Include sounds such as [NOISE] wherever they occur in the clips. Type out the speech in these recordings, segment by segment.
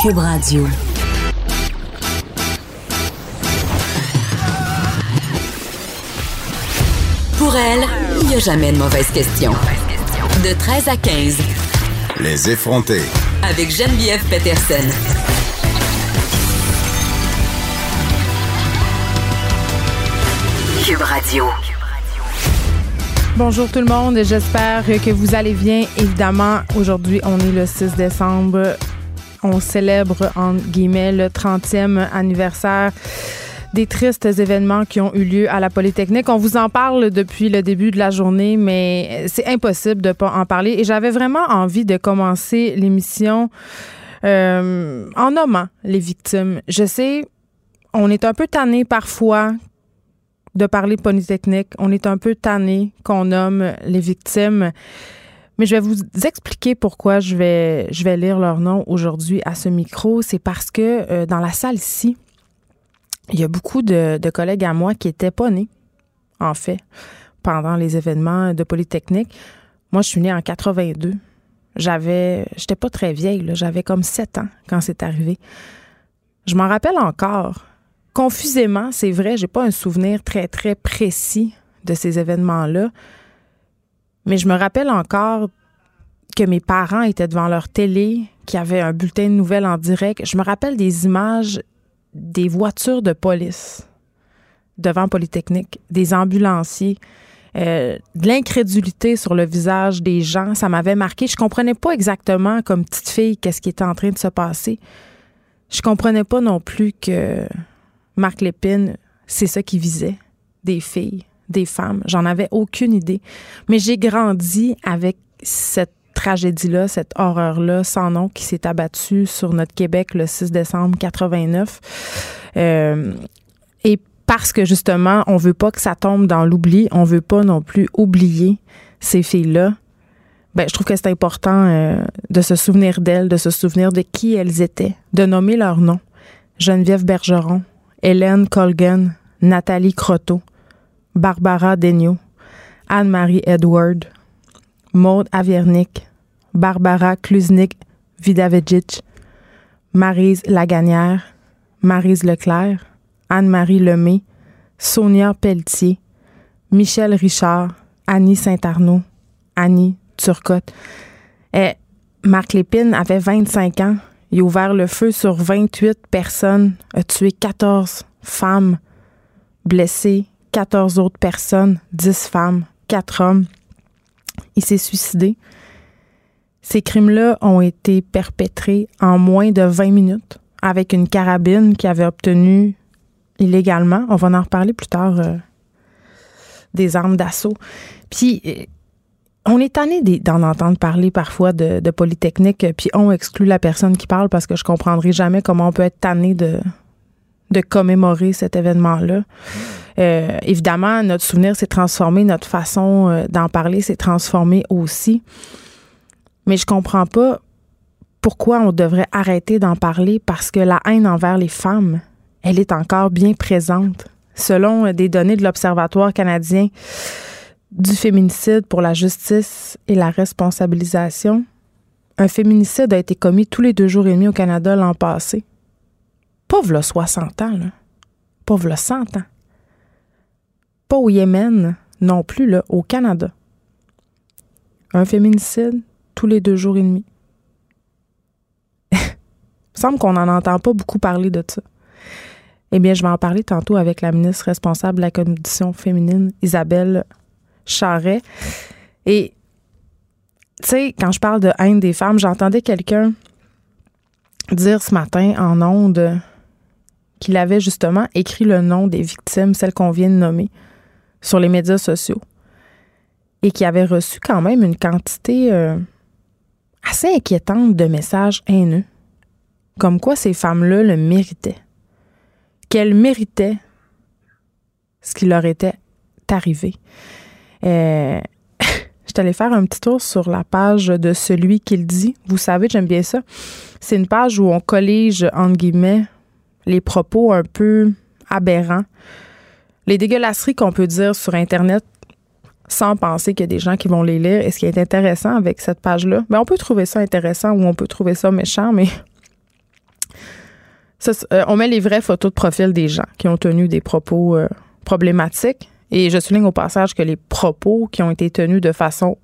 Cube Radio. Pour elle, il n'y a jamais de mauvaise question. De 13 à 15. Les effrontés. Avec Geneviève Peterson. Cube Radio. Bonjour tout le monde, j'espère que vous allez bien. Évidemment, aujourd'hui, on est le 6 décembre. On célèbre, en guillemets, le 30e anniversaire des tristes événements qui ont eu lieu à la Polytechnique. On vous en parle depuis le début de la journée, mais c'est impossible de ne pas en parler. Et j'avais vraiment envie de commencer l'émission euh, en nommant les victimes. Je sais, on est un peu tanné parfois de parler Polytechnique. On est un peu tanné qu'on nomme les victimes. Mais je vais vous expliquer pourquoi je vais, lire leur nom aujourd'hui à ce micro. C'est parce que euh, dans la salle ici, il y a beaucoup de, collègues à moi qui étaient pas nés, en fait, pendant les événements de Polytechnique. Moi, je suis née en 82. J'avais, j'étais pas très vieille, j'avais comme 7 ans quand c'est arrivé. Je m'en rappelle encore. Confusément, c'est vrai, j'ai pas un souvenir très, très précis de ces événements-là. Mais je me rappelle encore que mes parents étaient devant leur télé, qu'il y avait un bulletin de nouvelles en direct. Je me rappelle des images des voitures de police devant Polytechnique, des ambulanciers, euh, de l'incrédulité sur le visage des gens. Ça m'avait marqué. Je comprenais pas exactement, comme petite fille, qu'est-ce qui était en train de se passer. Je comprenais pas non plus que Marc Lépine, c'est ça qui visait, des filles, des femmes. J'en avais aucune idée. Mais j'ai grandi avec cette tragédie-là, cette horreur-là sans nom qui s'est abattue sur notre Québec le 6 décembre 89. Euh, et parce que justement, on veut pas que ça tombe dans l'oubli, on veut pas non plus oublier ces filles-là. Ben, je trouve que c'est important euh, de se souvenir d'elles, de se souvenir de qui elles étaient, de nommer leurs noms. Geneviève Bergeron, Hélène Colgan, Nathalie Croteau, Barbara Degnaud, Anne-Marie Edward, Maude Aviernik, Barbara Kluznik-Vidavedjic, Marise Laganière, Marise Leclerc, Anne-Marie Lemay, Sonia Pelletier, Michel Richard, Annie Saint-Arnaud, Annie Turcotte. Et Marc Lépine avait 25 ans. Il a ouvert le feu sur 28 personnes, a tué 14 femmes, blessé 14 autres personnes, 10 femmes, 4 hommes. Il s'est suicidé. Ces crimes-là ont été perpétrés en moins de 20 minutes avec une carabine qu'il avait obtenue illégalement. On va en reparler plus tard euh, des armes d'assaut. Puis, euh, on est tanné d'en entendre parler parfois de, Polytechnique, puis on exclut la personne qui parle parce que je comprendrai jamais comment on peut être tanné de, de commémorer cet événement-là. Euh, évidemment, notre souvenir s'est transformé, notre façon d'en parler s'est transformée aussi. Mais je comprends pas pourquoi on devrait arrêter d'en parler parce que la haine envers les femmes, elle est encore bien présente. Selon des données de l'Observatoire canadien du féminicide pour la justice et la responsabilisation, un féminicide a été commis tous les deux jours et demi au Canada l'an passé. Pauvre le 60 ans, là. Pauvre le 100 ans. Pas au Yémen non plus, là, au Canada. Un féminicide, tous les deux jours et demi. [LAUGHS] Il semble qu'on n'en entend pas beaucoup parler de ça. Eh bien, je vais en parler tantôt avec la ministre responsable de la condition féminine, Isabelle Charret. Et, tu sais, quand je parle de haine des femmes, j'entendais quelqu'un dire ce matin en ondes qu'il avait justement écrit le nom des victimes, celles qu'on vient de nommer, sur les médias sociaux. Et qui avait reçu quand même une quantité euh, assez inquiétante de messages haineux, comme quoi ces femmes-là le méritaient, qu'elles méritaient ce qui leur était arrivé. Euh, [LAUGHS] je allée faire un petit tour sur la page de celui qu'il dit. Vous savez, j'aime bien ça. C'est une page où on collige, entre guillemets, les propos un peu aberrants, les dégueulasseries qu'on peut dire sur Internet sans penser qu'il y a des gens qui vont les lire. Et ce qui est intéressant avec cette page-là, ben on peut trouver ça intéressant ou on peut trouver ça méchant, mais euh, on met les vraies photos de profil des gens qui ont tenu des propos euh, problématiques. Et je souligne au passage que les propos qui ont été tenus de façon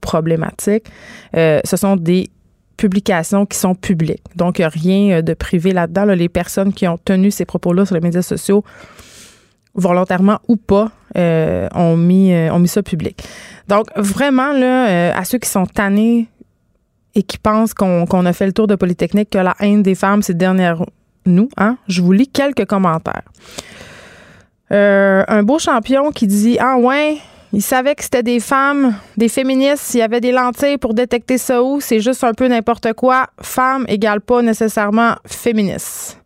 problématique, euh, ce sont des publications qui sont publiques. Donc, il n'y a rien de privé là-dedans. Les personnes qui ont tenu ces propos-là sur les médias sociaux volontairement ou pas, euh, ont, mis, euh, ont mis ça public. Donc, vraiment, là, euh, à ceux qui sont tannés et qui pensent qu'on a fait le tour de Polytechnique, que la haine des femmes, c'est derrière nous, hein, je vous lis quelques commentaires. un beau champion qui dit Ah ouais, il savait que c'était des femmes, des féministes, il y avait des lentilles pour détecter ça où, c'est juste un peu n'importe quoi. Femme égale pas nécessairement féministe.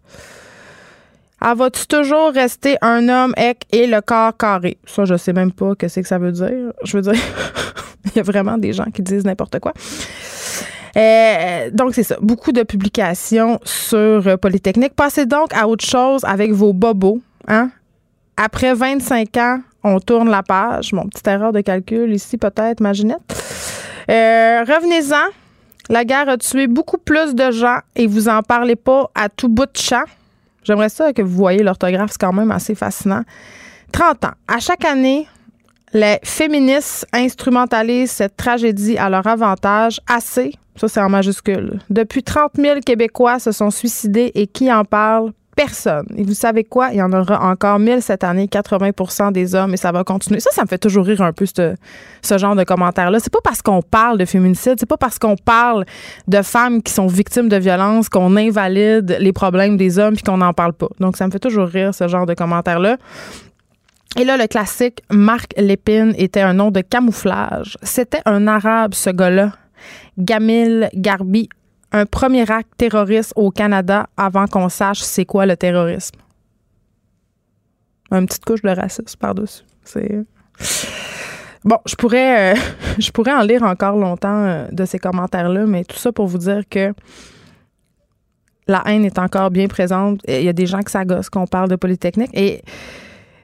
Ah, vas-tu toujours rester un homme et le corps carré? Ça, je sais même pas ce que ça veut dire. Je veux dire, [LAUGHS] il y a vraiment des gens qui disent n'importe quoi. Euh, donc, c'est ça. Beaucoup de publications sur Polytechnique. Passez donc à autre chose avec vos bobos. Hein? Après 25 ans, on tourne la page. Mon petite erreur de calcul ici, peut-être, Maginette. Euh, revenez-en. La guerre a tué beaucoup plus de gens et vous en parlez pas à tout bout de champ. J'aimerais ça que vous voyez l'orthographe, c'est quand même assez fascinant. 30 ans. À chaque année, les féministes instrumentalisent cette tragédie à leur avantage assez, ça c'est en majuscule. Depuis 30 000 Québécois se sont suicidés et qui en parle? Personne. Et vous savez quoi? Il y en aura encore 1000 cette année, 80% des hommes, et ça va continuer. Ça, ça me fait toujours rire un peu, ce, genre de commentaires-là. C'est pas parce qu'on parle de féminicide, c'est pas parce qu'on parle de femmes qui sont victimes de violence qu'on invalide les problèmes des hommes puis qu'on n'en parle pas. Donc, ça me fait toujours rire, ce genre de commentaires-là. Et là, le classique Marc Lépine était un nom de camouflage. C'était un arabe, ce gars-là. Gamil Garbi un premier acte terroriste au Canada avant qu'on sache c'est quoi le terrorisme. Une petite couche de racisme par-dessus. Bon, je pourrais, euh, [LAUGHS] je pourrais en lire encore longtemps euh, de ces commentaires-là, mais tout ça pour vous dire que la haine est encore bien présente. Il y a des gens qui s'agostent qu'on parle de Polytechnique et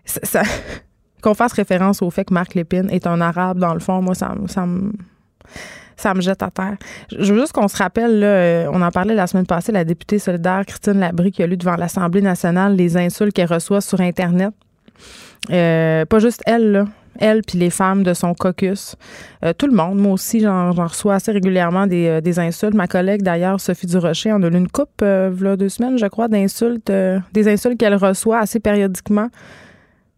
ça, [LAUGHS] qu'on fasse référence au fait que Marc Lépine est un arabe, dans le fond, moi, ça, ça me ça me jette à terre. Je veux juste qu'on se rappelle, euh, on en parlait la semaine passée, la députée solidaire Christine Labrie qui a lu devant l'Assemblée nationale les insultes qu'elle reçoit sur Internet. Euh, pas juste elle, là elle puis les femmes de son caucus. Euh, tout le monde. Moi aussi, j'en reçois assez régulièrement des, insultes. Ma collègue, d'ailleurs, Sophie Durocher, en a eu une coupe, euh, a deux semaines, je crois, d'insultes, des insultes qu'elle reçoit assez périodiquement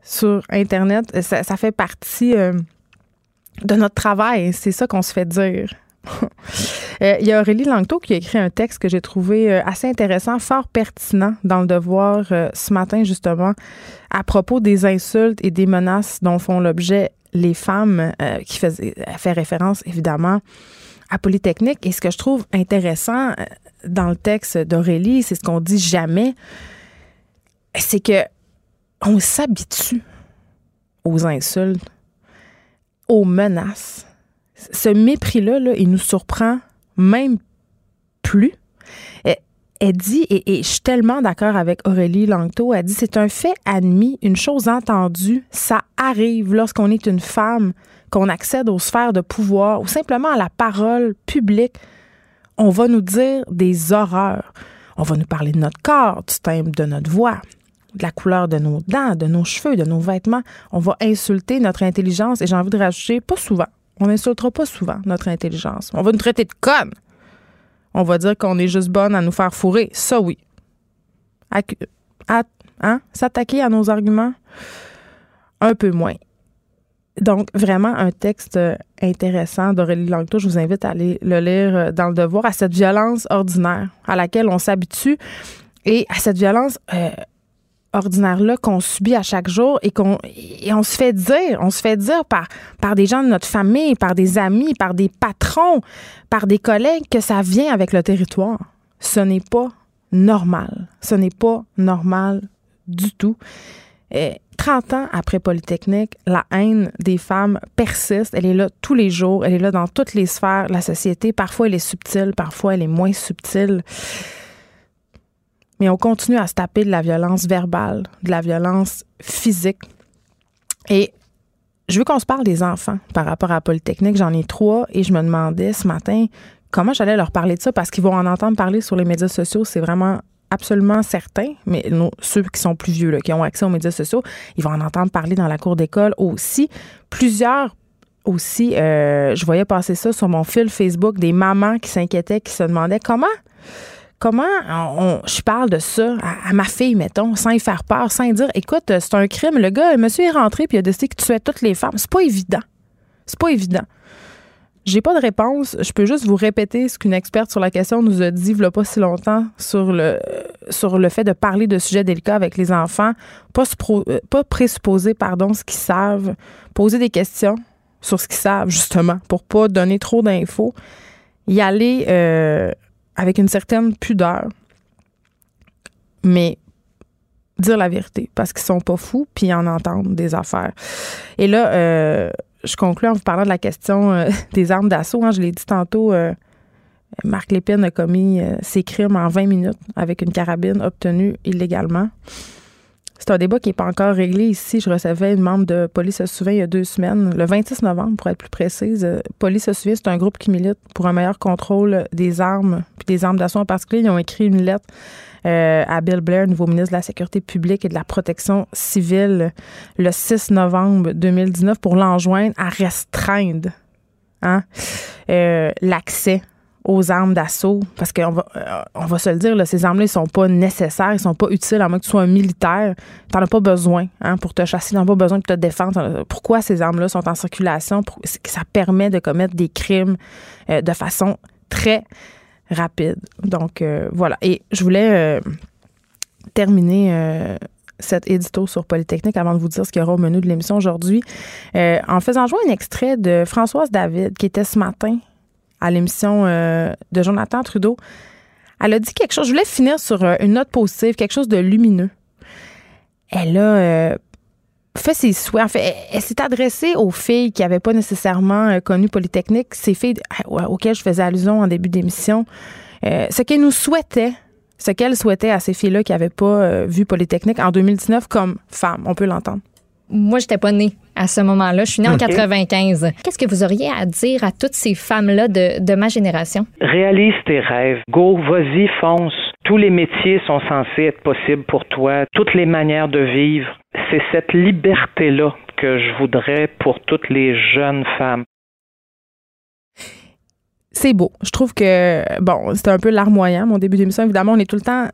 sur Internet. Ça fait partie de notre travail. C'est ça qu'on se fait dire. [LAUGHS] Euh, il y a Aurélie Langto qui a écrit un texte que j'ai trouvé euh, assez intéressant, fort pertinent dans le devoir euh, ce matin, justement, à propos des insultes et des menaces dont font l'objet les femmes, qui faisait, fait référence évidemment à Polytechnique. Et ce que je trouve intéressant dans le texte d'Aurélie, c'est ce qu'on dit jamais, c'est que on s'habitue aux insultes aux menaces. Ce mépris-là, il nous surprend même plus. Elle, dit, et, je suis tellement d'accord avec Aurélie Langto, elle dit c'est un fait admis, une chose entendue, ça arrive lorsqu'on est une femme, qu'on accède aux sphères de pouvoir ou simplement à la parole publique. On va nous dire des horreurs. On va nous parler de notre corps, du thème de notre voix, de la couleur de nos dents, de nos cheveux, de nos vêtements. On va insulter notre intelligence et j'ai envie de rajouter, pas souvent. On n'insultera pas souvent notre intelligence. On va nous traiter de conne. On va dire qu'on est juste bonne à nous faire fourrer. Ça, oui. hein? S'attaquer à nos arguments, un peu moins. Donc, vraiment, un texte intéressant d'Aurélie Langto. Je vous invite à aller le lire dans le devoir, à cette violence ordinaire à laquelle on s'habitue et à cette violence euh, ordinaires-là qu'on subit à chaque jour et qu'on et on se fait dire, on se fait dire par, par des gens de notre famille, par des amis, par des patrons, par des collègues que ça vient avec le territoire. Ce n'est pas normal. Ce n'est pas normal du tout. Et 30 ans après Polytechnique, la haine des femmes persiste. Elle est là tous les jours. Elle est là dans toutes les sphères de la société. Parfois, elle est subtile. Parfois, elle est moins subtile. Mais on continue à se taper de la violence verbale, de la violence physique. Et je veux qu'on se parle des enfants par rapport à Polytechnique. J'en ai trois et je me demandais ce matin comment j'allais leur parler de ça parce qu'ils vont en entendre parler sur les médias sociaux. C'est vraiment absolument certain, mais ceux qui sont plus vieux, qui ont accès aux médias sociaux, ils vont en entendre parler dans la cour d'école aussi. Plusieurs aussi, euh, je voyais passer ça sur mon fil Facebook, des mamans qui s'inquiétaient, qui se demandaient comment comment je parle de ça à, ma fille, mettons, sans y faire peur, sans y dire, écoute, c'est un crime. Le gars, le monsieur est rentré puis a décidé que tu toutes les femmes. C'est pas évident. C'est pas évident. J'ai pas de réponse. Je peux juste vous répéter ce qu'une experte sur la question nous a dit il a pas si longtemps sur le, sur le fait de parler de sujets délicats avec les enfants, pas, euh, pas présupposer pardon, ce qu'ils savent, poser des questions sur ce qu'ils savent, justement, pour pas donner trop d'infos. Y aller euh, avec une certaine pudeur, mais dire la vérité parce qu'ils sont pas fous puis en entendent des affaires. Et là, euh, je conclue en vous parlant de la question euh, [LAUGHS] des armes d'assaut. Hein. je l'ai dit tantôt, euh, Marc Lépine a commis ses crimes en 20 minutes avec une carabine obtenue illégalement. C'est un débat qui n'est pas encore réglé ici. Je recevais une membre de Police se il y a deux semaines, le 26 novembre pour être plus précise. Police se c'est un groupe qui milite pour un meilleur contrôle des armes, puis des armes d'assaut en particulier. Ils ont écrit une lettre euh, à Bill Blair, nouveau ministre de la Sécurité publique et de la Protection civile, le 6 novembre 2019 pour l'enjoindre à restreindre hein, euh, l'accès aux armes d'assaut, parce qu'on va, euh, on va se le dire, là, ces armes-là, ils sont pas nécessaires, ils sont pas utiles, à moins que tu sois un militaire. Tu n'en as pas besoin hein, pour te chasser, tu n'en as pas besoin pour te défendre. Pourquoi ces armes-là sont en circulation? ça permet de commettre des crimes euh, de façon très rapide. Donc, euh, voilà. Et je voulais terminer cet édito sur Polytechnique avant de vous dire ce qu'il y aura au menu de l'émission aujourd'hui, en faisant jouer un extrait de Françoise David qui était ce matin à l'émission euh, de Jonathan Trudeau. Elle a dit quelque chose. Je voulais finir sur euh, une note positive, quelque chose de lumineux. Elle a euh, fait ses souhaits. En fait, elle, s'est adressée aux filles qui n'avaient pas nécessairement connu Polytechnique, ces filles auxquelles je faisais allusion en début d'émission. ce qu'elle nous souhaitait, ce qu'elle souhaitait à ces filles-là qui n'avaient pas vu Polytechnique en 2019 comme femmes, on peut l'entendre. Moi, j'étais pas née à ce moment-là. Je suis née en 95. Qu'est-ce que vous auriez à dire à toutes ces femmes-là de, de ma génération? Réalise tes rêves. Go, vas-y, fonce. Tous les métiers sont censés être possibles pour toi. Toutes les manières de vivre. C'est cette liberté-là que je voudrais pour toutes les jeunes femmes. C'est beau. Je trouve que, bon, c'était un peu larmoyant, mon début d'émission. Évidemment, on est tout le temps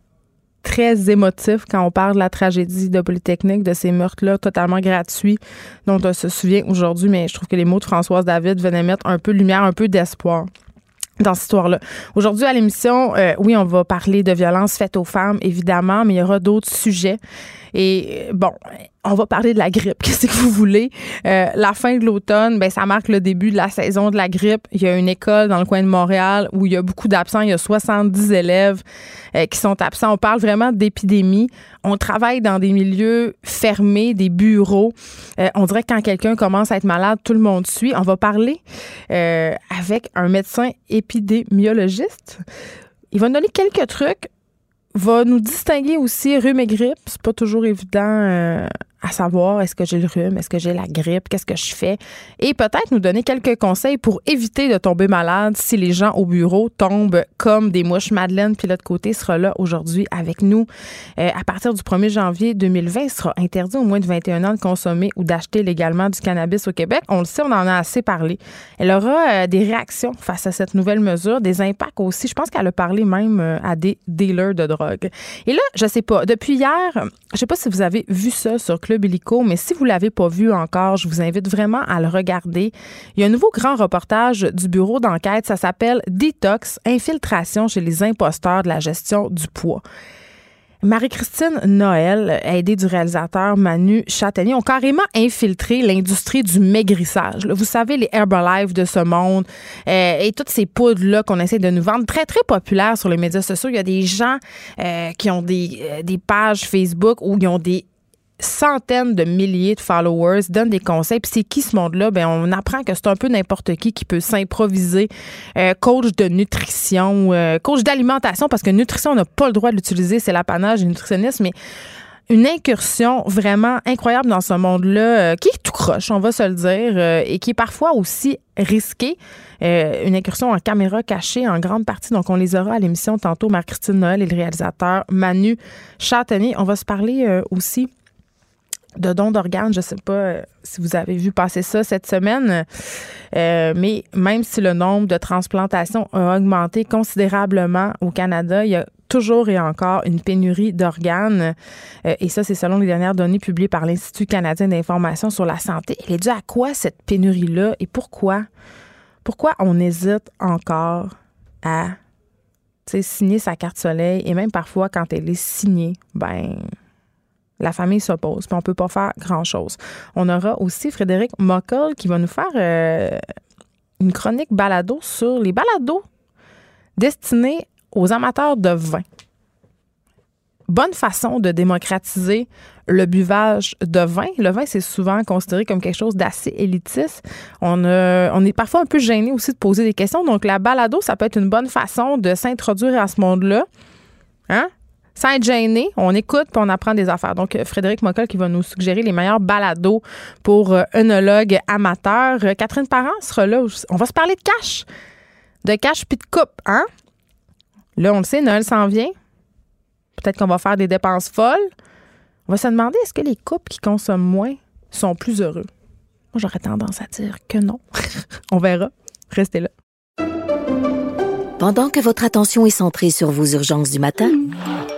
très émotif quand on parle de la tragédie de Polytechnique, de ces meurtres-là totalement gratuits dont on se souvient aujourd'hui, mais je trouve que les mots de Françoise David venaient mettre un peu de lumière, un peu d'espoir dans cette histoire-là. Aujourd'hui à l'émission, euh, oui, on va parler de violences faites aux femmes, évidemment, mais il y aura d'autres sujets. Et bon, on va parler de la grippe. [LAUGHS] Qu'est-ce que vous voulez? Euh, la fin de l'automne, ben, ça marque le début de la saison de la grippe. Il y a une école dans le coin de Montréal où il y a beaucoup d'absents. Il y a 70 élèves euh, qui sont absents. On parle vraiment d'épidémie. On travaille dans des milieux fermés, des bureaux. Euh, on dirait que quand quelqu'un commence à être malade, tout le monde suit. On va parler avec un médecin épidémiologiste. Il va nous donner quelques trucs va nous distinguer aussi rhume et grippe. C'est pas toujours évident euh, à savoir est-ce que j'ai le rhume, est-ce que j'ai la grippe, qu'est-ce que je fais? Et peut-être nous donner quelques conseils pour éviter de tomber malade si les gens au bureau tombent comme des mouches. Madeleine, puis l'autre côté, sera là aujourd'hui avec nous. Euh, à partir du 1er janvier 2020, il sera interdit au moins de 21 ans de consommer ou d'acheter légalement du cannabis au Québec. On le sait, on en a assez parlé. Elle aura euh, des réactions face à cette nouvelle mesure, des impacts aussi. Je pense qu'elle a parlé même euh, à des dealers de drogue. Et là, je sais pas, depuis hier, je sais pas si vous avez vu ça sur Mais si vous ne l'avez pas vu encore, je vous invite vraiment à le regarder. Il y a un nouveau grand reportage du bureau d'enquête. Ça s'appelle Detox, infiltration chez les imposteurs de la gestion du poids. Marie-Christine Noël, aidée du réalisateur Manu Châtelier, ont carrément infiltré l'industrie du maigrissage. Vous savez, les Herbalife de ce monde euh, et toutes ces poudres-là qu'on essaie de nous vendre, très, très populaires sur les médias sociaux. Il y a des gens euh, qui ont des, euh, des pages Facebook où ils ont des centaines de milliers de followers, donnent des conseils. Puis c'est qui ce monde-là? Ben, on apprend que c'est un peu n'importe qui qui peut s'improviser euh, coach de nutrition, euh, coach d'alimentation, parce que nutrition, on n'a pas le droit de l'utiliser, c'est l'apanage du nutritionniste, mais une incursion vraiment incroyable dans ce monde-là, euh, qui est tout croche, on va se le dire, et qui est parfois aussi risqué. une incursion en caméra cachée en grande partie. Donc, on les aura à l'émission tantôt, Marc-Christine Noël et le réalisateur Manu Châtenay. On va se parler aussi de dons d'organes. Je ne sais pas euh, si vous avez vu passer ça cette semaine, euh, mais même si le nombre de transplantations a augmenté considérablement au Canada, il y a toujours et encore une pénurie d'organes. Euh, et ça, c'est selon les dernières données publiées par l'Institut canadien d'information sur la santé. Elle est due à quoi cette pénurie-là et pourquoi? Pourquoi on hésite encore à signer sa carte soleil et même parfois quand elle est signée, ben la famille s'oppose, puis on peut pas faire grand-chose. On aura aussi Frédéric Mockel qui va nous faire euh, une chronique balado sur les balados destinés aux amateurs de vin. Bonne façon de démocratiser le buvage de vin. Le vin, c'est souvent considéré comme quelque chose d'assez élitiste. On, on est parfois un peu gêné aussi de poser des questions. Donc, la balado, ça peut être une bonne façon de s'introduire à ce monde-là. Hein? Sans être gêné, on écoute puis on apprend des affaires. Donc, Frédéric Mockel qui va nous suggérer les meilleurs balados pour euh, amateurs. Euh, Catherine Parent sera là. On va se parler de cash. De cash puis de coupe, hein? Là, on le sait, Noël s'en vient. Peut-être qu'on va faire des dépenses folles. On va se demander est-ce que les couples qui consomment moins sont plus heureux? Moi, j'aurais tendance à dire que non. [LAUGHS] on verra. Restez là. Pendant que votre attention est centrée sur vos urgences du matin,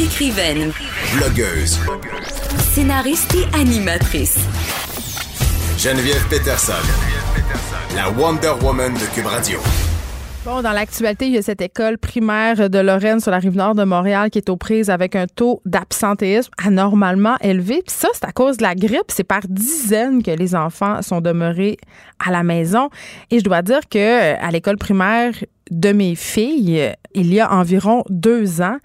Écrivaine. Blogueuse. Scénariste et animatrice. Geneviève Peterson. La Wonder Woman de Cube Radio. Bon, dans l'actualité, il y a cette école primaire de Lorraine sur la rive nord de Montréal qui est aux prises avec un taux d'absentéisme anormalement élevé. Puis ça, c'est à cause de la grippe. C'est par dizaines que les enfants sont demeurés à la maison. Et je dois dire que à l'école primaire de mes filles, il y a environ deux ans,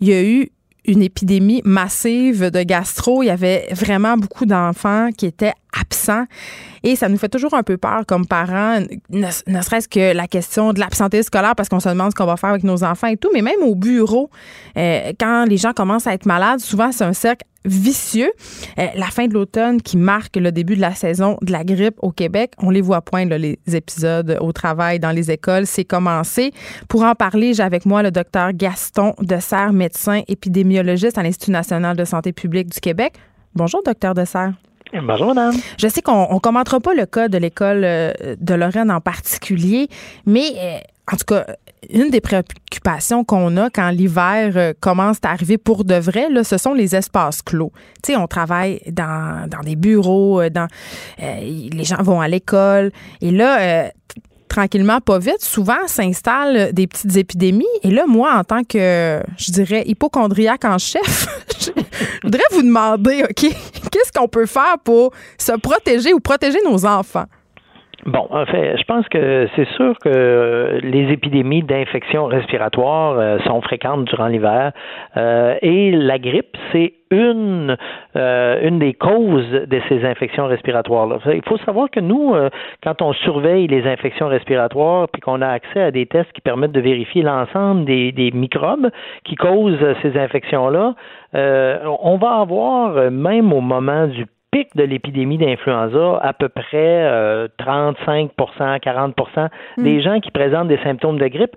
il y a eu une épidémie massive de gastro. Il y avait vraiment beaucoup d'enfants qui étaient absents. Et ça nous fait toujours un peu peur comme parents, ne, serait-ce que la question de l'absenté scolaire parce qu'on se demande ce qu'on va faire avec nos enfants et tout, mais même au bureau, euh, quand les gens commencent à être malades, souvent c'est un cercle vicieux. Euh, la fin de l'automne qui marque le début de la saison de la grippe au Québec, on les voit point les épisodes au travail, dans les écoles, c'est commencé. Pour en parler, j'ai avec moi le docteur Gaston Dessert, médecin épidémiologiste à l'Institut national de santé publique du Québec. Bonjour, docteur Dessert. Bonjour, madame. Je sais qu'on ne commentera pas le cas de l'école euh, de Lorraine en particulier, mais euh, en tout cas, une des préoccupations qu'on a quand l'hiver euh, commence à arriver pour de vrai, là, ce sont les espaces clos. Tu sais, on travaille dans, dans des bureaux, dans les gens vont à l'école, et là, tranquillement, pas vite, souvent s'installent des petites épidémies. Et là, moi, en tant que, je dirais, hypochondriaque en chef, [LAUGHS] je voudrais vous demander, OK, [LAUGHS] qu'est-ce qu'on peut faire pour se protéger ou protéger nos enfants? Bon, en fait, je pense que c'est sûr que les épidémies d'infections respiratoires euh, sont fréquentes durant l'hiver euh, et la grippe, c'est une euh, une des causes de ces infections respiratoires là. Il faut savoir que nous quand on surveille les infections respiratoires puis qu'on a accès à des tests qui permettent de vérifier l'ensemble des, des microbes qui causent ces infections là, on va avoir même au moment du de l'épidémie d'influenza, à peu près 35 euh, 40 des hmm. gens qui présentent des symptômes de grippe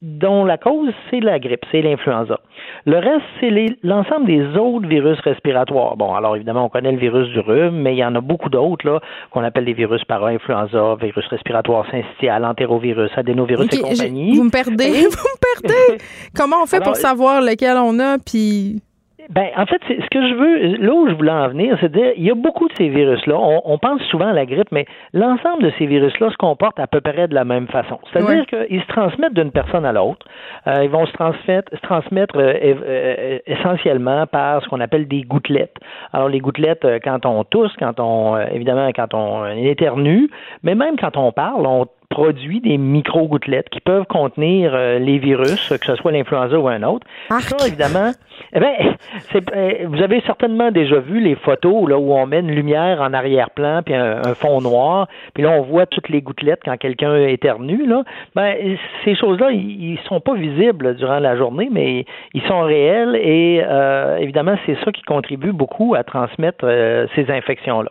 dont la cause, c'est la grippe, c'est l'influenza. Le reste, c'est l'ensemble des autres virus respiratoires. Bon, alors évidemment, on connaît le virus du rhume, mais il y en a beaucoup d'autres là qu'on appelle des virus para-influenza, virus respiratoire syncytial, entérovirus, adénovirus et compagnie. vous me perdez, [LAUGHS] vous me perdez. [LAUGHS] Comment on fait pour savoir lequel on a, puis ben, en fait, ce que je veux, là où je voulais en venir, c'est dire, il y a beaucoup de ces virus-là. On, pense souvent à la grippe, mais l'ensemble de ces virus-là se comportent à peu près de la même façon. C'est-à-dire qu'ils se transmettent d'une personne à l'autre. Euh, ils vont se transmettre, se transmettre euh, euh, essentiellement par ce qu'on appelle des gouttelettes. Alors, les gouttelettes, quand on tousse, quand on, évidemment, quand on éternue, mais même quand on parle, on produit des micro-gouttelettes qui peuvent contenir euh, les virus, que ce soit l'influenza ou un autre. Ça, évidemment, eh ben, euh, vous avez certainement déjà vu les photos là, où on met une lumière en arrière-plan puis un, fond noir, puis là, on voit toutes les gouttelettes quand quelqu'un éternue. Là. Ben, ces choses-là, ils, ne sont pas visibles durant la journée, mais ils sont réels et euh, évidemment, c'est ça qui contribue beaucoup à transmettre ces infections-là.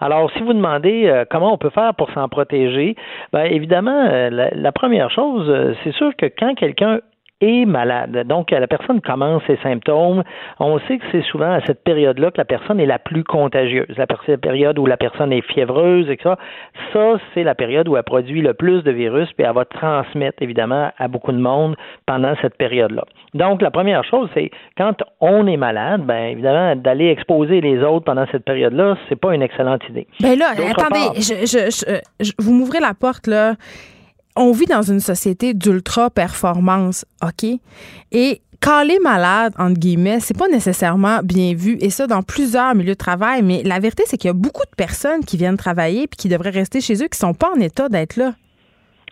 Alors, si vous demandez euh, comment on peut faire pour s'en protéger, bien évidemment, euh, la, première chose, euh, c'est sûr que quand quelqu'un est malade. Donc, la personne commence ses symptômes. On sait que c'est souvent à cette période-là que la personne est la plus contagieuse. La période où la personne est fiévreuse, et ça, ça, c'est la période où elle produit le plus de virus, puis elle va transmettre, évidemment, à beaucoup de monde pendant cette période-là. Donc, la première chose, c'est quand on est malade, ben évidemment, d'aller exposer les autres pendant cette période-là, c'est pas une excellente idée. Ben là, attendez, je, vous m'ouvrez la porte, là on vit dans une société d'ultra performance, OK? Et caler malade, entre guillemets, c'est pas nécessairement bien vu, et ça dans plusieurs milieux de travail, mais la vérité, c'est qu'il y a beaucoup de personnes qui viennent travailler puis qui devraient rester chez eux qui sont pas en état d'être là.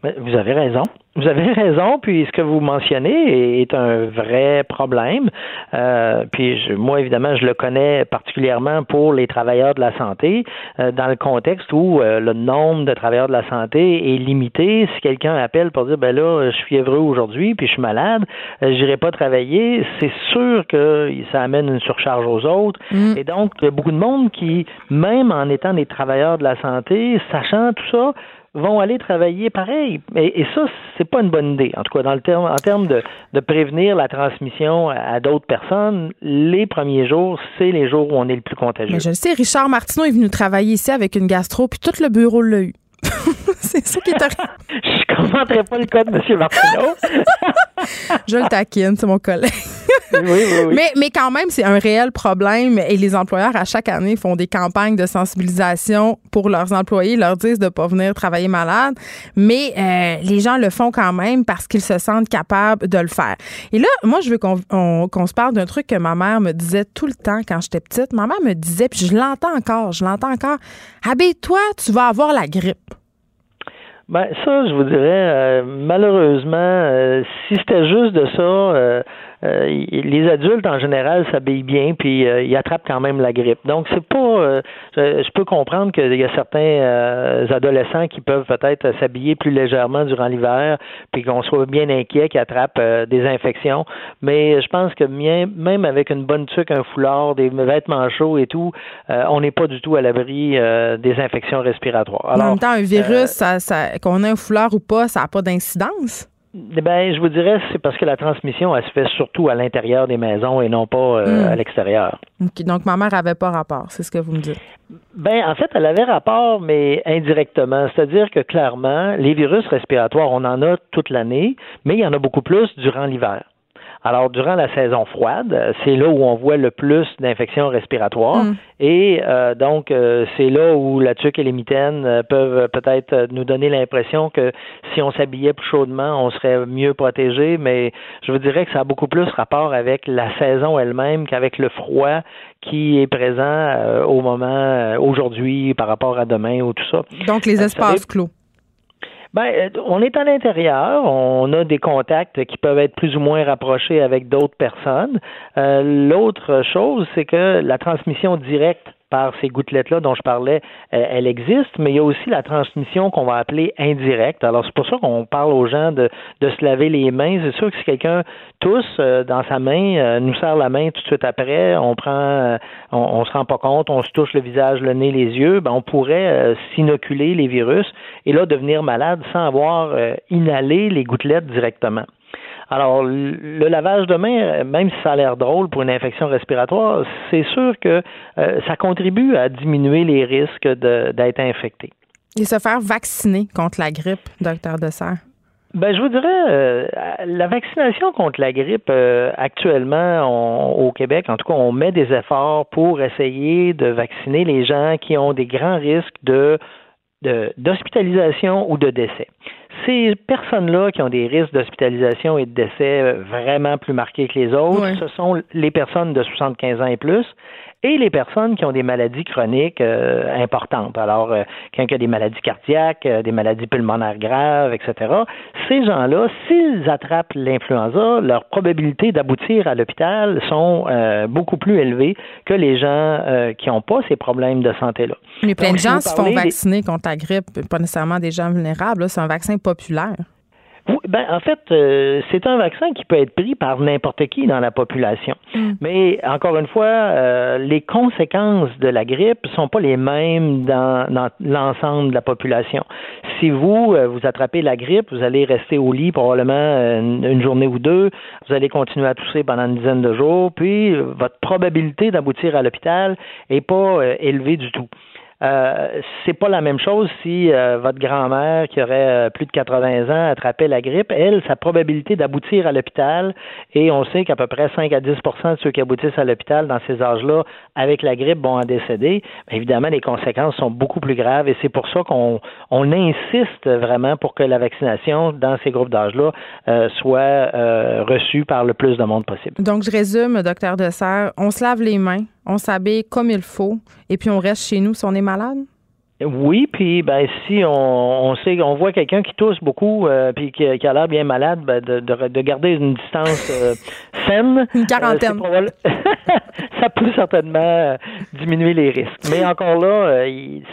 Vous avez raison. Vous avez [LAUGHS] raison, puis ce que vous mentionnez est un vrai problème. Euh, puis moi, évidemment, je le connais particulièrement pour les travailleurs de la santé, euh, dans le contexte où euh, le nombre de travailleurs de la santé est limité. Si quelqu'un appelle pour dire, ben là, je suis fiévreux aujourd'hui, puis je suis malade, j'irai pas travailler, c'est sûr que ça amène une surcharge aux autres. Mm. Et donc, il y a beaucoup de monde qui, même en étant des travailleurs de la santé, sachant tout ça, vont aller travailler pareil. Et, ça, c'est pas une bonne idée. En tout cas, dans le terme, en termes de, de prévenir la transmission à d'autres personnes, les premiers jours, c'est les jours où on est le plus contagieux. Mais je le sais, Richard Martineau est venu travailler ici avec une gastro, puis tout le bureau l'a eu. [LAUGHS] c'est ça qui est arrivé. je commenterai pas le cas de M. Martineau. [LAUGHS] je le taquine, c'est mon collègue. oui, oui, oui. Mais, mais quand même, c'est un réel problème et les employeurs, à chaque année, font des campagnes de sensibilisation pour leurs employés, leur disent de ne pas venir travailler malade, mais euh, les gens le font quand même parce qu'ils se sentent capables de le faire. Et là, moi, je veux qu'on se parle d'un truc que ma mère me disait tout le temps quand j'étais petite. Ma mère me disait, puis je l'entends encore, je l'entends encore, habille-toi, tu vas avoir la grippe. Ben ça, je vous dirais, euh, malheureusement, euh, si c'était juste de ça, euh, euh, les adultes en général s'habillent bien puis euh, ils attrapent quand même la grippe. Donc c'est pas euh, je, peux comprendre qu'il y a certains adolescents qui peuvent peut-être s'habiller plus légèrement durant l'hiver puis qu'on soit bien inquiet qu'ils attrapent des infections, mais je pense que même avec une bonne tuque, un foulard, des vêtements chauds et tout, on n'est pas du tout à l'abri des infections respiratoires. en même temps, un virus, ça, ça, qu'on ait un foulard ou pas, ça n'a pas d'incidence? Eh ben, je vous dirais, c'est parce que la transmission, elle se fait surtout à l'intérieur des maisons et non pas euh, hmm. à l'extérieur. donc, ma mère avait pas rapport, c'est ce que vous me dites. Ben, en fait, elle avait rapport, mais indirectement. C'est-à-dire que clairement, les virus respiratoires, on en a toute l'année, mais il y en a beaucoup plus durant l'hiver. Alors, durant la saison froide, c'est là où on voit le plus d'infections respiratoires. Mm. Et euh, donc, euh, c'est là où la tuque et les mitaines euh, peuvent peut-être nous donner l'impression que si on s'habillait plus chaudement, on serait mieux protégé. Mais je vous dirais que ça a beaucoup plus rapport avec la saison elle-même qu'avec le froid qui est présent au moment aujourd'hui par rapport à demain ou tout ça. Donc, les espaces clos. Ben, euh, on est à l'intérieur, on a des contacts qui peuvent être plus ou moins rapprochés avec d'autres personnes. Euh, l'autre chose, c'est que la transmission directe par ces gouttelettes-là dont je parlais, euh, elle existe, mais il y a aussi la transmission qu'on va appeler indirecte. Alors, c'est pour ça qu'on parle aux gens de, se laver les mains. C'est sûr que si quelqu'un tousse euh, dans sa main, euh, nous serre la main tout de suite après, on prend, on, se rend pas compte, on se touche le visage, le nez, les yeux, ben, on pourrait s'inoculer les virus et là devenir malade sans avoir inhalé les gouttelettes directement. Alors, le lavage de main, même si ça a l'air drôle pour une infection respiratoire, c'est sûr que euh, ça contribue à diminuer les risques d'être infecté. Et se faire vacciner contre la grippe, docteur Dessert? Ben, je vous dirais, euh, la vaccination contre la grippe, euh, actuellement, au Québec, en tout cas, on met des efforts pour essayer de vacciner les gens qui ont des grands risques de d'hospitalisation ou de décès. Ces personnes-là qui ont des risques d'hospitalisation et de décès euh, vraiment plus marqués que les autres, ce sont les personnes de 75 ans et plus et les personnes qui ont des maladies chroniques euh, importantes. Alors, euh, quelqu'un qui a des maladies cardiaques, euh, des maladies pulmonaires graves, etc. Ces gens-là, s'ils attrapent l'influenza, leurs probabilités d'aboutir à l'hôpital sont beaucoup plus élevées que les gens qui n'ont pas ces problèmes de santé-là. Mais plein de gens se font vacciner contre la grippe, pas nécessairement des gens vulnérables. C'est un vaccin populaire. Oui, ben, en fait, euh, c'est un vaccin qui peut être pris par n'importe qui dans la population. Mm. Mais encore une fois, euh, les conséquences de la grippe sont pas les mêmes dans, dans l'ensemble de la population. Si vous euh, vous attrapez la grippe, vous allez rester au lit probablement une, une, journée ou deux, vous allez continuer à tousser pendant une dizaine de jours, puis votre probabilité d'aboutir à l'hôpital est pas élevée du tout. Euh, c'est pas la même chose si euh, votre grand-mère qui aurait euh, plus de 80 ans attrapait la grippe. Elle, sa probabilité d'aboutir à l'hôpital, et on sait qu'à peu près 5 à 10% de ceux qui aboutissent à l'hôpital dans ces âges-là avec la grippe vont en décéder. évidemment, les conséquences sont beaucoup plus graves et c'est pour ça qu'on on insiste vraiment pour que la vaccination dans ces groupes d'âge-là soit reçue par le plus de monde possible. Donc, je résume, docteur Dessert, on se lave les mains on s'habille comme il faut et puis on reste chez nous si on est malade? Oui, puis ben si on, sait on voit quelqu'un qui tousse beaucoup euh, puis qui, a l'air bien malade, ben, de, de, garder une distance euh, [LAUGHS] saine. Une quarantaine. Euh, [LAUGHS] ça peut certainement diminuer les risques. Mais encore là,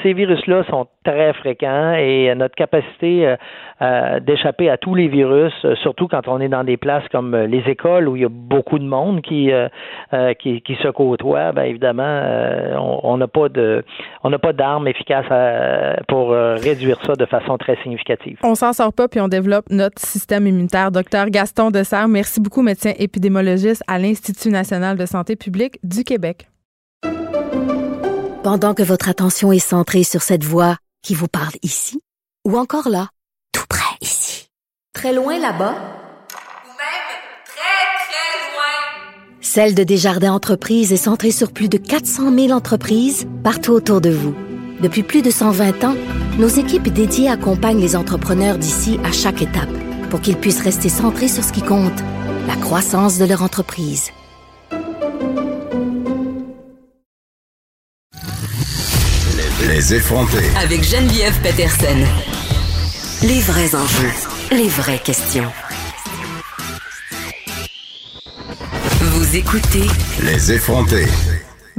ces virus-là sont très fréquents et notre capacité d'échapper à tous les virus, surtout quand on est dans des places comme les écoles où il y a beaucoup de monde qui qui, qui, se côtoie, ben évidemment, on n'a pas de on n'a pas d'armes efficaces à euh, pour euh, réduire ça de façon très significative. On s'en sort pas puis on développe notre système immunitaire. Docteur Gaston Dessert, merci beaucoup, médecin épidémologiste à l'Institut national de santé publique du Québec. Pendant que votre attention est centrée sur cette voix qui vous parle ici ou encore là, tout près ici, très loin là-bas, même très, très loin, Celle de Desjardins Entreprises est centrée sur plus de 400 000 entreprises partout autour de vous. Depuis plus de 120 ans, nos équipes dédiées accompagnent les entrepreneurs d'ici à chaque étape pour qu'ils puissent rester centrés sur ce qui compte, la croissance de leur entreprise. Les effronter. Avec Geneviève Peterson. Les vrais enjeux, les vraies questions. Vous écoutez Les effronter.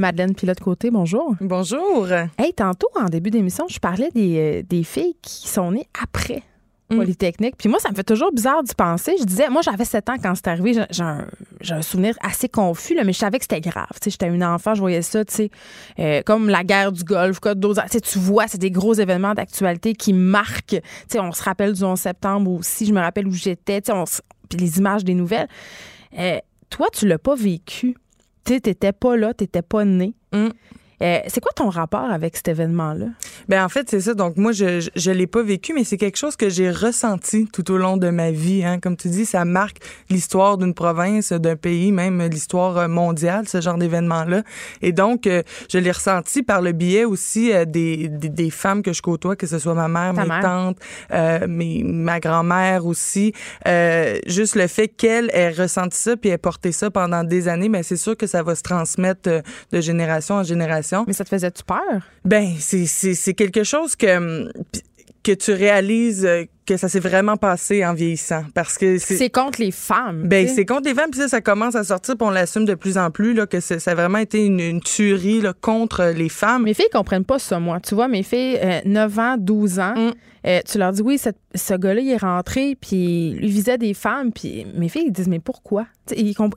Madeleine Pilote-Côté, bonjour. Bonjour. Hey, tantôt, en début d'émission, je parlais des, euh, filles qui sont nées après mm. Polytechnique. Puis moi, ça me fait toujours bizarre d'y penser. Je disais, moi, j'avais 7 ans quand c'est arrivé. J'ai un, souvenir assez confus, mais je savais que c'était grave. J'étais une enfant, je voyais ça, tu sais, euh, comme la guerre du Golfe, Tu vois, c'est des gros événements d'actualité qui marquent. sais, on se rappelle du 11 septembre aussi. Je me rappelle où j'étais. Puis les images des nouvelles. Euh, toi, tu l'as pas vécu tu n'étais pas là, tu n'étais pas né. Mm. Euh, c'est quoi ton rapport avec cet événement-là? Ben en fait, c'est ça. Donc, moi, je ne l'ai pas vécu, mais c'est quelque chose que j'ai ressenti tout au long de ma vie. Hein. Comme tu dis, ça marque l'histoire d'une province, d'un pays, même l'histoire mondiale, ce genre d'événement-là. Et donc, euh, je l'ai ressenti par le biais aussi euh, des, des, femmes que je côtoie, que ce soit ma mère, mes tantes, mes, ma grand-mère aussi. juste le fait qu'elle ait ressenti ça puis ait porté ça pendant des années, mais ben, c'est sûr que ça va se transmettre de génération en génération mais ça te faisait-tu peur? Ben, c'est quelque chose que, que tu réalises euh, que ça s'est vraiment passé en vieillissant parce que c'est contre les femmes. Ben c'est contre les femmes puis ça, ça commence à sortir puis on l'assume de plus en plus là que ça a vraiment été une, tuerie là, contre les femmes. Mes filles comprennent pas ça moi. Tu vois mes filles 9 euh, ans, 12 ans, mm. euh, tu leur dis oui, ce gars-là il est rentré puis il visait des femmes puis mes filles ils disent mais pourquoi?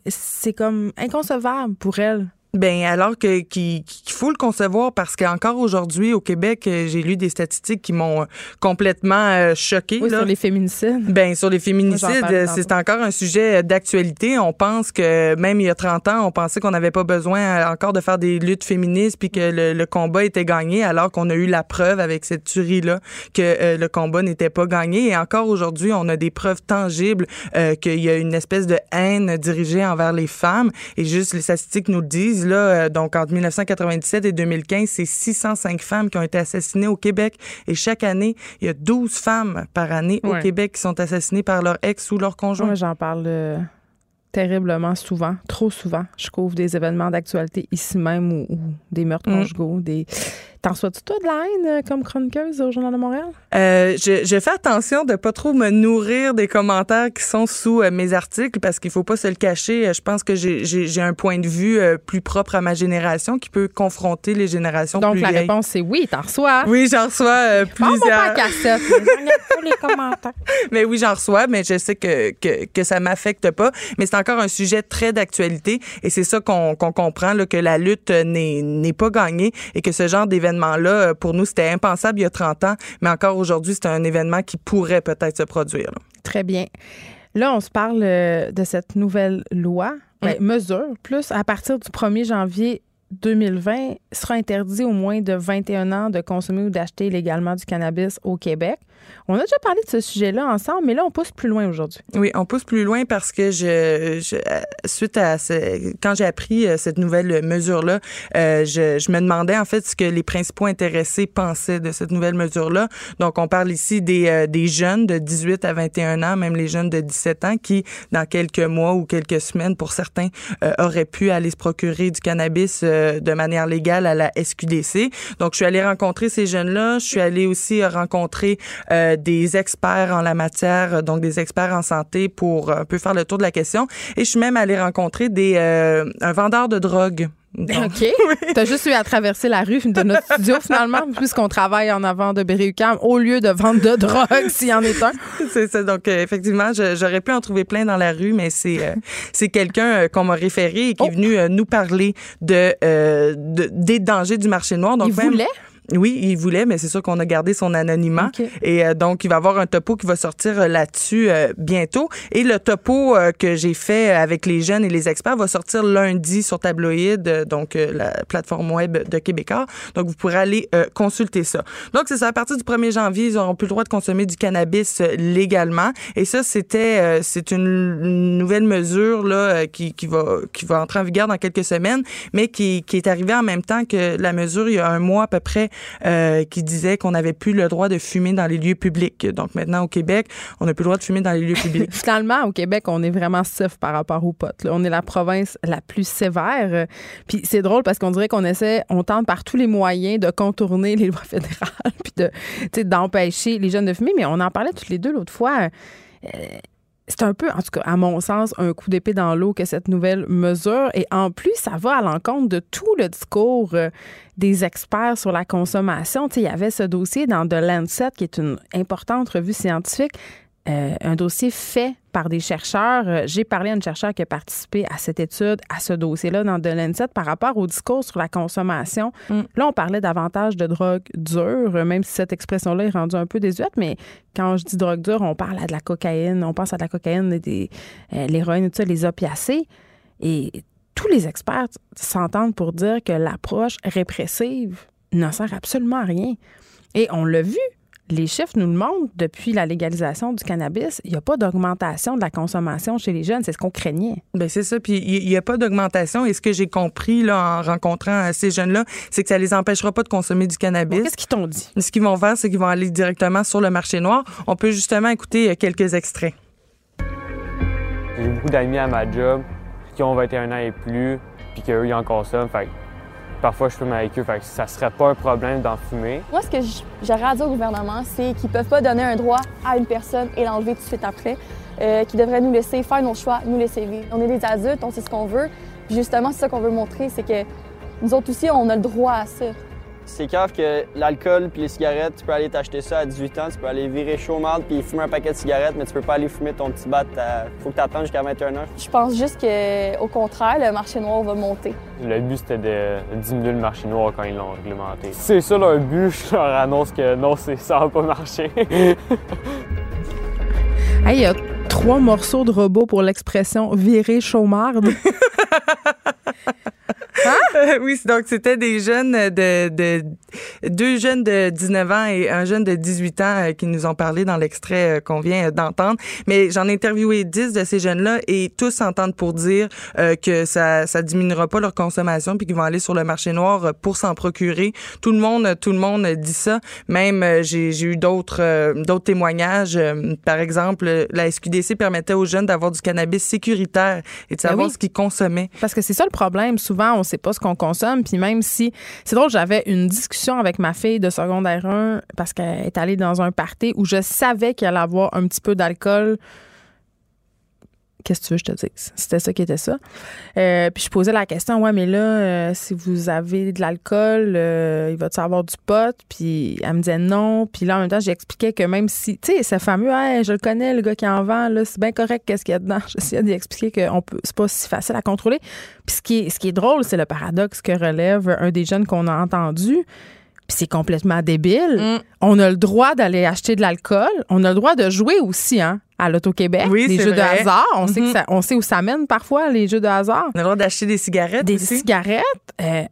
C'est comme inconcevable pour elles Ben alors que qu'il qu'il faut le concevoir parce qu'encore aujourd'hui au Québec, euh, j'ai lu des statistiques qui m'ont euh, complètement euh, choqué. Oui, sur les féminicides. Ben sur les féminicides, c'est encore un sujet d'actualité. On pense que même il y a 30 ans, on pensait qu'on n'avait pas besoin encore de faire des luttes féministes puis que le, le combat était gagné, alors qu'on a eu la preuve avec cette tuerie là que euh, le combat n'était pas gagné. Et encore aujourd'hui, on a des preuves tangibles euh, qu'il y a une espèce de haine dirigée envers les femmes. Et juste les statistiques nous le disent là. euh, donc entre 1997 et 2015, c'est 605 femmes qui ont été assassinées au Québec. Et chaque année, il y a 12 femmes par année au Ouais. Québec qui sont assassinées par leur ex ou leur conjoint. Moi, j'en parle euh, terriblement souvent, trop souvent. Je couvre des événements d'actualité ici même ou, ou des meurtres Mm. conjugaux. Des... T'en reçois-tu, toi, de la haine euh, comme chroniqueuse au Journal de Montréal? Euh, je, je fais attention de pas trop me nourrir des commentaires qui sont sous euh, mes articles parce qu'il faut pas se le cacher. Euh, Je pense que j'ai- un point de vue euh, plus propre à ma génération qui peut confronter les générations Donc, plus la vieilles. réponse, c'est oui, t'en reçois. Oui, j'en reçois plusieurs. cassette. mais les commentaires. [LAUGHS] Mais oui, j'en reçois, mais je sais que, que, que ça m'affecte pas. Mais c'est encore un sujet très d'actualité et c'est ça qu'on comprend, là, que la lutte n'est pas gagnée et que ce genre d'événement-là, euh, pour nous, c'était impensable il y a 30 ans, mais encore aujourd'hui, c'est un événement qui pourrait peut-être se produire. là. Très bien. Là, on se parle euh, de cette nouvelle loi, ben, mesure, plus à partir du 1er janvier 2020, il sera interdit au moins de 21 ans de consommer ou d'acheter légalement du cannabis au Québec. On a déjà parlé de ce sujet-là ensemble, mais là, on pousse plus loin aujourd'hui. Oui, on pousse plus loin parce que je, euh, suite à ce, quand j'ai appris euh, cette nouvelle mesure-là, euh, je, je me demandais en fait ce que les principaux intéressés pensaient de cette nouvelle mesure-là. Donc, on parle ici des, des jeunes de 18 à 21 ans, même les jeunes de 17 ans qui, dans quelques mois ou quelques semaines, pour certains, auraient pu aller se procurer du cannabis de manière légale à la SQDC. Donc, je suis allée rencontrer ces jeunes-là. Je suis allée aussi rencontrer euh, des experts en la matière, euh, donc des experts en santé pour euh, un peu faire le tour de la question. Et je suis même allée rencontrer des euh, un vendeur de drogue. OK. [LAUGHS] T'as juste eu à traverser la rue de notre studio, finalement, [LAUGHS] puisqu'on travaille en avant de Berry-UQAM, au lieu de vendre de drogue, s'il y en est un. [LAUGHS] c'est ça. Donc, euh, effectivement, j'aurais pu en trouver plein dans la rue, mais c'est euh, c'est quelqu'un euh, qu'on m'a référé et qui Oh. est venu euh, nous parler de, euh, de- des dangers du marché noir. Donc, Il même- voulait? Oui, il voulait, mais c'est sûr qu'on a gardé son anonymat. Et euh, donc, il va y avoir un topo qui va sortir euh, là-dessus euh, bientôt. Et le topo euh, que j'ai fait avec les jeunes et les experts va sortir lundi sur Tabloïd, euh, donc euh, la plateforme web de Québécois. Donc, vous pourrez aller euh, consulter ça. Donc, c'est ça. À partir du 1er janvier, ils n'auront plus le droit de consommer du cannabis euh, légalement. Et ça, c'était, euh, c'est une, une nouvelle mesure là euh, qui, qui va qui va entrer en vigueur dans quelques semaines, mais qui, qui est arrivée en même temps que la mesure il y a un mois à peu près euh, qui disait qu'on n'avait plus le droit de fumer dans les lieux publics. Donc maintenant au Québec, on n'a plus le droit de fumer dans les lieux publics. [LAUGHS] Finalement, au Québec, on est vraiment safe par rapport aux potes. On est la province la plus sévère. Puis c'est drôle parce qu'on dirait qu'on essaie, on tente par tous les moyens de contourner les lois fédérales [LAUGHS] puis de, d'empêcher les jeunes de fumer. Mais on en parlait toutes les deux l'autre fois. Euh, c'est un peu, en tout cas, à mon sens, un coup d'épée dans l'eau que cette nouvelle mesure. Et en plus, ça va à l'encontre de tout le discours euh, des experts sur la consommation. Tu il y avait ce dossier dans The Lancet, qui est une importante revue scientifique, euh, un dossier fait par des chercheurs. Euh, J'ai parlé à une chercheure qui a participé à cette étude, à ce dossier-là dans The Lancet par rapport au discours sur la consommation. Mm. Là, on parlait davantage de drogue dure, euh, même si cette expression-là est rendue un peu désuète, mais quand je dis drogue dure, on parle à de la cocaïne, on pense à de la cocaïne, des, euh, l'héroïne, tout ça, les opiacés. Et tous les experts s'entendent pour dire que l'approche répressive ne sert absolument à rien. Et on l'a vu, les chiffres nous le montrent, depuis la légalisation du cannabis, il n'y a pas d'augmentation de la consommation chez les jeunes. C'est ce qu'on craignait. Ben c'est ça. Puis il n'y a pas d'augmentation. Et ce que j'ai compris là en rencontrant euh, ces jeunes-là, c'est que ça les empêchera pas de consommer du cannabis. Qu'est-ce qu'ils t'ont dit? Ce qu'ils vont faire, c'est qu'ils vont aller directement sur le marché noir. On peut justement écouter euh, quelques extraits. J'ai beaucoup d'amis à ma job qui ont 21 ans et plus, puis qu'eux, ils en consomment. Fait parfois, je fume avec eux. Fait que ça serait pas un problème d'en fumer. Moi, ce que j'aurais à dire au gouvernement, c'est qu'ils peuvent pas donner un droit à une personne et l'enlever tout de suite après. Euh, qu'ils devraient nous laisser faire nos choix, nous laisser vivre. On est des adultes, on sait ce qu'on veut. Puis justement, c'est ça qu'on veut montrer, c'est que nous autres aussi, on a le droit à ça. C'est grave que l'alcool puis les cigarettes, tu peux aller t'acheter ça à 18 ans, tu peux aller virer chaud marde puis fumer un paquet de cigarettes, mais tu peux pas aller fumer ton petit bat. Faut que t'attendes jusqu'à 21 heures. Je pense juste que, au contraire, le marché noir va monter. Le but, c'était de diminuer le marché noir quand ils l'ont réglementé. C'est ça leur but, je leur annonce que non, c'est- ça va pas marcher. [LAUGHS] Hey, il y a trois morceaux de robot pour l'expression virer chaumarde. [LAUGHS] oui, donc c'était des jeunes de, de deux jeunes de 19 ans et un jeune de 18 ans euh, qui nous ont parlé dans l'extrait euh, qu'on vient d'entendre. Mais j'en ai interviewé 10 de ces jeunes-là et tous s'entendent pour dire euh, que ça ça diminuera pas leur consommation puis qu'ils vont aller sur le marché noir euh, pour s'en procurer. Tout le monde tout le monde dit ça. Même euh, j'ai eu d'autres euh, d'autres témoignages. Euh, Par exemple, euh, la SQDC permettait aux jeunes d'avoir du cannabis sécuritaire et de Ben savoir oui. ce qu'ils consommaient. Parce que c'est ça le problème. Souvent, on sait pas ce qu'on consomme. Puis même si. C'est drôle, j'avais une discussion avec ma fille de secondaire 1 parce qu'elle est allée dans un party où je savais qu'elle allait avoir un petit peu d'alcool. Qu'est-ce que tu veux que je te dise? C'était ça qui était ça. Euh, puis je posais la question, ouais, mais là, euh, si vous avez de l'alcool, euh, il va-tu avoir du pot? Puis elle me disait non. Puis là, en même temps, j'expliquais que même si, tu sais, ce fameux, hey, je le connais, le gars qui en vend, là, c'est bien correct, qu'est-ce qu'il y a dedans? [LAUGHS] J'essayais d'expliquer que peut, c'est pas si facile à contrôler. Puis ce qui est, ce qui est drôle, c'est le paradoxe que relève un des jeunes qu'on a entendu. C'est complètement débile. Mm. On a le droit d'aller acheter de l'alcool. On a le droit de jouer aussi, hein, à l'Auto-Québec. Oui, les jeux vrai. de hasard. On, sait que Mhm. ça, on sait où ça mène parfois, les jeux de hasard. On a le droit d'acheter des cigarettes Des aussi. cigarettes, euh,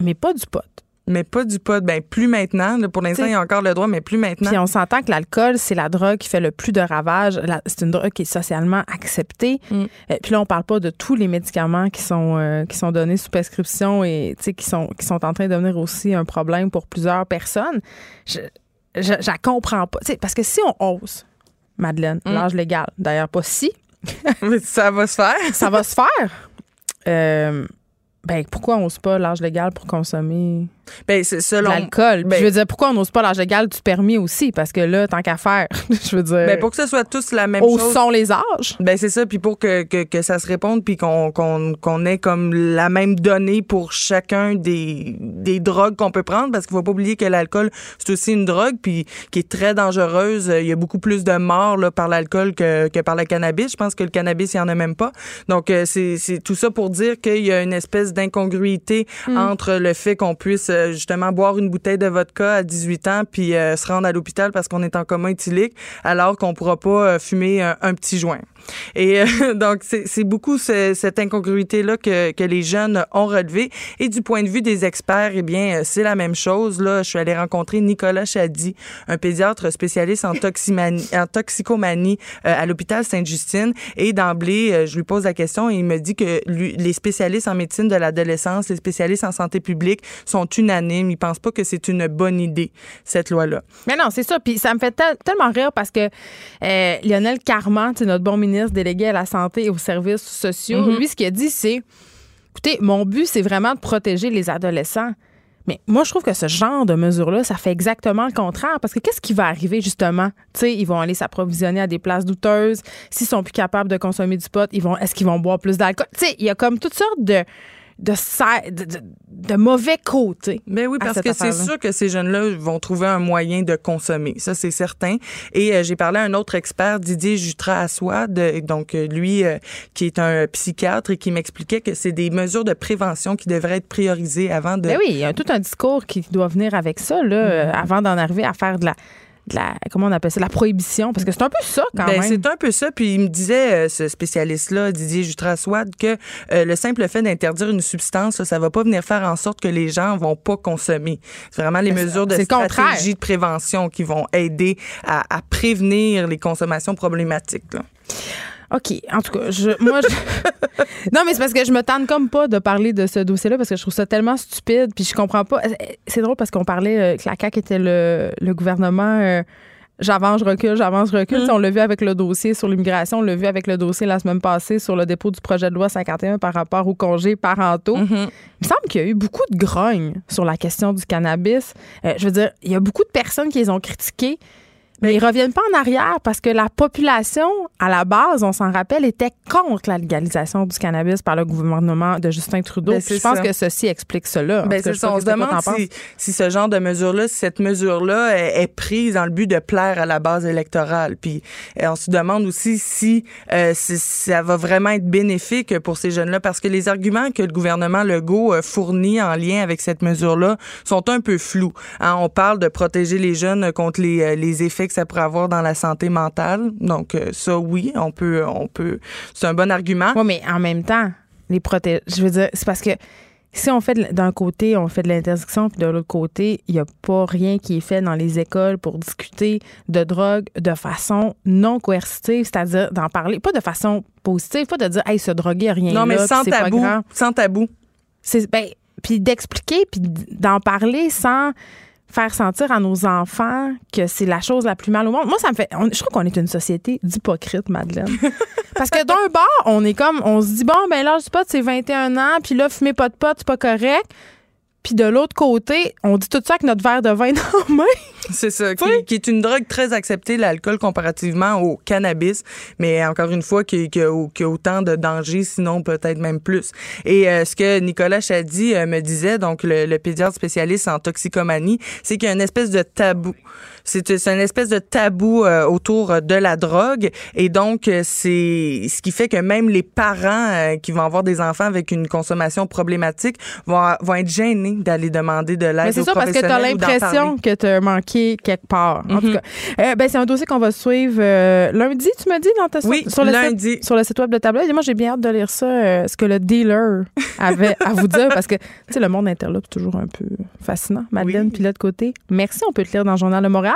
mais pas du pot. Mais pas du pot. Ben, plus maintenant. là. pour l'instant, il y a encore le droit, mais plus maintenant. Puis on s'entend que l'alcool, c'est la drogue qui fait le plus de ravages. C'est une drogue qui est socialement acceptée. Mm. Euh, puis là, on parle pas de tous les médicaments qui sont euh, qui sont donnés sous prescription et qui sont qui sont en train de devenir aussi un problème pour plusieurs personnes. Je je, je la comprends pas. Parce que si on hausse, Madeleine, Mm. l'âge légal, d'ailleurs pas si, [LAUGHS] ça va se faire. ça va se faire. Euh, ben pourquoi on n'ose pas l'âge légal pour consommer Ben, c'est selon. l'alcool? Ben- je veux dire, pourquoi on n'ose pas l'âge légal du permis aussi? Parce que là, tant qu'à faire, [LAUGHS] je veux dire, Ben, pour que ce soit tous la même chose. haussons les âges. Ben c'est ça, puis pour que, que, que ça se réponde, puis qu'on qu'on qu'on ait comme la même donnée pour chacun des, des drogues qu'on peut prendre, parce qu'il faut pas oublier que l'alcool, c'est aussi une drogue, puis qui est très dangereuse. Il y a beaucoup plus de morts là, par l'alcool que, que par le cannabis. Je pense que le cannabis, il y en a même pas. Donc, euh, c'est c'est tout ça pour dire qu'il y a une espèce d'incongruité entre le fait qu'on puisse justement boire une bouteille de vodka à 18 ans, puis euh, se rendre à l'hôpital parce qu'on est en coma éthylique, alors qu'on pourra pas euh, fumer un, petit joint. Et euh, [LAUGHS] donc, c'est beaucoup ce- cette incongruité-là que, que les jeunes ont relevé. Et du point de vue des experts, eh bien, c'est la même chose. Là, je suis allée rencontrer Nicolas Chadi, un pédiatre spécialiste en, toxicomanie à l'hôpital Sainte-Justine. Et d'emblée, je lui pose la question et il me dit que les spécialistes en médecine de l'adolescence, les spécialistes en santé publique sont unanimes. Ils pensent pas que c'est une bonne idée, cette loi-là. Mais non, c'est ça. Puis ça me fait tel- tellement rire parce que euh, Lionel Carman, c'est notre bon ministre délégué à la santé et aux services sociaux, Mhm. lui, ce qu'il a dit, c'est écoutez, mon but, c'est vraiment de protéger les adolescents. Mais moi, je trouve que ce genre de mesure-là, ça fait exactement le contraire. Parce que qu'est-ce qui va arriver, justement? Tu sais, ils vont aller s'approvisionner à des places douteuses. S'ils sont plus capables de consommer du pot, ils vont, est-ce qu'ils vont boire plus d'alcool? Tu sais, il y a comme toutes sortes de, de, sa- de, de- de mauvais côtés. Ben oui, parce que c'est sûr que ces jeunes-là vont trouver un moyen de consommer. Ça, c'est certain. Et euh, j'ai parlé à un autre expert, Didier Jutra-Assouad, euh, donc euh, lui, euh, qui est un psychiatre et qui m'expliquait que c'est des mesures de prévention qui devraient être priorisées avant de... Ben oui, il y a tout un discours qui doit venir avec ça, là, euh, avant d'en arriver à faire de la, de la. Comment on appelle ça? La prohibition. Parce que c'est un peu ça, quand Ben, même. c'est un peu ça. Puis il me disait, euh, ce spécialiste-là, Didier Jutra-Swad, que euh, le simple fait d'interdire une substance, là, ça va pas venir faire en sorte que les gens vont pas consommer. C'est vraiment les Ben, mesures de stratégie de prévention qui vont aider à, à prévenir les consommations problématiques. là. OK. En tout cas, je, moi, je- [LAUGHS] non, mais c'est parce que je me tente comme pas de parler de ce dossier-là parce que je trouve ça tellement stupide. Puis je comprends pas. C'est drôle parce qu'on parlait euh, que la CAQ était le, le gouvernement. euh, J'avance, je recule, j'avance, je recule. Sais, On l'a vu avec le dossier sur l'immigration, on l'a vu avec le dossier la semaine passée sur le dépôt du projet de loi 51 par rapport aux congés parentaux. Mm-hmm. Il me semble qu'il y a eu beaucoup de grogne sur la question du cannabis. Euh, je veux dire, il y a beaucoup de personnes qui les ont critiqués. Mais ils reviennent pas en arrière parce que la population, à la base, on s'en rappelle, était contre la légalisation du cannabis par le gouvernement de Justin Trudeau. Ben, Puis je pense ça. que ceci explique cela. En Ben, c'est ça. On se demande si, si ce genre de mesure-là, si cette mesure-là est, est prise dans le but de plaire à la base électorale. Puis euh, on se demande aussi si euh, si ça va vraiment être bénéfique pour ces jeunes-là, parce que les arguments que le gouvernement Legault euh, fournit en lien avec cette mesure-là sont un peu flous. Hein, on parle de protéger les jeunes contre les, les effets que ça pourrait avoir dans la santé mentale. Donc euh, ça, oui, on peut, on peut. C'est un bon argument. Oui, mais en même temps, les protéger. Je veux dire, c'est parce que si on fait d'un côté, on fait de l'interdiction, puis de l'autre côté, il n'y a pas rien qui est fait dans les écoles pour discuter de drogue de façon non coercitive, c'est-à-dire d'en parler, pas de façon positive, pas de dire, hey, se droguer, rien Non, mais là, sans c'est pas tabou. Sans tabou. Ben, puis d'expliquer puis d'en parler sans faire sentir à nos enfants que c'est la chose la plus mal au monde. Moi, ça me fait. on- je trouve qu'on est une société d'hypocrites, Madeleine. [LAUGHS] Parce que d'un bord, on est comme. On se dit, bon, ben l'âge du pot, c'est 21 ans, puis là, fumer pas de pot, c'est pas correct. Puis de l'autre côté, on dit tout ça avec notre verre de vin dans la main. C'est ça, qui, qui est une drogue très acceptée, l'alcool, comparativement au cannabis, mais encore une fois, qui, qui, a, qui a autant de dangers, sinon peut-être même plus. Et euh, ce que Nicolas Chadi euh, me disait, donc le, le pédiatre spécialiste en toxicomanie, c'est qu'il y a une espèce de tabou. C'est c'est une espèce de tabou euh, autour de la drogue, et donc euh, c'est ce qui fait que même les parents euh, qui vont avoir des enfants avec une consommation problématique vont, vont être gênés d'aller demander de l'aide Mais c'est ça parce que tu as l'impression que tu as manqué quelque part. En tout Mhm. cas, Euh, ben, c'est un dossier qu'on va suivre euh, lundi, tu m'as dit, dans ta Oui, sur le lundi. Site, sur le site web de Tableau. Et moi, j'ai bien hâte de lire ça, euh, ce que le dealer avait à vous dire parce que, tu sais, le monde interlope c'est toujours un peu fascinant. Madeleine, puis de l'autre côté, merci. On peut te lire dans le Journal de Montréal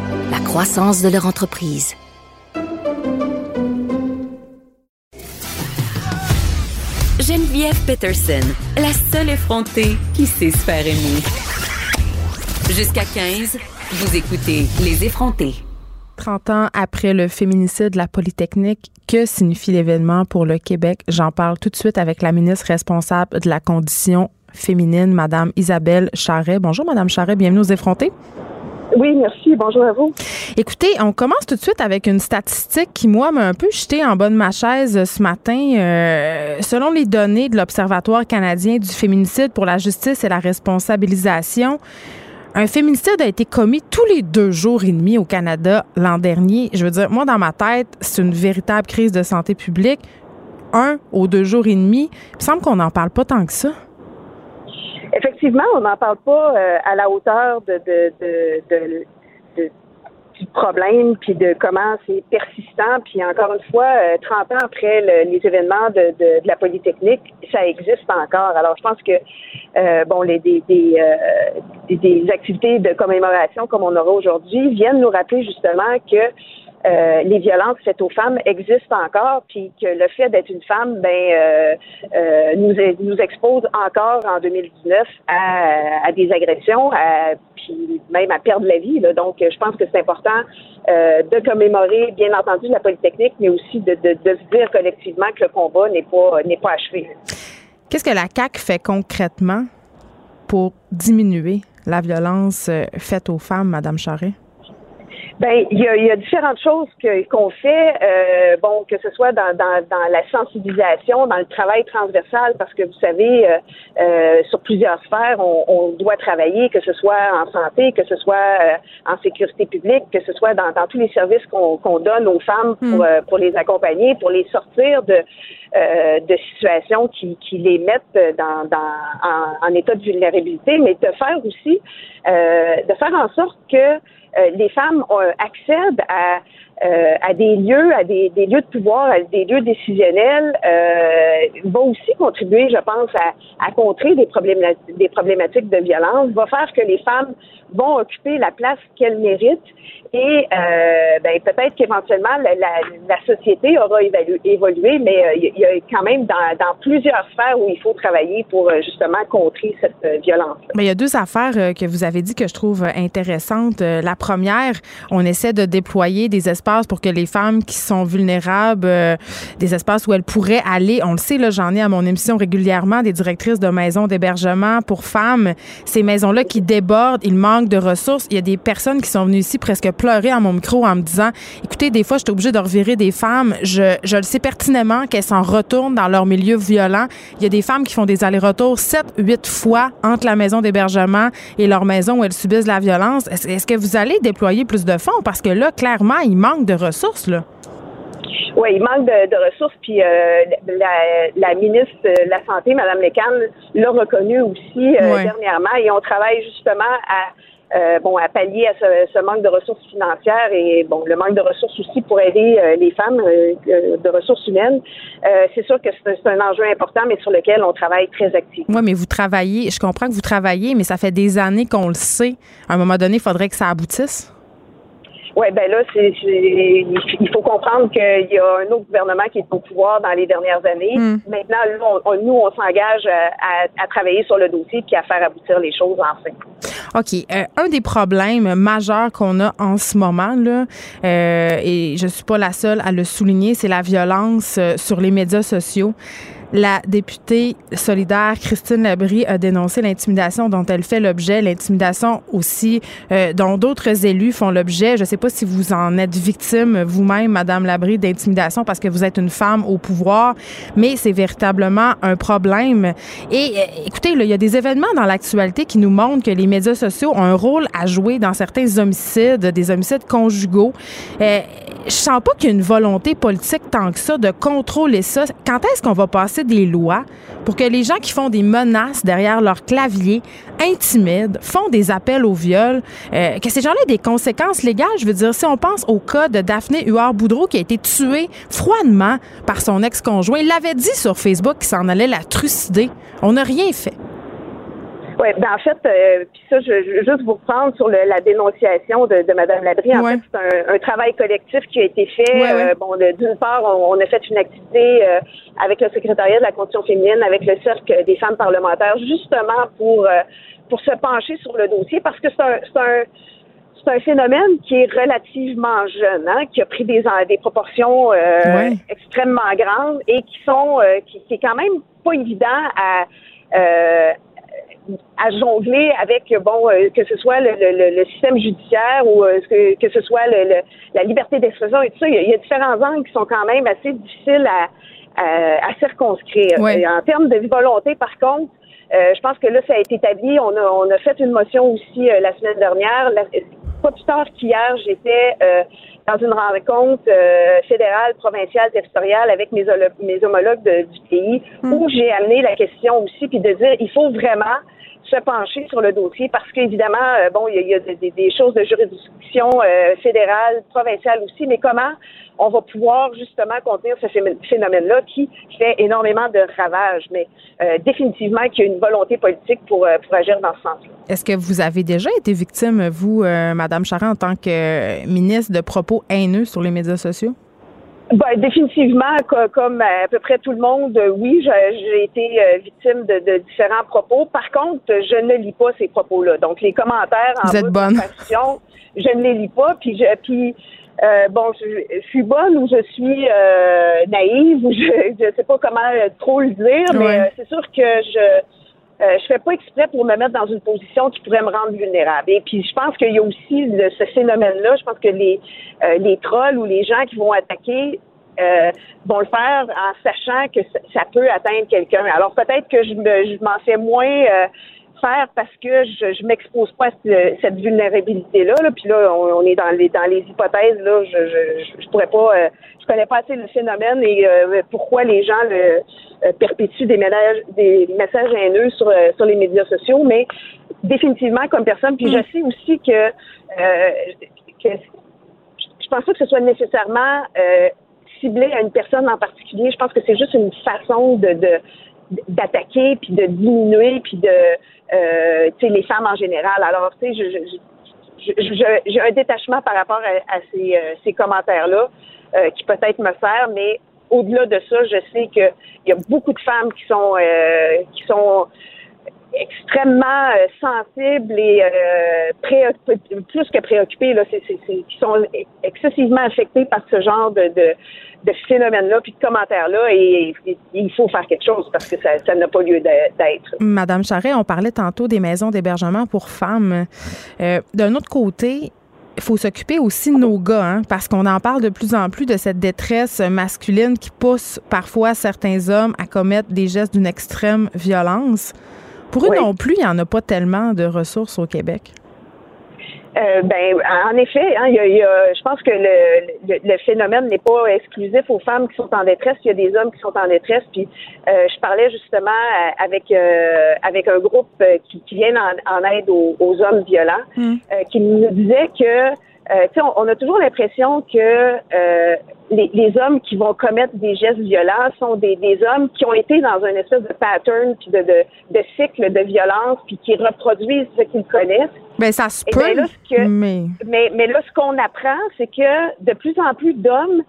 la croissance de leur entreprise. Geneviève Peterson, la seule effrontée qui sait se faire aimer. Jusqu'à 15, vous écoutez Les effrontés. 30 ans après le féminicide de la Polytechnique, que signifie l'événement pour le Québec? J'en parle tout de suite avec la ministre responsable de la condition féminine, Madame Isabelle Charret. Bonjour, Madame Charret, bienvenue aux effrontés. Oui, merci. Bonjour à vous. Écoutez, on commence tout de suite avec une statistique qui, moi, m'a un peu jeté en bas de ma chaise euh, ce matin. Euh, selon les données de l'Observatoire canadien du féminicide pour la justice et la responsabilisation, un féminicide a été commis tous les deux jours et demi au Canada l'an dernier. Je veux dire, moi, dans ma tête, c'est une véritable crise de santé publique. Un aux deux jours et demi. Il semble qu'on n'en parle pas tant que ça. Effectivement, on n'en parle pas euh, à la hauteur de, de, de, du problème, puis de comment c'est persistant. Puis encore une fois, euh, 30 ans après le- les événements de, la Polytechnique, ça existe encore. Alors je pense que euh, bon, les euh, des activités de commémoration comme on aura aujourd'hui viennent nous rappeler justement que euh, les violences faites aux femmes existent encore, puis que le fait d'être une femme, ben, euh, euh, nous, nous expose encore en 2019 à, à des agressions, à, puis même à perdre la vie. là. Donc, je pense que c'est important euh, de commémorer, bien entendu, la Polytechnique, mais aussi de, de, de se dire collectivement que le combat n'est pas n'est pas achevé. Qu'est-ce que la CAQ fait concrètement pour diminuer la violence euh, faite aux femmes, Madame Charret? Ben, il y a, y a différentes choses que- qu'on fait, euh, bon, que ce soit dans, dans, dans la sensibilisation, dans le travail transversal, parce que vous savez, euh, euh, sur plusieurs sphères, on, on doit travailler, que ce soit en santé, que ce soit euh, en sécurité publique, que ce soit dans, dans tous les services qu'on qu'on donne aux femmes pour, euh, pour les accompagner, pour les sortir de, euh, de situations qui, qui les mettent dans, dans, en, en état de vulnérabilité, mais de faire aussi, euh, de faire en sorte que les femmes euh, accèdent à, euh, à des lieux, à des, lieux de pouvoir, à des lieux décisionnels, euh, va aussi contribuer, je pense, à, à contrer des, des problématiques de violence, va faire que les femmes vont occuper la place qu'elles méritent et euh, ben, peut-être qu'éventuellement la, société aura évolué, mais euh, il y a quand même dans, plusieurs sphères où il faut travailler pour euh, justement contrer cette euh, violence. Mais il y a deux affaires que vous avez dit que je trouve intéressantes. La première, on essaie de déployer des espaces pour que les femmes qui sont vulnérables, des espaces où elles pourraient aller. On le sait, là, j'en ai à mon émission régulièrement des directrices de maisons d'hébergement pour femmes. Ces maisons-là qui débordent, il manque de ressources. Il y a des personnes qui sont venues ici presque pleurer à mon micro en me disant écoutez, des fois, je suis obligée de revirer des femmes. Je, je le sais pertinemment qu'elles s'en retournent dans leur milieu violent. Il y a des femmes qui font des allers-retours 7, 8 fois entre la maison d'hébergement et leur maison où elles subissent la violence. Est-ce, que vous allez déployer plus de fonds? Parce que là, clairement, il manque de ressources, là. Oui, il manque de, de ressources. Puis euh, la, la, ministre de la Santé, Mme Lécan, l'a reconnu aussi euh, ouais. dernièrement. Et on travaille justement à euh, bon, à pallier à ce, ce, manque de ressources financières et bon, le manque de ressources aussi pour aider euh, les femmes euh, de ressources humaines. c'est sûr que c'est un enjeu important, mais sur lequel on travaille très activement. Oui, mais vous travaillez, je comprends que vous travaillez, mais ça fait des années qu'on le sait. À un moment donné, il faudrait que ça aboutisse. Oui, ben là, c'est, il faut comprendre qu'il y a un autre gouvernement qui est au pouvoir dans les dernières années. Mm. Maintenant, on, nous, on s'engage à, à, travailler sur le dossier puis à faire aboutir les choses enfin. OK. Euh, un des problèmes majeurs qu'on a en ce moment, là, euh, et je suis pas la seule à le souligner, c'est la violence euh, sur les médias sociaux. La députée solidaire Christine Labrie a dénoncé l'intimidation dont elle fait l'objet, l'intimidation aussi euh, dont d'autres élus font l'objet. Je ne sais pas si vous en êtes victime vous-même, Madame Labrie, d'intimidation parce que vous êtes une femme au pouvoir, mais c'est véritablement un problème. Et euh, écoutez, il y a des événements dans l'actualité qui nous montrent que les médias sociaux ont un rôle à jouer dans certains homicides, des homicides conjugaux. Euh, je sens pas qu'il y a une volonté politique tant que ça de contrôler ça. Quand est-ce qu'on va passer des lois pour que les gens qui font des menaces derrière leur clavier intimident, font des appels au viol, euh, que ces gens-là aient des conséquences légales? Je veux dire, si on pense au cas de Daphné Huard-Boudreau qui a été tuée froidement par son ex-conjoint, il l'avait dit sur Facebook qu'il s'en allait la trucider. On n'a rien fait. Oui, ben en fait, euh, puis ça, je, je, veux juste vous reprendre sur le, la dénonciation de, de Mme Labrie. En Ouais. fait, c'est un, un travail collectif qui a été fait. Ouais, ouais. Euh, bon, d'une part, on, on a fait une activité euh, avec le secrétariat de la condition féminine, avec le cercle des femmes parlementaires, justement pour euh, pour se pencher sur le dossier, parce que c'est un, c'est un c'est un phénomène qui est relativement jeune, hein, qui a pris des, des proportions euh, extrêmement grandes et qui sont euh, qui, qui est quand même pas évident à euh, à jongler avec bon euh, que ce soit le, le, le système judiciaire ou euh, que, que ce soit le, le- la liberté d'expression et tout ça, il y, a, il y a différents angles qui sont quand même assez difficiles à, à, à circonscrire. Ouais. En termes de volonté, par contre, euh, je pense que là, ça a été établi. On a, on a fait une motion aussi euh, la semaine dernière. La- pas plus tard qu'hier, j'étais euh, dans une rencontre euh, fédérale, provinciale, territoriale avec mes, homologues de- du pays, où j'ai amené la question aussi, puis de dire, il faut vraiment se pencher sur le dossier parce qu'évidemment, euh, bon, il y a, des, choses de juridiction euh, fédérale, provinciale aussi, mais comment on va pouvoir justement contenir ce phé- phénomène-là qui fait énormément de ravages, mais euh, définitivement qu'il y a une volonté politique pour, pour agir dans ce sens-là. Est-ce que vous avez déjà été victime, vous, Madame Charest, en tant que ministre, de propos haineux sur les médias sociaux? Ben, définitivement, co- comme à peu près tout le monde, euh, oui, j'ai été euh, victime de, de différents propos. Par contre, je ne lis pas ces propos-là. Donc, les commentaires en Vous êtes bonne. je ne les lis pas. Puis, je, puis euh, bon, je, je suis bonne ou je suis euh, naïve ou je ne sais pas comment trop le dire, mais Ouais. euh, c'est sûr que je euh, je fais pas exprès pour me mettre dans une position qui pourrait me rendre vulnérable. Et puis, je pense qu'il y a aussi ce phénomène-là. Je pense que les, euh, les trolls ou les gens qui vont attaquer euh, vont le faire en sachant que ça, peut atteindre quelqu'un. Alors, peut-être que je, je m'en fais moins euh, faire parce que je, je m'expose pas à cette, cette vulnérabilité-là. Là. Puis là, on, on est dans les dans les hypothèses. Là, je, je, je pourrais pas, euh, je connais pas assez le phénomène et euh, pourquoi les gens le euh, perpétuent des messages des messages haineux sur sur les médias sociaux. Mais définitivement comme personne. Puis je sais aussi que que pense pas que ce soit nécessairement ciblé à une personne en particulier. Je pense que c'est juste une façon de, de d'attaquer puis de diminuer puis de euh, tu sais les femmes en général. Alors tu sais je, je, j'ai un détachement par rapport à, ces, euh, ces commentaires là euh, qui peut-être me sert, mais au-delà de ça, je sais qu'il y a beaucoup de femmes qui sont euh, qui sont extrêmement euh, sensibles et euh, plus que préoccupées, là, qui sont excessivement affectées par ce genre de, phénomène-là, puis de commentaires-là, et, il faut faire quelque chose parce que ça, ça n'a pas lieu d'être. Madame Charret, on parlait tantôt des maisons d'hébergement pour femmes. Euh, d'un autre côté, il faut s'occuper aussi de nos gars, hein, parce qu'on en parle de plus en plus de cette détresse masculine qui pousse parfois certains hommes à commettre des gestes d'une extrême violence. Pour eux non plus, il n'y en a pas tellement de ressources au Québec. Euh, ben, en effet, hein, y a, y a, je pense que le, le, phénomène n'est pas exclusif aux femmes qui sont en détresse. Il y a des hommes qui sont en détresse. Puis, euh, je parlais justement euh, avec euh, avec un groupe qui, qui vient en, en aide aux, aux, hommes violents, mm. qui nous disait que euh, on, on, a toujours l'impression que les, les, hommes qui vont commettre des gestes violents sont des, des hommes qui ont été dans un espèce de pattern puis de, de, de cycle de violence puis qui reproduisent ce qu'ils connaissent. Mais ben, ça se peut. Ben mais... mais... mais là, ce qu'on apprend, c'est que de plus en plus d'hommes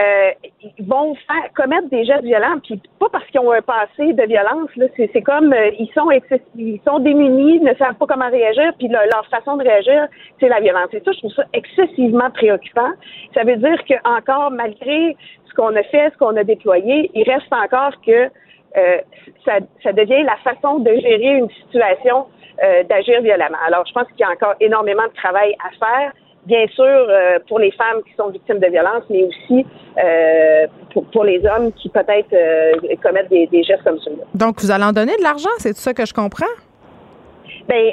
euh, ils vont faire commettre des gestes violents, puis pas parce qu'ils ont un passé de violence. Là, c'est, c'est comme euh, ils sont ils sont démunis, ne savent pas comment réagir, puis leur, façon de réagir, c'est la violence. Et ça, je trouve ça excessivement préoccupant. Ça veut dire que encore malgré ce qu'on a fait, ce qu'on a déployé, il reste encore que euh, ça, ça devient la façon de gérer une situation euh, d'agir violemment. Alors, je pense qu'il y a encore énormément de travail à faire bien sûr euh, pour les femmes qui sont victimes de violences, mais aussi euh, pour, pour, les hommes qui peut-être euh, commettent des, des, gestes comme celui-là. Donc, vous allez en donner de l'argent, c'est tout ça que je comprends? Bien,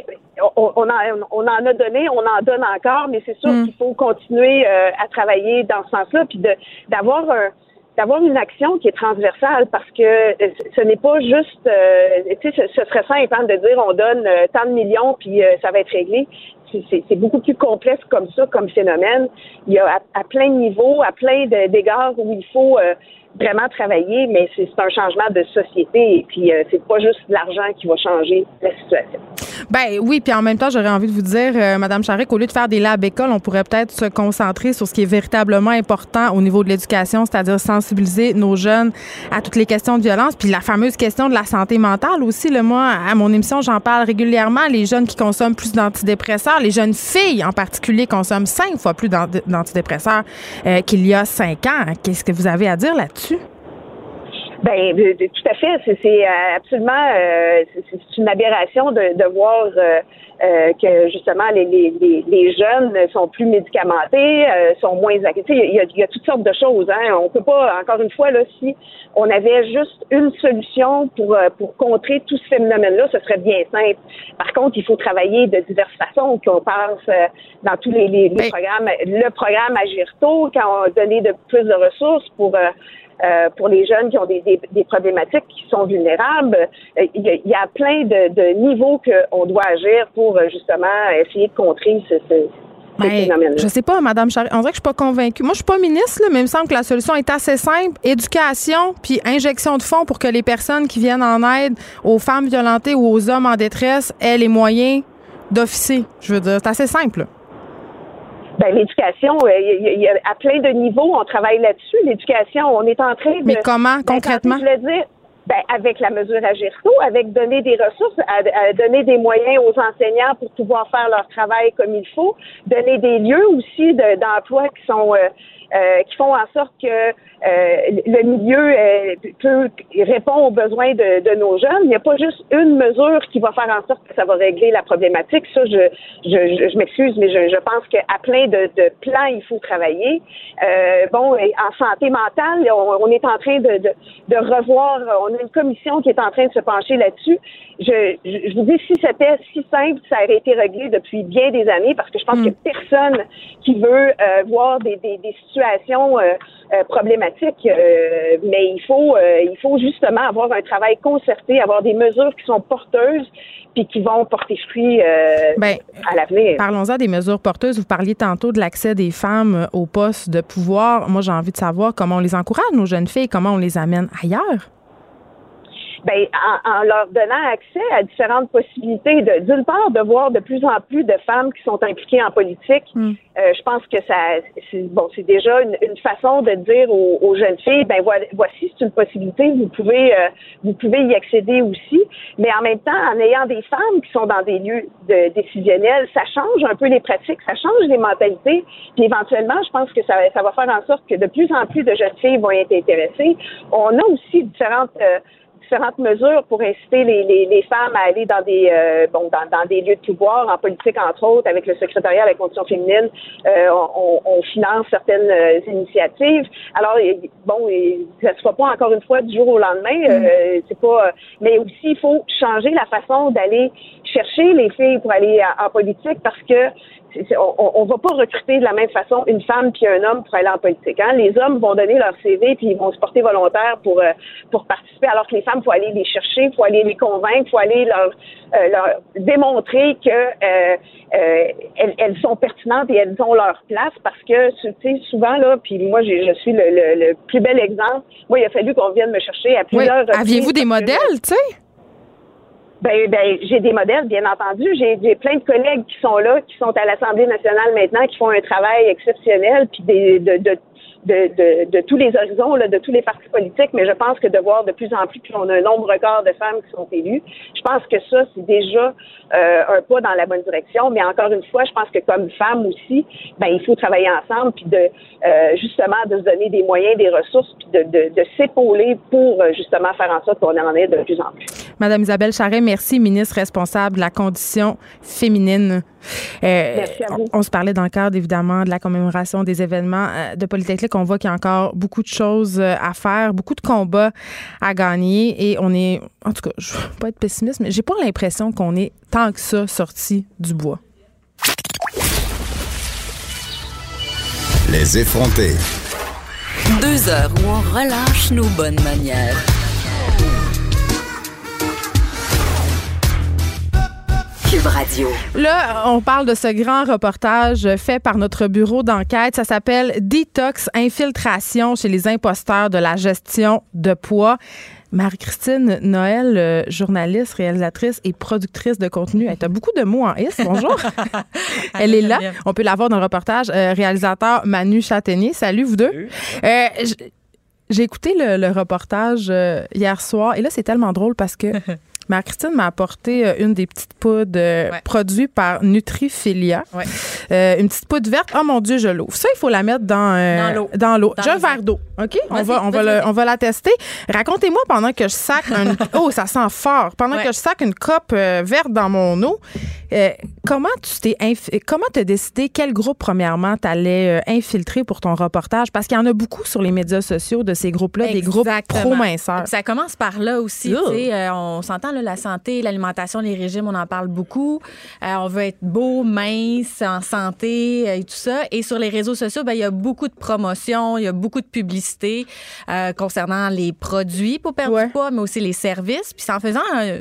on, on, en, on en a donné, on en donne encore, mais c'est sûr hmm. qu'il faut continuer à travailler dans ce sens-là, puis d'avoir un d'avoir une action qui est transversale parce que ce n'est pas juste, tu sais, ce, serait simple hein, de dire on donne tant de millions puis ça va être réglé c'est beaucoup plus complexe comme ça, comme phénomène. Il y a à, plein de niveaux, à plein d'égards où il faut euh, vraiment travailler, mais c'est un changement de société et puis euh, c'est pas juste l'argent qui va changer la situation. Ben oui, puis en même temps, j'aurais envie de vous dire, euh, Madame Charret, qu'au lieu de faire des labs écoles, on pourrait peut-être se concentrer sur ce qui est véritablement important au niveau de l'éducation, c'est-à-dire sensibiliser nos jeunes à toutes les questions de violence, puis la fameuse question de la santé mentale aussi. Le moi, à mon émission, j'en parle régulièrement. Les jeunes qui consomment plus d'antidépresseurs, les jeunes filles en particulier consomment cinq fois plus d'antidépresseurs euh, qu'il y a cinq ans. Qu'est-ce que vous avez à dire là-dessus? Ben, tout à fait. C'est euh, absolument euh, c'est une aberration de, de voir euh, que justement les, les, les, jeunes sont plus médicamentés, sont moins il y, a, il y a toutes sortes de choses. Hein. On peut pas, encore une fois, là, si on avait juste une solution pour pour contrer tout ce phénomène-là, ce serait bien simple. Par contre, il faut travailler de diverses façons, qu'on pense dans tous les, les, ben programmes. Le programme Agirto, quand on a donné de plus de ressources pour euh, pour les jeunes qui ont des, des, des problématiques qui sont vulnérables. Euh, il y, a, il y a plein de, de niveaux qu'on doit agir pour euh, justement essayer de contrer ce, ce ben, je sais pas, Madame Charest. On dirait que je suis pas convaincue. Moi, je suis pas ministre, là, mais il me semble que la solution est assez simple. Éducation, puis injection de fonds pour que les personnes qui viennent en aide aux femmes violentées ou aux hommes en détresse aient les moyens d'officier. Je veux dire, c'est assez simple. Ben, l'éducation, euh, il y, a, à plein de niveaux, on travaille là-dessus. L'éducation, on est en train de. Mais comment, ben, concrètement? Je dire, ben, avec la mesure Agirto, avec donner des ressources, à, donner des moyens aux enseignants pour pouvoir faire leur travail comme il faut, donner des lieux aussi d'emploi qui sont euh, euh, qui font en sorte que euh, le milieu euh, peut répondre aux besoins de, nos jeunes. Il n'y a pas juste une mesure qui va faire en sorte que ça va régler la problématique. Ça, je, je, je m'excuse, mais je, je pense qu'à plein de, de, plans, il faut travailler. bon, en santé mentale, on, on est en train de, de, de, revoir, on a une commission qui est en train de se pencher là-dessus. Je, je, vous dis, si c'était si simple, ça aurait été réglé depuis bien des années, parce que je pense mm. qu'il n'y a personne qui veut voir des, des, des situations situations euh, euh, problématiques, euh, mais il faut, euh, il faut justement avoir un travail concerté, avoir des mesures qui sont porteuses puis qui vont porter fruit euh, Ben, à l'avenir. Parlons-en des mesures porteuses. Vous parliez tantôt de l'accès des femmes aux postes de pouvoir. Moi, j'ai envie de savoir comment on les encourage, nos jeunes filles, comment on les amène ailleurs. Ben, en, en leur donnant accès à différentes possibilités, d'une part, de voir de plus en plus de femmes qui sont impliquées en politique. Hmm. Euh, je pense que ça, c'est, bon, c'est déjà une, une façon de dire aux, aux jeunes filles, ben voici, c'est une possibilité, vous pouvez, euh, vous pouvez y accéder aussi. Mais en même temps, en ayant des femmes qui sont dans des lieux de, décisionnels, ça change un peu les pratiques, ça change les mentalités. Puis éventuellement, je pense que ça, ça va faire en sorte que de plus en plus de jeunes filles vont être intéressées. On a aussi différentes euh, différentes mesures pour inciter les, les, les femmes à aller dans des euh, bon dans, dans des lieux de pouvoir en politique entre autres avec le secrétariat à la condition féminine euh, on, on finance certaines euh, initiatives. Alors bon ça se fera pas encore une fois du jour au lendemain euh, c'est pas mais aussi il faut changer la façon d'aller chercher les filles pour aller en, en politique parce que on, on va pas recruter de la même façon une femme puis un homme pour aller en politique. Hein. Les hommes vont donner leur CV puis ils vont se porter volontaires pour euh, pour participer, alors que les femmes, faut aller les chercher, faut aller les convaincre, faut aller leur euh, leur démontrer que euh, euh, elles, elles sont pertinentes et elles ont leur place parce que tu sais souvent là, puis moi j'ai- je suis le, le, le plus bel exemple. Moi, il a fallu qu'on vienne me chercher à Oui. plusieurs. reprises Aviez-vous des modèles, tu sais? Ben, ben, j'ai des modèles, bien entendu. J'ai plein de collègues qui sont là, qui sont à l'Assemblée nationale maintenant, qui font un travail exceptionnel, puis des, de, de, de, de, tous les horizons, de tous les partis politiques. Mais je pense que de voir de plus en plus, puis on a un nombre record de femmes qui sont élues, je pense que ça, c'est déjà euh, un pas dans la bonne direction. Mais encore une fois, je pense que comme femme aussi, ben, il faut travailler ensemble, puis de euh, justement de se donner des moyens, des ressources, puis de, de, de s'épauler pour euh, justement faire en sorte qu'on en ait de plus en plus. Madame Isabelle Charret, merci, ministre responsable de la condition féminine. Euh, on se parlait dans le cadre, évidemment, de la commémoration des événements euh, de Polytechnique. On voit qu'il y a encore beaucoup de choses euh, à faire, beaucoup de combats à gagner. Et on est, en tout cas, je ne veux pas être pessimiste, mais j'ai pas l'impression qu'on est tant que ça sorti du bois. Les effrontés. Deux heures où on relâche nos bonnes manières. Cube Radio. Là, on parle de ce grand reportage fait par notre bureau d'enquête. Ça s'appelle Detox Infiltration chez les imposteurs de la gestion de poids. Marie-Christine Noël, euh, journaliste, réalisatrice et productrice de contenu. Elle a beaucoup de mots en is. Bonjour. [LAUGHS] Elle est là. On peut la voir dans le reportage. Euh, réalisateur Manu Châtaignier. Salut, vous deux. Euh, J'ai écouté le, le reportage euh, hier soir et là, c'est tellement drôle parce que [LAUGHS] Marie-Christine m'a apporté euh, une des petites poudres euh, produites par Nutrifilia. Euh, une petite poudre verte. Oh mon Dieu, je l'ouvre. Ça, il faut la mettre dans, euh, Dans l'eau. J'ai un verre d'eau. OK? On va, on, va le- on va la tester. Racontez-moi pendant que je sac un. [LAUGHS] oh, ça sent fort. Pendant Ouais. que je sac une cope euh, verte dans mon eau, euh, comment tu t'es inf- comment tu as décidé quel groupe, premièrement, tu allais infiltrer pour ton reportage? Parce qu'il y en a beaucoup sur les médias sociaux de ces groupes-là, des groupes pro-minceurs. Ça commence par là aussi. On s'entend, la santé, l'alimentation, les régimes, on en parle beaucoup. On veut être beau, mince, en santé euh, et tout ça. Et sur les réseaux sociaux, ben, il y a beaucoup de promotions, il y a beaucoup de publicité euh, concernant les produits pour perdre du poids, mais aussi les services. Puis c'est en faisant un-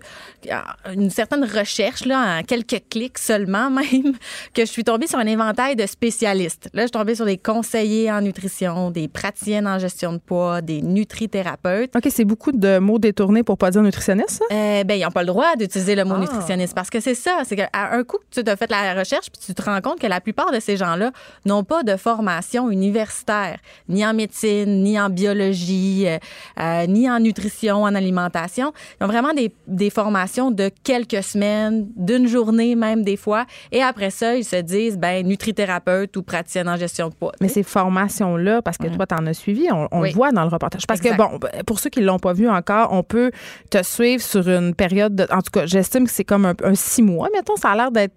une certaine recherche, là, en quelques clics seulement [LAUGHS] même, que je suis tombée sur un inventaire de spécialistes. Là, je suis tombée sur des conseillers en nutrition, des praticiennes en gestion de poids, des nutrithérapeutes. OK, c'est beaucoup de mots détournés pour pas dire nutritionniste, ça? Euh, ben, ils n'ont pas le droit d'utiliser le mot Ah. nutritionniste parce que c'est ça. C'est qu'à un coup tu as fait la recherche, puis tu te rends compte que la plupart de ces gens-là n'ont pas de formation universitaire, ni en médecine, ni en biologie, euh, euh, ni en nutrition, en alimentation. Ils ont vraiment des, des formations de quelques semaines, d'une journée même des fois. Et après ça, ils se disent, ben, nutrithérapeute ou praticienne en gestion de poids. Mais ces formations-là, parce que toi, tu en as suivi, on, on Oui. le voit dans le reportage. Parce Exact. que, bon, pour ceux qui ne l'ont pas vu encore, on peut te suivre sur une période de. En tout cas, j'estime que c'est comme un, un six mois, mettons. Ça a l'air d'être.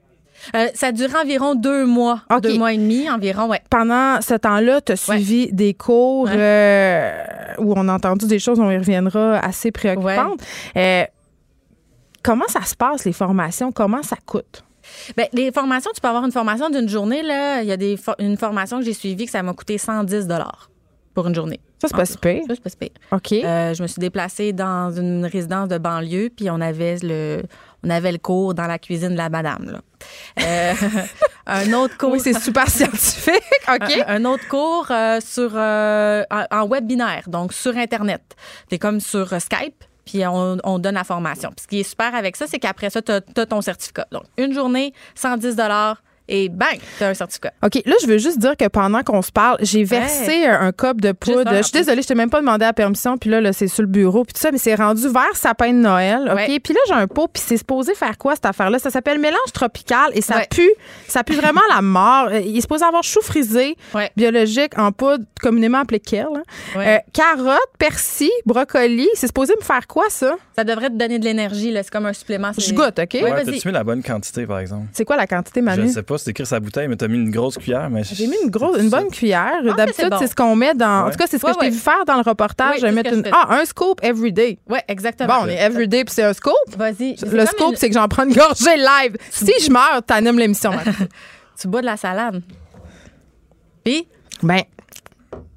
Euh, ça dure environ deux mois, deux mois et demi environ, ouais. Pendant ce temps-là, tu as suivi des cours Ouais. euh, où on a entendu des choses, on y reviendra, assez préoccupantes. Euh, comment ça se passe, les formations? Comment ça coûte? Ben, les formations, tu peux avoir une formation d'une journée. Là. Il y a des une formation que j'ai suivie que ça m'a coûté 110 pour une journée. Ça, c'est pas si pire. Ça, c'est pas si pire. OK. Euh, je me suis déplacée dans une résidence de banlieue, puis on avait le, on avait le cours dans la cuisine de la madame. Là. Euh, [LAUGHS] un autre cours. Oui, c'est super scientifique. [LAUGHS] OK. Un, un autre cours euh, sur, en, en web binaire, donc sur Internet. Tu es comme sur Skype. Puis on, on donne la formation. Puis ce qui est super avec ça, c'est qu'après ça, tu as, ton certificat. Donc, une journée, 110 et bang, tu as un certificat. OK, là, je veux juste dire que pendant qu'on se parle, j'ai versé un, un cup de poudre. Je suis désolée, je t'ai même pas demandé la permission, puis là, là c'est sur le bureau, puis tout ça, mais c'est rendu vers sapin de Noël, OK? Ouais. Puis là, j'ai un pot, puis c'est supposé faire quoi, cette affaire-là? Ça s'appelle mélange tropical et ça Ouais. pue, ça pue vraiment la mort. Euh, Il est supposé avoir chou frisé, Ouais. biologique, en poudre, communément appelé kale. hein. Ouais. Euh, carottes, persil, brocoli. C'est supposé me faire quoi, ça? Ça devrait te donner de l'énergie. là. C'est comme un supplément. Je goûte, OK? Ouais, t'as-tu mis la bonne quantité, par exemple? C'est quoi la quantité, Manu? Je sais pas, c'est écrit sur la bouteille, mais t'as mis une grosse cuillère. mais J'ai mis une grosse, une bonne cuillère. que D'habitude, c'est bon. ce qu'on met dans. En tout cas, c'est ce que Ouais, je t'ai ouais. vu faire dans le reportage. Oui, mettre une-. Ah, un scoop everyday. Ouais, exactement. Bon, on est everyday puis c'est un scoop. Vas-y. Le scoop, une- c'est que j'en prends une gorgée live. Si je meurs, t'animes l'émission. [LAUGHS] Tu bois de la salade. Puis, ben,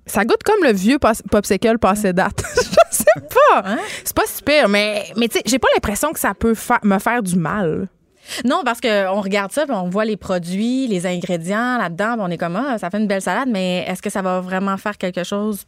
ça goûte comme le vieux popsicle passé date. [LAUGHS] je sais pas. Hein? C'est pas super, mais, mais tu sais, j'ai pas l'impression que ça peut fa- me faire du mal. Non, parce qu'on regarde ça, on voit les produits, les ingrédients là-dedans, on est comme, ah, ça fait une belle salade, mais est-ce que ça va vraiment faire quelque chose?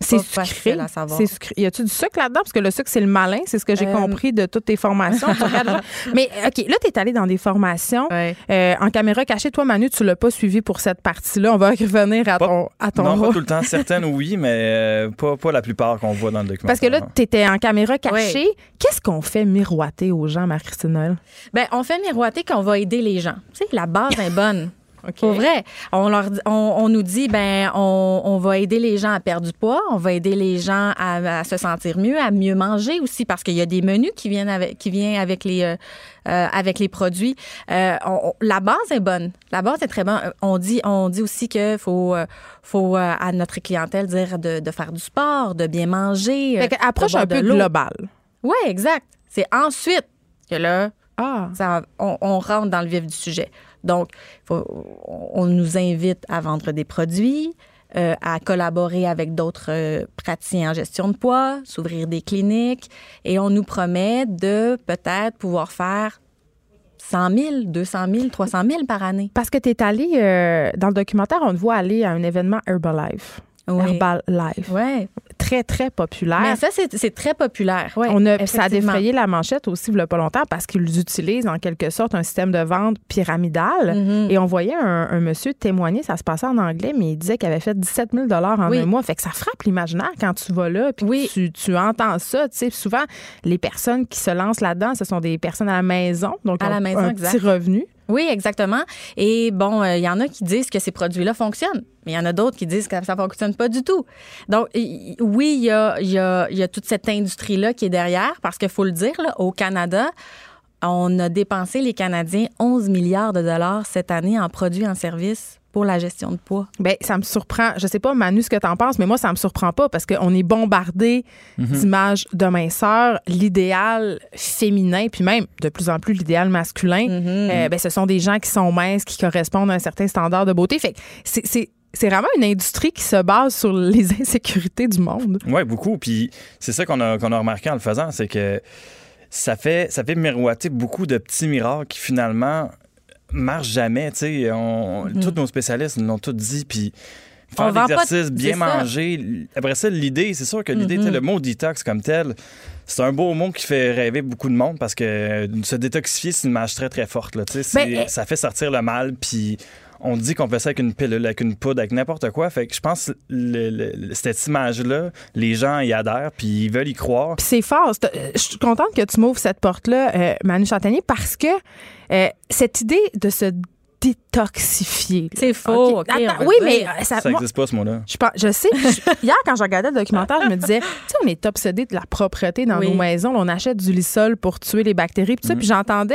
C'est sucré. C'est sucré. Y a-tu du sucre là-dedans? Parce que le sucre, c'est le malin. C'est ce que j'ai Euh, compris de toutes tes formations. [LAUGHS] Mais OK, là, tu es allé dans des formations Ouais. euh, en caméra cachée. Toi, Manu, tu l'as pas suivi pour cette partie-là. On va [LAUGHS] revenir à Pas- ton, à ton non, pas tout le temps. Certaines, oui, mais euh, pas, pas la plupart qu'on voit dans le documentaire. Parce que là, tu étais en caméra cachée. Qu'est-ce qu'on fait miroiter aux gens, Marie-Christine Noël? Ben, on fait miroiter qu'on va aider les gens. Tu sais, la base est bonne. Pour vrai. On, leur, dit- on, on nous dit, ben, on, on va aider les gens à perdre du poids, on va aider les gens à, à se sentir mieux, à mieux manger aussi, parce qu'il y a des menus qui viennent avec, qui viennent avec les, euh, euh, avec les produits. Euh, on- la base est bonne. La base est très bonne. On dit, on dit aussi qu'il faut, faut à notre clientèle dire de, de faire du sport, de bien manger. Fait approche un peu globale. Oui, exact. C'est ensuite que là, Ah. ça- on, on rentre dans le vif du sujet. Donc, faut- on nous invite à vendre des produits, euh, à collaborer avec d'autres euh, praticiens en gestion de poids, s'ouvrir des cliniques, et on nous promet de peut-être pouvoir faire 100 000, 200 000, 300 000 par année. Parce que tu es allé, euh, dans le documentaire, on te voit aller à un événement Herbalife. Oui. Herbalife. Ouais. Très, très populaire. Mais ça, c'est très populaire. Ouais, On a, ça a défrayé la manchette aussi, il y a pas longtemps, parce qu'ils utilisent en quelque sorte un système de vente pyramidal. Mhm. Et on voyait un, un monsieur témoigner, ça se passait en anglais, mais il disait qu'il avait fait 17 000 en Oui. un mois. Fait que ça frappe l'imaginaire quand tu vas là, puis Oui. tu, tu entends ça. Tu sais, souvent, les personnes qui se lancent là-dedans, ce sont des personnes à la maison, donc À la maison, un exact. petit revenu. Oui, exactement. Et bon, euh, il y en a qui disent que ces produits-là fonctionnent, mais il y en a d'autres qui disent que ça ne fonctionne pas du tout. Donc, oui, il y a, toute cette industrie-là qui est derrière, parce qu'il faut le dire, au Canada, on a dépensé, les Canadiens, 11 milliards de dollars cette année en produits et en services pour la gestion de poids? Ben, ça me surprend. Je sais pas, Manu, ce que tu en penses, mais moi, ça me surprend pas parce qu'on est bombardé Mhm. d'images de minceur, l'idéal féminin, puis même de plus en plus l'idéal masculin. Euh, ben, ce sont des gens qui sont minces, qui correspondent à un certain standard de beauté. Fait que c'est- c'est c'est vraiment une industrie qui se base sur les [LAUGHS] insécurités du monde. Oui, beaucoup. Puis c'est ça qu'on a, qu'on a remarqué en le faisant, c'est que ça fait, ça fait miroiter beaucoup de petits miracles qui finalement marchent jamais. Tu sais, on- Mhm. tous nos spécialistes l'ont tout dit. Puis faire l'exercice, bien ça. manger. Après ça, l'idée, c'est sûr que l'idée, sais, le mot detox comme tel, c'est un beau mot qui fait rêver beaucoup de monde parce que euh, se détoxifier, c'est une image très, très forte. Là, tu sais, c'est- Ben, euh, ça fait sortir le mal. Puis on dit qu'on fait ça avec une pilule, avec une poudre, avec n'importe quoi. Fait que je pense que cette image-là, les gens y adhèrent, puis ils veulent y croire. C'est fort. Euh, Je suis contente que tu m'ouvres cette porte-là, euh, Manu Chantanier, parce que euh, cette idée de se détoxifier. là, C'est faux, Attends, oui, dire. mais ça, n'existe pas, ce mot-là. je, sais. je- [LAUGHS] hier, quand je regardais le documentaire, je me disais, tu sais, on est obsédé de la propreté dans Oui. nos maisons. On achète du lissol pour tuer les bactéries. Puis, ça, puis j'entendais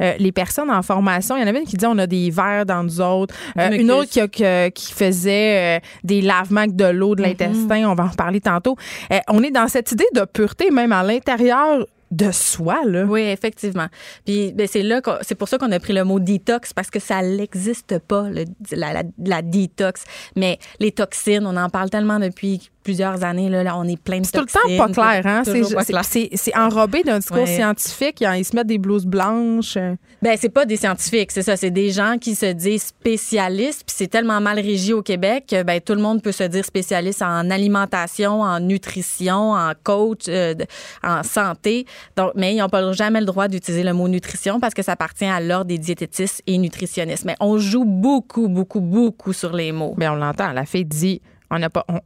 euh, les personnes en formation. Il y en avait une qui disait, on a des verres dans nous autres. Euh, une autre qui, a- que- qui faisait euh, des lavements avec de l'eau, de l'intestin. On va en reparler tantôt. Euh, on est dans cette idée de pureté, même à l'intérieur de soi, là. Oui, effectivement. Puis ben, c'est là, c'est pour ça qu'on a pris le mot détox parce que ça n'existe pas, le- la, la, la détox. Mais les toxines, on en parle tellement depuis plusieurs années. Là, là, on est plein de C'est tout le temps pas clair, hein? C'est, enrobé d'un discours Ouais. scientifique. Ils se mettent des blouses blanches. euh. Ben c'est pas des scientifiques, c'est ça, c'est des gens qui se disent spécialistes, puis c'est tellement mal régi au Québec que ben tout le monde peut se dire spécialiste en alimentation, en nutrition, en coach, euh, en santé. Donc mais ils n'ont pas jamais le droit d'utiliser le mot nutrition parce que ça appartient à l'ordre des diététistes et nutritionnistes. Mais on joue beaucoup beaucoup beaucoup sur les mots. Mais on l'entend. La fille dit on n'a pas. On,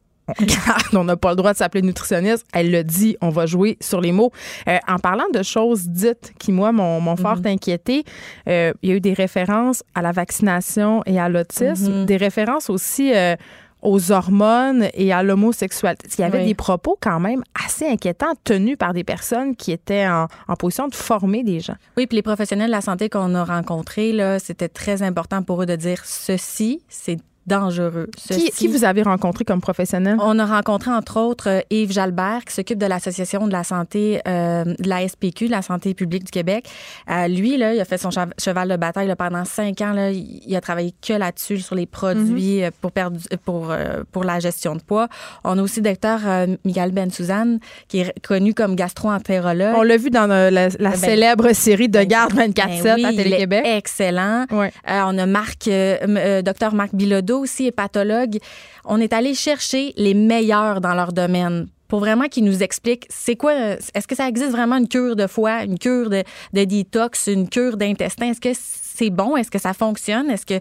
on- n'a pas le droit de s'appeler nutritionniste. Elle le dit, on va jouer sur les mots. Euh, en parlant de choses dites qui, moi, m'ont m'ont fort inquiété, euh, il y a eu des références à la vaccination et à l'autisme, Mhm. des références aussi euh, aux hormones et à l'homosexualité. Il y avait Oui. des propos quand même assez inquiétants tenus par des personnes qui étaient en, en position de former des gens. Oui, puis les professionnels de la santé qu'on a rencontrés là, c'était très important pour eux de dire ceci, c'est dangereux. Qui, Ceci, qui vous avez rencontré comme professionnel? On a rencontré entre autres euh, Yves Jalbert qui s'occupe de l'association de la santé euh, de la SPQ, de la santé publique du Québec. Euh, lui là, il a fait son chev- cheval de bataille là, pendant cinq ans. Là, il a travaillé que là-dessus sur les produits euh, pour perdre du- pour euh, pour la gestion de poids. On a aussi le docteur euh, Miguel Ben Suzanne qui est connu comme gastro-entérologue. On l'a vu dans euh, la, la Ben, célèbre série de garde 24-7 Ben oui, à Télé-Québec. excellent. Euh, on a Marc, euh, euh, docteur Marc Bilodeau aussi, hépatologue. On est allé chercher les meilleurs dans leur domaine pour vraiment qu'ils nous expliquent c'est quoi, est-ce que ça existe vraiment une cure de foie, une cure de, de détox, une cure d'intestin? Est-ce que c'est bon? Est-ce que ça fonctionne? Est-ce que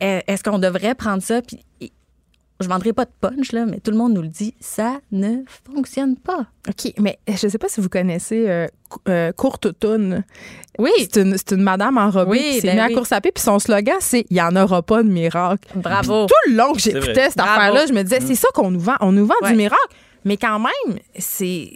est-ce qu'on devrait prendre ça? Je ne vendrai pas de punch, là, mais tout le monde nous le dit, ça ne fonctionne pas. OK, mais je ne sais pas si vous connaissez euh, euh, Courte. Oui. C'est une, une madame enrobée Oui, qui s'est ben mise à course à pied, puis son slogan, c'est « Il n'y en aura pas de miracle ». Bravo. Tout le long que j'écoutais cette affaire-là, je me disais, Mm. c'est ça qu'on nous vend. On nous vend Ouais. du miracle. Mais quand même, c'est...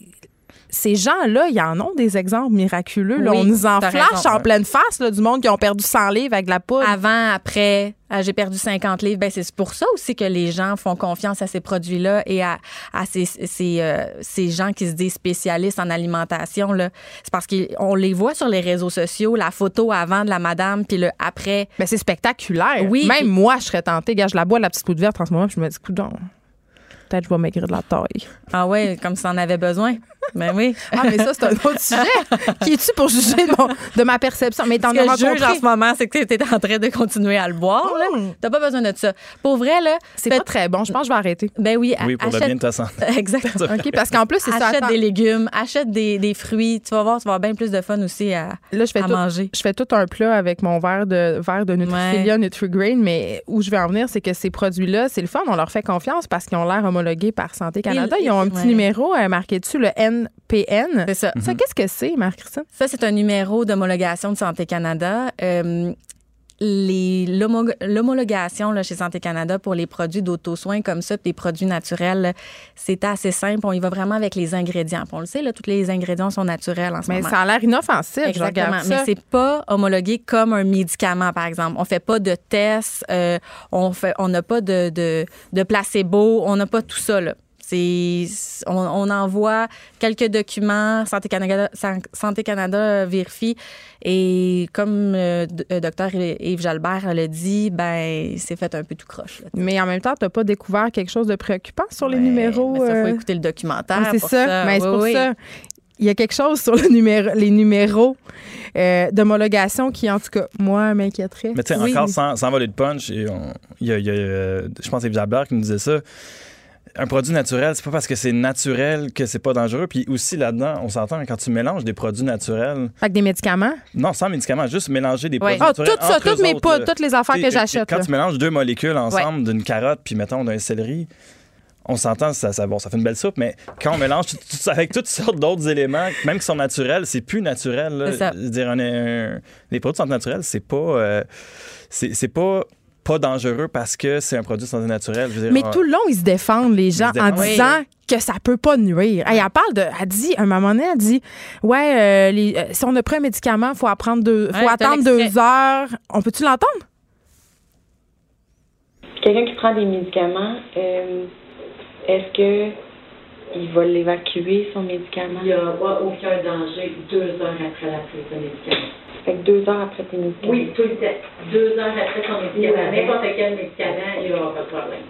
Ces gens-là, ils en ont des exemples miraculeux. là. Oui, on nous en flash raison. en pleine face là, du monde qui ont perdu 100 livres avec de la poudre. Avant, après, euh, j'ai perdu 50 livres. Ben, c'est pour ça aussi que les gens font confiance à ces produits-là et à, à ces, ces, euh, ces gens qui se disent spécialistes en alimentation. C'est parce qu'on les voit sur les réseaux sociaux, la photo avant de la madame, puis le après. Mais c'est spectaculaire. Oui. Même moi, je serais tentée. Gars, je la bois, la petite poudre verte en ce moment, puis je me dis, coudon, peut-être que je vais maigrir de la taille. Ah ouais, comme si on avait besoin. Ben oui. Ah, mais ça, c'est un autre sujet. [LAUGHS] Qui es-tu pour juger de, mon- de ma perception? Mais t'en as que je juge rencontré. en ce moment, c'est que tu es en train de continuer à le boire. là. T'as pas besoin de ça. Pour vrai, là. C'est pas très bon. Je pense que je vais arrêter. Ben oui, Oui, pour le bien de ta santé. Exactement. OK, parce qu'en plus, c'est ça. Achète des légumes, achète des, des fruits. Tu vas voir, tu vas avoir bien plus de fun aussi à, Là, je fais, à tout, manger. je fais tout un plat avec mon verre de, verre de Nutrifilia Nutrigrain, mais où je vais en venir, c'est que ces produits-là, c'est le fun, on leur fait confiance parce qu'ils ont l'air homologués par Santé Canada. Ils- Ils ont un petit ouais. numéro euh, marqué dessus, le NPN. C'est ça. Ça, qu'est-ce que c'est, Marc-Christine? Ça, c'est un numéro d'homologation de Santé Canada. Euh, les- l'homo- L'homologation là, chez Santé Canada pour les produits d'auto-soin comme ça, puis des produits naturels, c'est assez simple. On y va vraiment avec les ingrédients. Puis on le sait, là, tous les ingrédients sont naturels en ce Mais moment. ça a l'air inoffensif. Je Exactement. regarde Mais ça. c'est pas homologué comme un médicament, par exemple. On fait pas de tests, euh, on fait, on n'a pas de, de, de placebo, on n'a pas tout ça, là. C'est, on, on envoie quelques documents, Santé Canada, San- Santé Canada euh, vérifie. Et comme le docteur Yves Jalbert l'a dit, ben, c'est fait un peu tout croche. là. Mais en même temps, tu n'as pas découvert quelque chose de préoccupant sur les Ouais, numéros. ça, faut euh, écouter le documentaire. Ouais, c'est ça. Mais c'est pour oui. ça. Il y a quelque chose sur le numéro, les numéros euh, d'homologation qui, en tout cas, moi, m'inquiéterait. Mais tu sais, Oui. encore sans, sans voler de punch, il y a, il y a, euh, je pense que c'est Jalbert qui nous disait ça. Un produit naturel, c'est pas parce que c'est naturel que c'est pas dangereux. Puis aussi là-dedans, on s'entend quand tu mélanges des produits naturels, que des médicaments? non sans médicaments, juste mélanger des produits Ah, naturels. tout ça, entre toutes mes autres, là. toutes les affaires que j'achète, Quand là. tu mélanges deux molécules ensemble d'une carotte puis mettons d'un céleri, on s'entend, ça, ça, bon, ça fait une belle soupe, mais quand on mélange tout- avec toutes sortes d'autres éléments, même qui sont naturels, c'est plus naturel. là. Ça. Je veux dire, un- un- les produits de santé naturelle, c'est pas, euh, c'est pas pas dangereux parce que c'est un produit de santé naturelle. Je veux dire, Mais on- tout le long, ils se défendent, les gens, en disant que ça peut pas nuire. Hey, elle parle de. Elle dit, à un moment donné, elle dit Ouais, euh, les- euh, si on a pris un médicament, il faut, apprendre deux- faut Ouais, attendre deux heures. On peut-tu l'entendre? Quelqu'un qui prend des médicaments, euh, est-ce que il va l'évacuer, son médicament? Il n'y a pas aucun danger deux heures après la prise de médicament. Fait que deux heures après tes médicaments? Oui, tout le temps. Deux heures après ton médicament. N'importe quel médicament, il n'y aura pas de problème.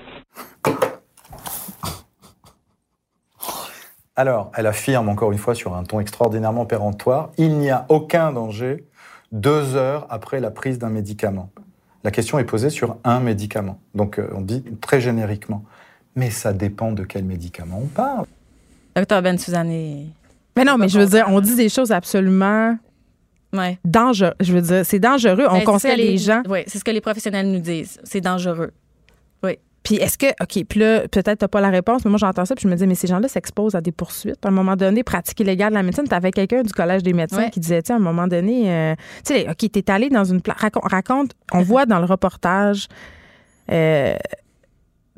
Alors, elle affirme encore une fois sur un ton extraordinairement péremptoire, il n'y a aucun danger deux heures après la prise d'un médicament. La question est posée sur un médicament. Donc euh, on dit très génériquement. Mais ça dépend de quel médicament on parle. Docteur Ben Suzanne est... Mais non, mais je veux dire, on dit des choses absolument Ouais. dangereuses. Je veux dire, c'est dangereux. On Ben, conseille les gens. Oui, c'est ce que les professionnels nous disent. C'est dangereux. Oui. Puis est-ce que, OK, puis là, peut-être t'as pas la réponse, mais moi j'entends ça, puis je me dis, mais ces gens-là s'exposent à des poursuites. À un moment donné, pratique illégale de la médecine, t'avais quelqu'un du Collège des médecins Ouais. qui disait, tu à un moment donné, euh, tu sais, OK, t'es allé dans une place, raconte, raconte, on voit dans le reportage, euh,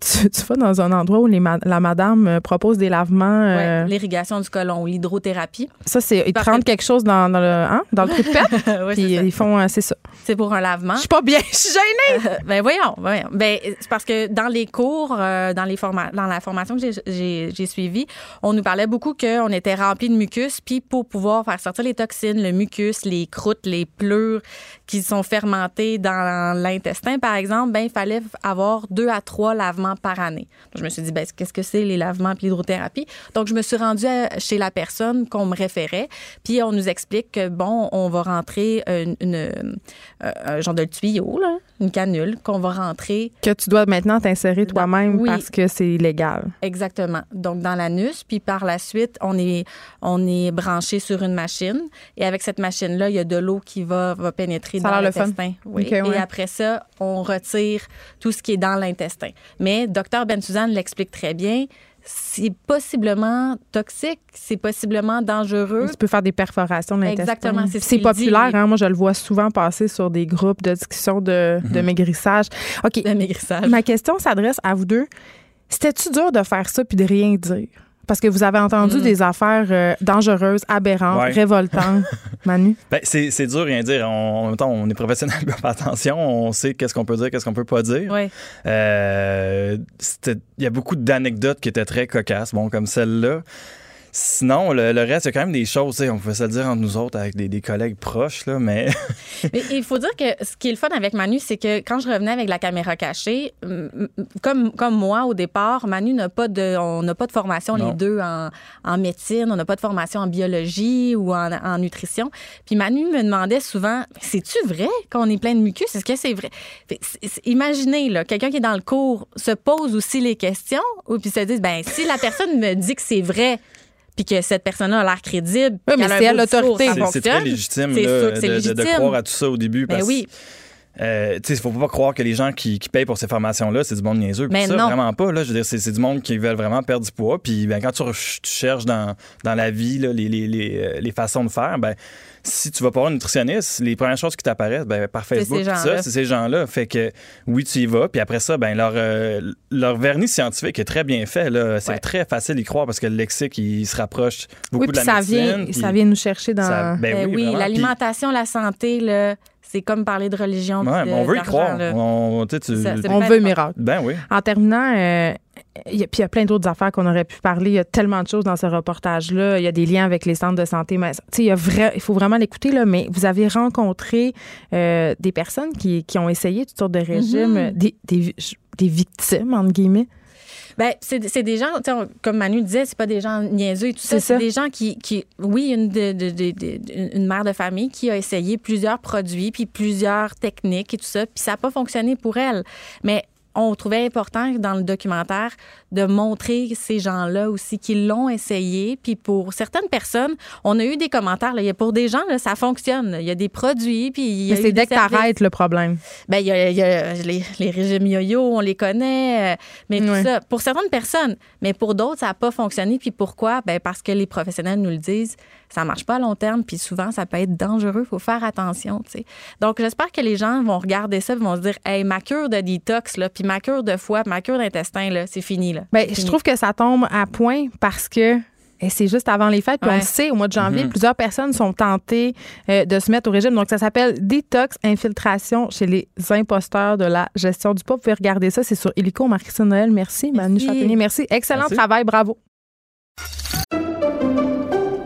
tu, tu vas dans un endroit où les ma- la madame euh, propose des lavements. euh, Ouais, L'irrigation du côlon, l'hydrothérapie. ça, c'est, ils prennent que- quelque chose dans, dans le, hein, dans le trou de pète, [LAUGHS] Ouais, puis ils font, euh, c'est ça. C'est pour un lavement. Je suis pas bien, [LAUGHS] je suis gênée. Euh, ben voyons, voyons. Ben c'est parce que dans les cours, dans les forma- dans la formation que j'ai suivie, on nous parlait beaucoup qu'on était rempli de mucus, puis pour pouvoir faire sortir les toxines, le mucus, les croûtes, les pleurs qui sont fermentées dans l'intestin, par exemple, ben il fallait avoir deux à trois lavements par année. Je me suis dit, ben qu'est-ce que c'est les lavements puis l'hydrothérapie? Donc je me suis rendue à- chez la personne qu'on me référait, puis on nous explique que bon, on va rentrer une, une- euh, un genre de tuyau là, une canule qu'on va rentrer Que tu dois maintenant t'insérer toi-même oui. parce que c'est illégal. Exactement. Donc, dans l'anus, puis par la suite, on est, on est branché sur une machine. Et avec cette machine-là, il y a de l'eau qui va, va pénétrer Ça dans l'intestin. Oui. Ouais. Et après ça, on retire tout ce qui est dans l'intestin. Mais Dr Ben Suzanne l'explique très bien. C'est possiblement toxique, c'est possiblement dangereux. Tu peux faire des perforations de l'intestin. Exactement, c'est ce populaire, dit. hein? Moi, je le vois souvent passer sur des groupes de discussion de, de maigrissage. OK. De maigrissage. Ma question s'adresse à vous deux. C'était-tu dur de faire ça puis de rien dire? Parce que vous avez entendu Mm. des affaires euh, dangereuses, aberrantes, Ouais. révoltantes. [LAUGHS] Manu? Ben, c'est, c'est dur rien dire. On- en même temps, on est professionnel, [LAUGHS] on fait attention, on sait qu'est-ce qu'on peut dire, qu'est-ce qu'on peut pas dire. Oui. Euh, c'était- Il y a beaucoup d'anecdotes qui étaient très cocasses, bon, comme celle-là. Sinon, le, le reste, il y a quand même des choses, on pouvait se le dire entre nous autres avec des, des collègues proches, là, mais [LAUGHS] Mais il faut dire que ce qui est le fun avec Manu, c'est que quand je revenais avec la caméra cachée, comme, comme moi au départ, Manu n'a pas de, on n'a pas de formation Non. les deux en, en médecine, on n'a pas de formation en biologie ou en, en nutrition. Puis Manu me demandait souvent, c'est-tu vrai qu'on est plein de mucus? Est-ce que c'est vrai? Fait Imaginez, là, quelqu'un qui est dans le cours se pose aussi les questions ou puis se dit, ben si la personne me dit que c'est vrai, puis que cette personne-là a l'air crédible, Oui, mais c'est discours, l'autorité. c'est, c'est très légitime, là, de, de- de légitime. croire à tout ça au début. Ben Parce oui. Euh, il faut pas croire que les gens qui, qui payent pour ces formations-là, c'est du monde niaiseux. Mais ça, non. vraiment pas. Là, je veux dire, c'est, c'est du monde qui veulent vraiment perdre du poids. Puis ben, quand tu, cherches dans, dans la vie là, les, les, les, euh, les façons de faire, ben, si tu vas pas voir un nutritionniste, les premières choses qui t'apparaissent ben, par C'est Facebook, ces tout gens-là. ça, c'est ces gens-là. Fait que oui, tu y vas. Puis après ça, ben, leur, euh, leur vernis scientifique est très bien fait. Là. C'est Ouais. très facile d'y croire parce que le lexique, il se rapproche beaucoup Oui, de puis la ça médecine. vient, puis ça vient nous chercher dans. ça- ben Ben oui, oui, l'alimentation, la santé, c'est comme parler de religion. Ouais, on veut y croire. là. On, tu On veut miracle. Ben oui. En terminant, euh, il y a- puis il y a plein d'autres affaires qu'on aurait pu parler. Il y a tellement de choses dans ce reportage-là. Il y a des liens avec les centres de santé. Mais, tu sais, il, y a vrai, il faut vraiment l'écouter, là, mais vous avez rencontré euh, des personnes qui, qui ont essayé toutes sortes de régimes, Mhm. euh, des, des, des victimes, entre guillemets. Ben, c'est c'est des gens, tu sais, on- comme Manu disait, c'est pas des gens niaiseux et tout ça. C'est des gens qui, qui oui, une, de, de- de- de- une mère de famille qui a essayé plusieurs produits, puis plusieurs techniques et tout ça, puis ça n'a pas fonctionné pour elle. Mais on trouvait important dans le documentaire de montrer ces gens-là aussi qui l'ont essayé. Puis pour certaines personnes, on a eu des commentaires. Là, il y a pour des gens, là, ça fonctionne. là. Il y a des produits, puis il y a Mais c'est dès que t'arrêtes le problème. Ben, il y a, il y a les, les régimes yo-yo, on les connaît, euh, mais tout ça, pour certaines personnes, mais pour d'autres, ça n'a pas fonctionné. Puis pourquoi? Ben, parce que les professionnels nous le disent, ça marche pas à long terme, puis souvent, ça peut être dangereux, il faut faire attention, tu sais. Donc, j'espère que les gens vont regarder ça, et vont se dire, hey, ma cure de détox, là, puis ma cure de foie, ma cure d'intestin, là, c'est fini, là. Ben, je trouve que ça tombe à point parce que et c'est juste avant les fêtes. Puis on le sait, au mois de janvier, Mhm. plusieurs personnes sont tentées euh, de se mettre au régime. Donc, ça s'appelle Détox Infiltration chez les imposteurs de la gestion du poids. Vous pouvez regarder ça. C'est sur Hélico, Marie-Christine Noël. Merci, Manu. Châtaignier. Merci. Excellent Merci. travail. Bravo.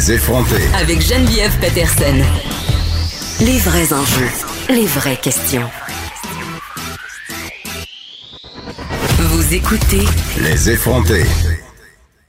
Les effrontés. Avec Geneviève Peterson. Les vrais enjeux, les vraies questions. Vous écoutez Les effrontés.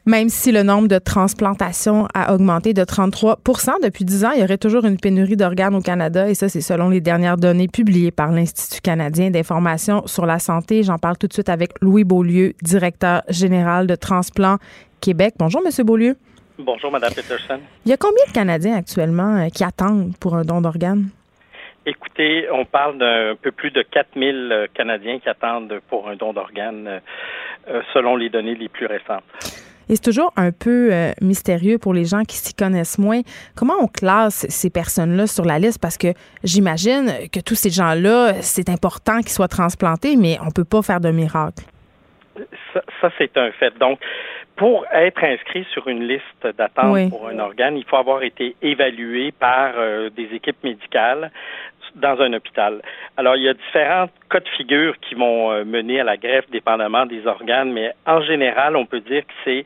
Même si le nombre de transplantations a augmenté de 33% depuis 10 ans, il y aurait toujours une pénurie d'organes au Canada et ça, c'est selon les dernières données publiées par l'Institut canadien d'information sur la santé. J'en parle tout de suite avec Louis Beaulieu, directeur général de Transplant Québec. Bonjour, Monsieur Beaulieu. Bonjour, Mme Peterson. Il y a combien de Canadiens actuellement euh, qui attendent pour un don d'organes? Écoutez, on parle d'un peu plus de 4000 euh, Canadiens qui attendent pour un don d'organes euh, selon les données les plus récentes. Et c'est toujours un peu mystérieux pour les gens qui s'y connaissent moins. Comment on classe ces personnes-là sur la liste? Parce que j'imagine que tous ces gens-là, c'est important qu'ils soient transplantés, mais on ne peut pas faire de miracle. Ça, ça c'est un fait. Donc, pour être inscrit sur une liste d'attente pour un organe, il faut avoir été évalué par euh, des équipes médicales dans un hôpital. Alors, il y a différents cas de figure qui vont euh, mener à la greffe dépendamment des organes, mais en général, on peut dire que c'est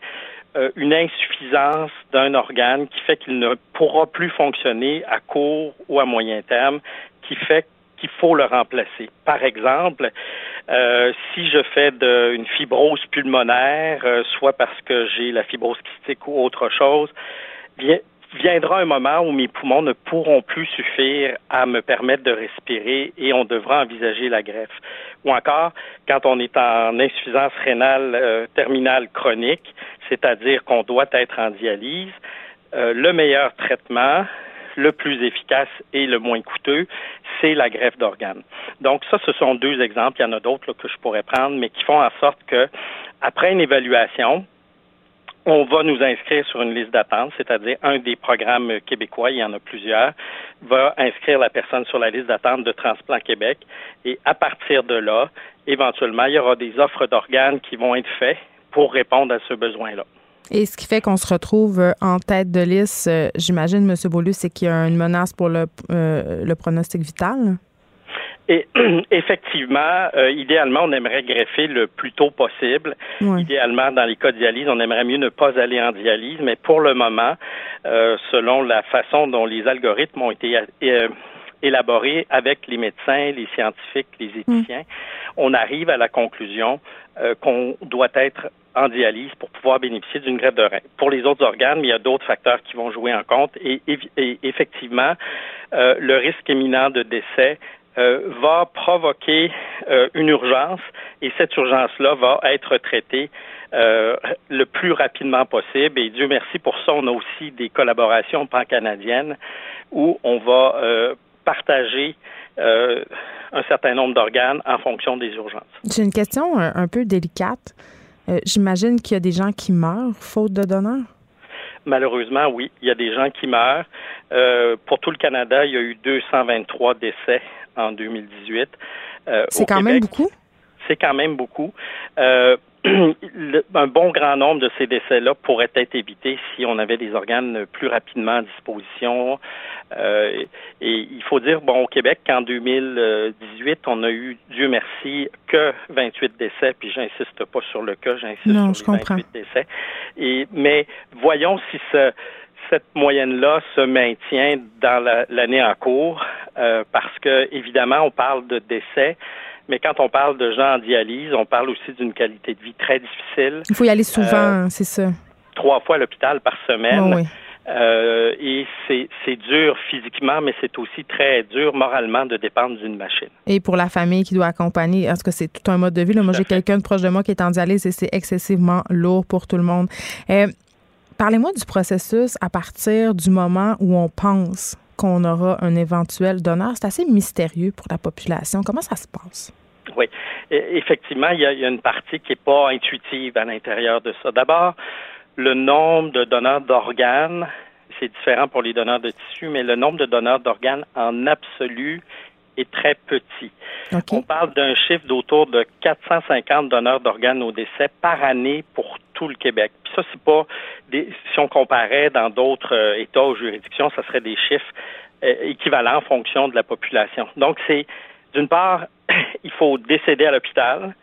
euh, une insuffisance d'un organe qui fait qu'il ne pourra plus fonctionner à court ou à moyen terme, qui fait qu'il faut le remplacer. Par exemple, euh, si je fais une fibrose pulmonaire, euh, soit parce que j'ai la fibrose kystique ou autre chose, viendra un moment où mes poumons ne pourront plus suffire à me permettre de respirer et on devra envisager la greffe. Ou encore, quand on est en insuffisance rénale euh, terminale chronique, c'est-à-dire qu'on doit être en dialyse, le meilleur traitement, le plus efficace et le moins coûteux, c'est la greffe d'organes. Donc ça, ce sont deux exemples. Il y en a d'autres que je pourrais prendre, mais qui font en sorte que, après une évaluation, on va nous inscrire sur une liste d'attente, c'est-à-dire un des programmes québécois, il y en a plusieurs, va inscrire la personne sur la liste d'attente de Transplant Québec. Et à partir de là, éventuellement, il y aura des offres d'organes qui vont être faites pour répondre à ce besoin-là. Et ce qui fait qu'on se retrouve euh, en tête de liste, euh, j'imagine, M. Beaulieu, c'est qu'il y a une menace pour le, euh, le pronostic vital? Et [CLEARS THROAT] effectivement, idéalement, on aimerait greffer le plus tôt possible. Idéalement, dans les cas de dialyse, on aimerait mieux ne pas aller en dialyse, mais pour le moment, selon la façon dont les algorithmes ont été élaborés avec les médecins, les scientifiques, les éthiciens, on arrive à la conclusion qu'on doit être en dialyse pour pouvoir bénéficier d'une greffe de rein. Pour les autres organes, il y a d'autres facteurs qui vont jouer en compte et, effectivement, euh, le risque imminent de décès euh, va provoquer euh, une urgence et cette urgence-là va être traitée le plus rapidement possible. Et Dieu merci pour ça, on a aussi des collaborations pan-canadiennes où on va partager un certain nombre d'organes en fonction des urgences. J'ai une question un peu délicate. Euh, j'imagine qu'il y a des gens qui meurent faute de donneurs? Malheureusement, oui. Il y a des gens qui meurent. Euh, pour tout le Canada, il y a eu 223 décès en 2018. Euh, c'est quand même beaucoup? C'est quand même beaucoup. [CLEARS THROAT] un bon grand nombre de ces décès-là pourraient être évités si on avait des organes plus rapidement à disposition. Euh, et il faut dire, bon, au Québec, qu'en 2018, on a eu, Dieu merci, que 28 décès, puis j'insiste pas sur le cas, j'insiste sur les 28 décès. Et, mais voyons si ce, cette moyenne-là se maintient dans l'année en cours, euh, parce que, évidemment, on parle de décès, mais quand on parle de gens en dialyse, on parle aussi d'une qualité de vie très difficile. Il faut y aller souvent, euh, c'est ça. Trois fois à l'hôpital par semaine. Oh, oui. Euh, et c'est dur physiquement, mais c'est aussi très dur moralement de dépendre d'une machine. Et pour la famille qui doit accompagner, est-ce que c'est tout un mode de vie? Là, moi, j'ai quelqu'un de proche de moi qui est en dialyse et c'est excessivement lourd pour tout le monde. Euh, Parlez-moi du processus à partir du moment où on pense qu'on aura un éventuel donneur. C'est assez mystérieux pour la population. Comment ça se passe? Oui, e, effectivement, il y a, une partie qui n'est pas intuitive à l'intérieur de ça. D'abord, le nombre de donneurs d'organes c'est différent pour les donneurs de tissus, mais le nombre de donneurs d'organes en absolu est très petit. On parle d'un chiffre d'autour de 450 donneurs d'organes au décès par année pour tout le Québec. Puis ça, c'est pas des, si on comparait dans d'autres euh, États ou juridictions, ça serait des chiffres euh, équivalents en fonction de la population. Donc, c'est d'une part, [CLEARS THROAT] il faut décéder à l'hôpital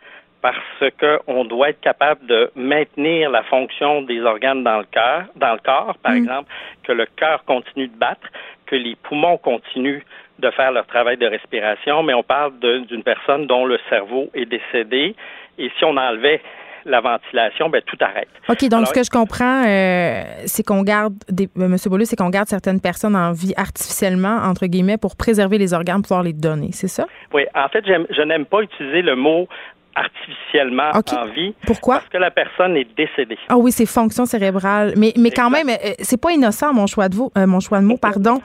parce qu'on doit être capable de maintenir la fonction des organes dans le cœur, dans le corps, par exemple, que le cœur continue de battre, que les poumons continuent de faire leur travail de respiration, mais on parle d'une personne dont le cerveau est décédé. Et si on enlevait la ventilation, ben tout arrête. OK, donc ce que je comprends, euh, c'est qu'on garde, des, euh, M. Beaulieu, c'est qu'on garde certaines personnes en vie artificiellement, entre guillemets, pour préserver les organes, pour pouvoir les donner, c'est ça? Oui, en fait, je n'aime pas utiliser le mot artificiellement en vie. Pourquoi? Parce que la personne est décédée. Ah oui, c'est fonction cérébrale. Mais, mais quand même, euh, c'est pas innocent, mon choix de, vous, mon choix de mots, pardon.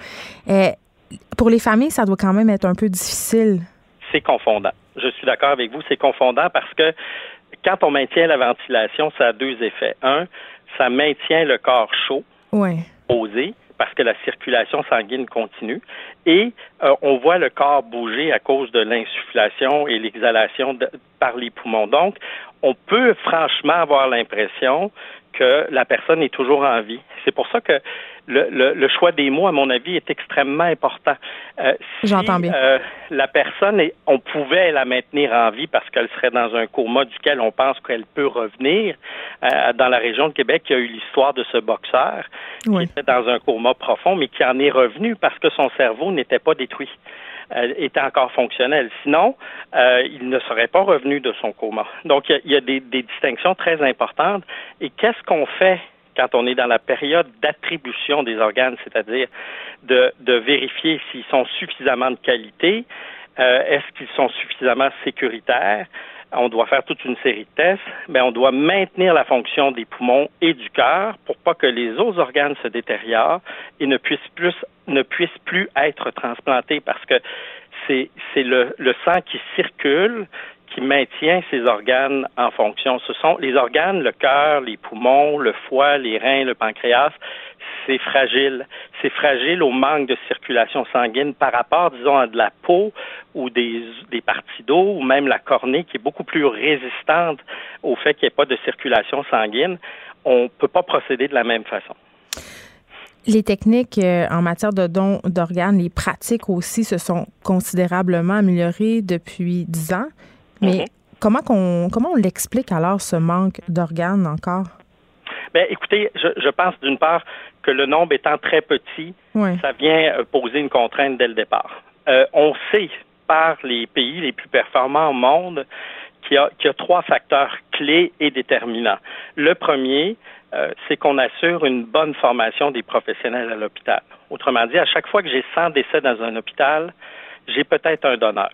pour les familles, ça doit quand même être un peu difficile. C'est confondant. Je suis d'accord avec vous, c'est confondant parce que quand on maintient la ventilation, ça a deux effets. Un, ça maintient le corps chaud, posé, parce que la circulation sanguine continue, et euh, on voit le corps bouger à cause de l'insufflation et l'exhalation par les poumons. Donc, on peut franchement avoir l'impression que la personne est toujours en vie. C'est pour ça que le, choix des mots, à mon avis, est extrêmement important. Euh, J'entends bien. Euh, la personne, on pouvait la maintenir en vie parce qu'elle serait dans un coma duquel on pense qu'elle peut revenir. Euh, dans la région de Québec, il y a eu l'histoire de ce boxeur qui était dans un coma profond, mais qui en est revenu parce que son cerveau n'était pas détruit. Était encore fonctionnel. Sinon, il ne serait pas revenu de son coma. Donc, il y a, des distinctions très importantes. Et qu'est-ce qu'on fait quand on est dans la période d'attribution des organes, c'est-à-dire de, vérifier s'ils sont suffisamment de qualité, euh, est-ce qu'ils sont suffisamment sécuritaires, on doit faire toute une série de tests, mais on doit maintenir la fonction des poumons et du cœur pour pas que les autres organes se détériorent et ne puissent plus ne puissent plus être transplantés parce que c'est le, le sang qui circule qui maintient ces organes en fonction. Ce sont les organes, le cœur, les poumons, le foie, les reins, le pancréas. C'est fragile. C'est fragile au manque de circulation sanguine par rapport, disons, à de la peau ou des, parties d'eau ou même la cornée qui est beaucoup plus résistante au fait qu'il n'y ait pas de circulation sanguine. On ne peut pas procéder de la même façon. Les techniques euh, en matière de dons d'organes, les pratiques aussi se sont considérablement améliorées depuis dix ans. Mais mhm. comment, qu'on, comment on l'explique alors, ce manque d'organes encore? Bien, écoutez, je, je pense d'une part que le nombre étant très petit, ça vient euh, poser une contrainte dès le départ. Euh, on sait par les pays les plus performants au monde qu'il y y a trois facteurs clés et déterminants. Le premier, euh, c'est qu'on assure une bonne formation des professionnels à l'hôpital. Autrement dit, à chaque fois que j'ai 100 décès dans un hôpital, j'ai peut-être un donneur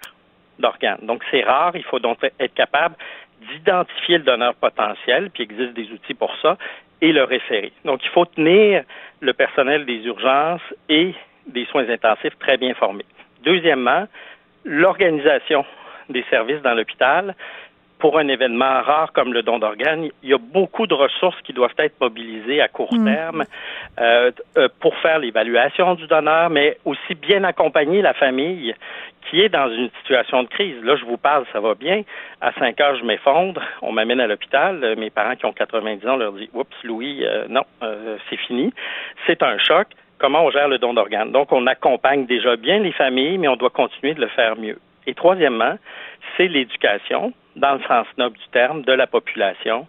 Donc, c'est rare. Il faut donc être capable d'identifier le donneur potentiel, puis il existe des outils pour ça, et le référer. Donc, il faut tenir le personnel des urgences et des soins intensifs très bien formés. Deuxièmement, l'organisation des services dans l'hôpital pour un événement rare comme le don d'organes, il y a beaucoup de ressources qui doivent être mobilisées à court mm. terme euh, euh, pour faire l'évaluation du donneur, mais aussi bien accompagner la famille qui est dans une situation de crise. Là, je vous parle, ça va bien. À 5 heures, je m'effondre. On m'amène à l'hôpital. Euh, mes parents qui ont 90 ans leur disent Oups, Louis, non, c'est fini. C'est un choc. Comment on gère le don d'organes? Donc, on accompagne déjà bien les familles, mais on doit continuer de le faire mieux. Et troisièmement, c'est l'éducation, dans le sens noble du terme, de la population,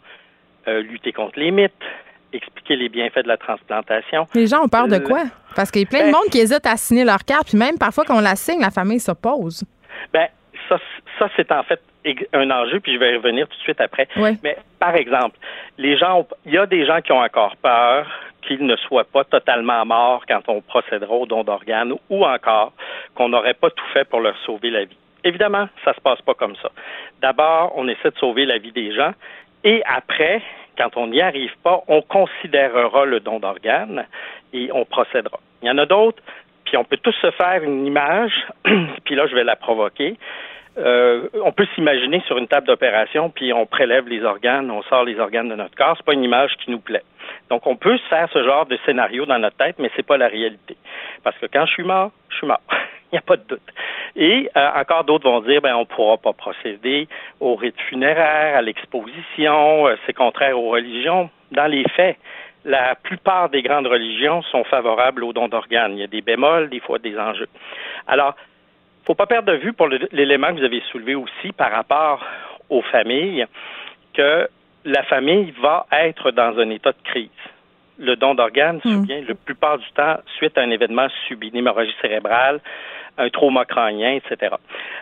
euh, lutter contre les mythes, expliquer les bienfaits de la transplantation. Les gens ont peur de quoi? Parce qu'il y a plein de ben monde qui hésite à signer leur carte, puis même parfois quand on la signe, la famille s'oppose. Ben, ça, ça c'est en fait un enjeu, puis je vais y revenir tout de suite après. Mais par exemple, les gens, il y a des gens qui ont encore peur qu'ils ne soient pas totalement morts quand on procédera au don d'organes, ou encore qu'on n'aurait pas tout fait pour leur sauver la vie. Évidemment, ça se passe pas comme ça. D'abord, on essaie de sauver la vie des gens et après, quand on n'y arrive pas, on considérera le don d'organes et on procédera. Il y en a d'autres, puis on peut tous se faire une image, [CLEARS THROAT] puis là, je vais la provoquer. Euh, on peut s'imaginer sur une table d'opération, puis on prélève les organes, on sort les organes de notre corps. C'est pas une image qui nous plaît. Donc, on peut se faire ce genre de scénario dans notre tête, mais c'est pas la réalité. Parce que quand je suis mort, je suis mort. [LAUGHS] [LAUGHS] Il n'y a pas de doute. Et euh, encore d'autres vont dire, ben, on ne pourra pas procéder au rite funéraire, à l'exposition, euh, c'est contraire aux religions. Dans les faits, la plupart des grandes religions sont favorables au don d'organes. Il y a des bémols, des fois des enjeux. Alors, faut pas perdre de vue pour l'élément que vous avez soulevé aussi par rapport aux familles que la famille va être dans un état de crise. Le don d'organes mm. survient la plupart du temps suite à un événement subi, une hémorragie cérébrale, un trauma crânien, etc.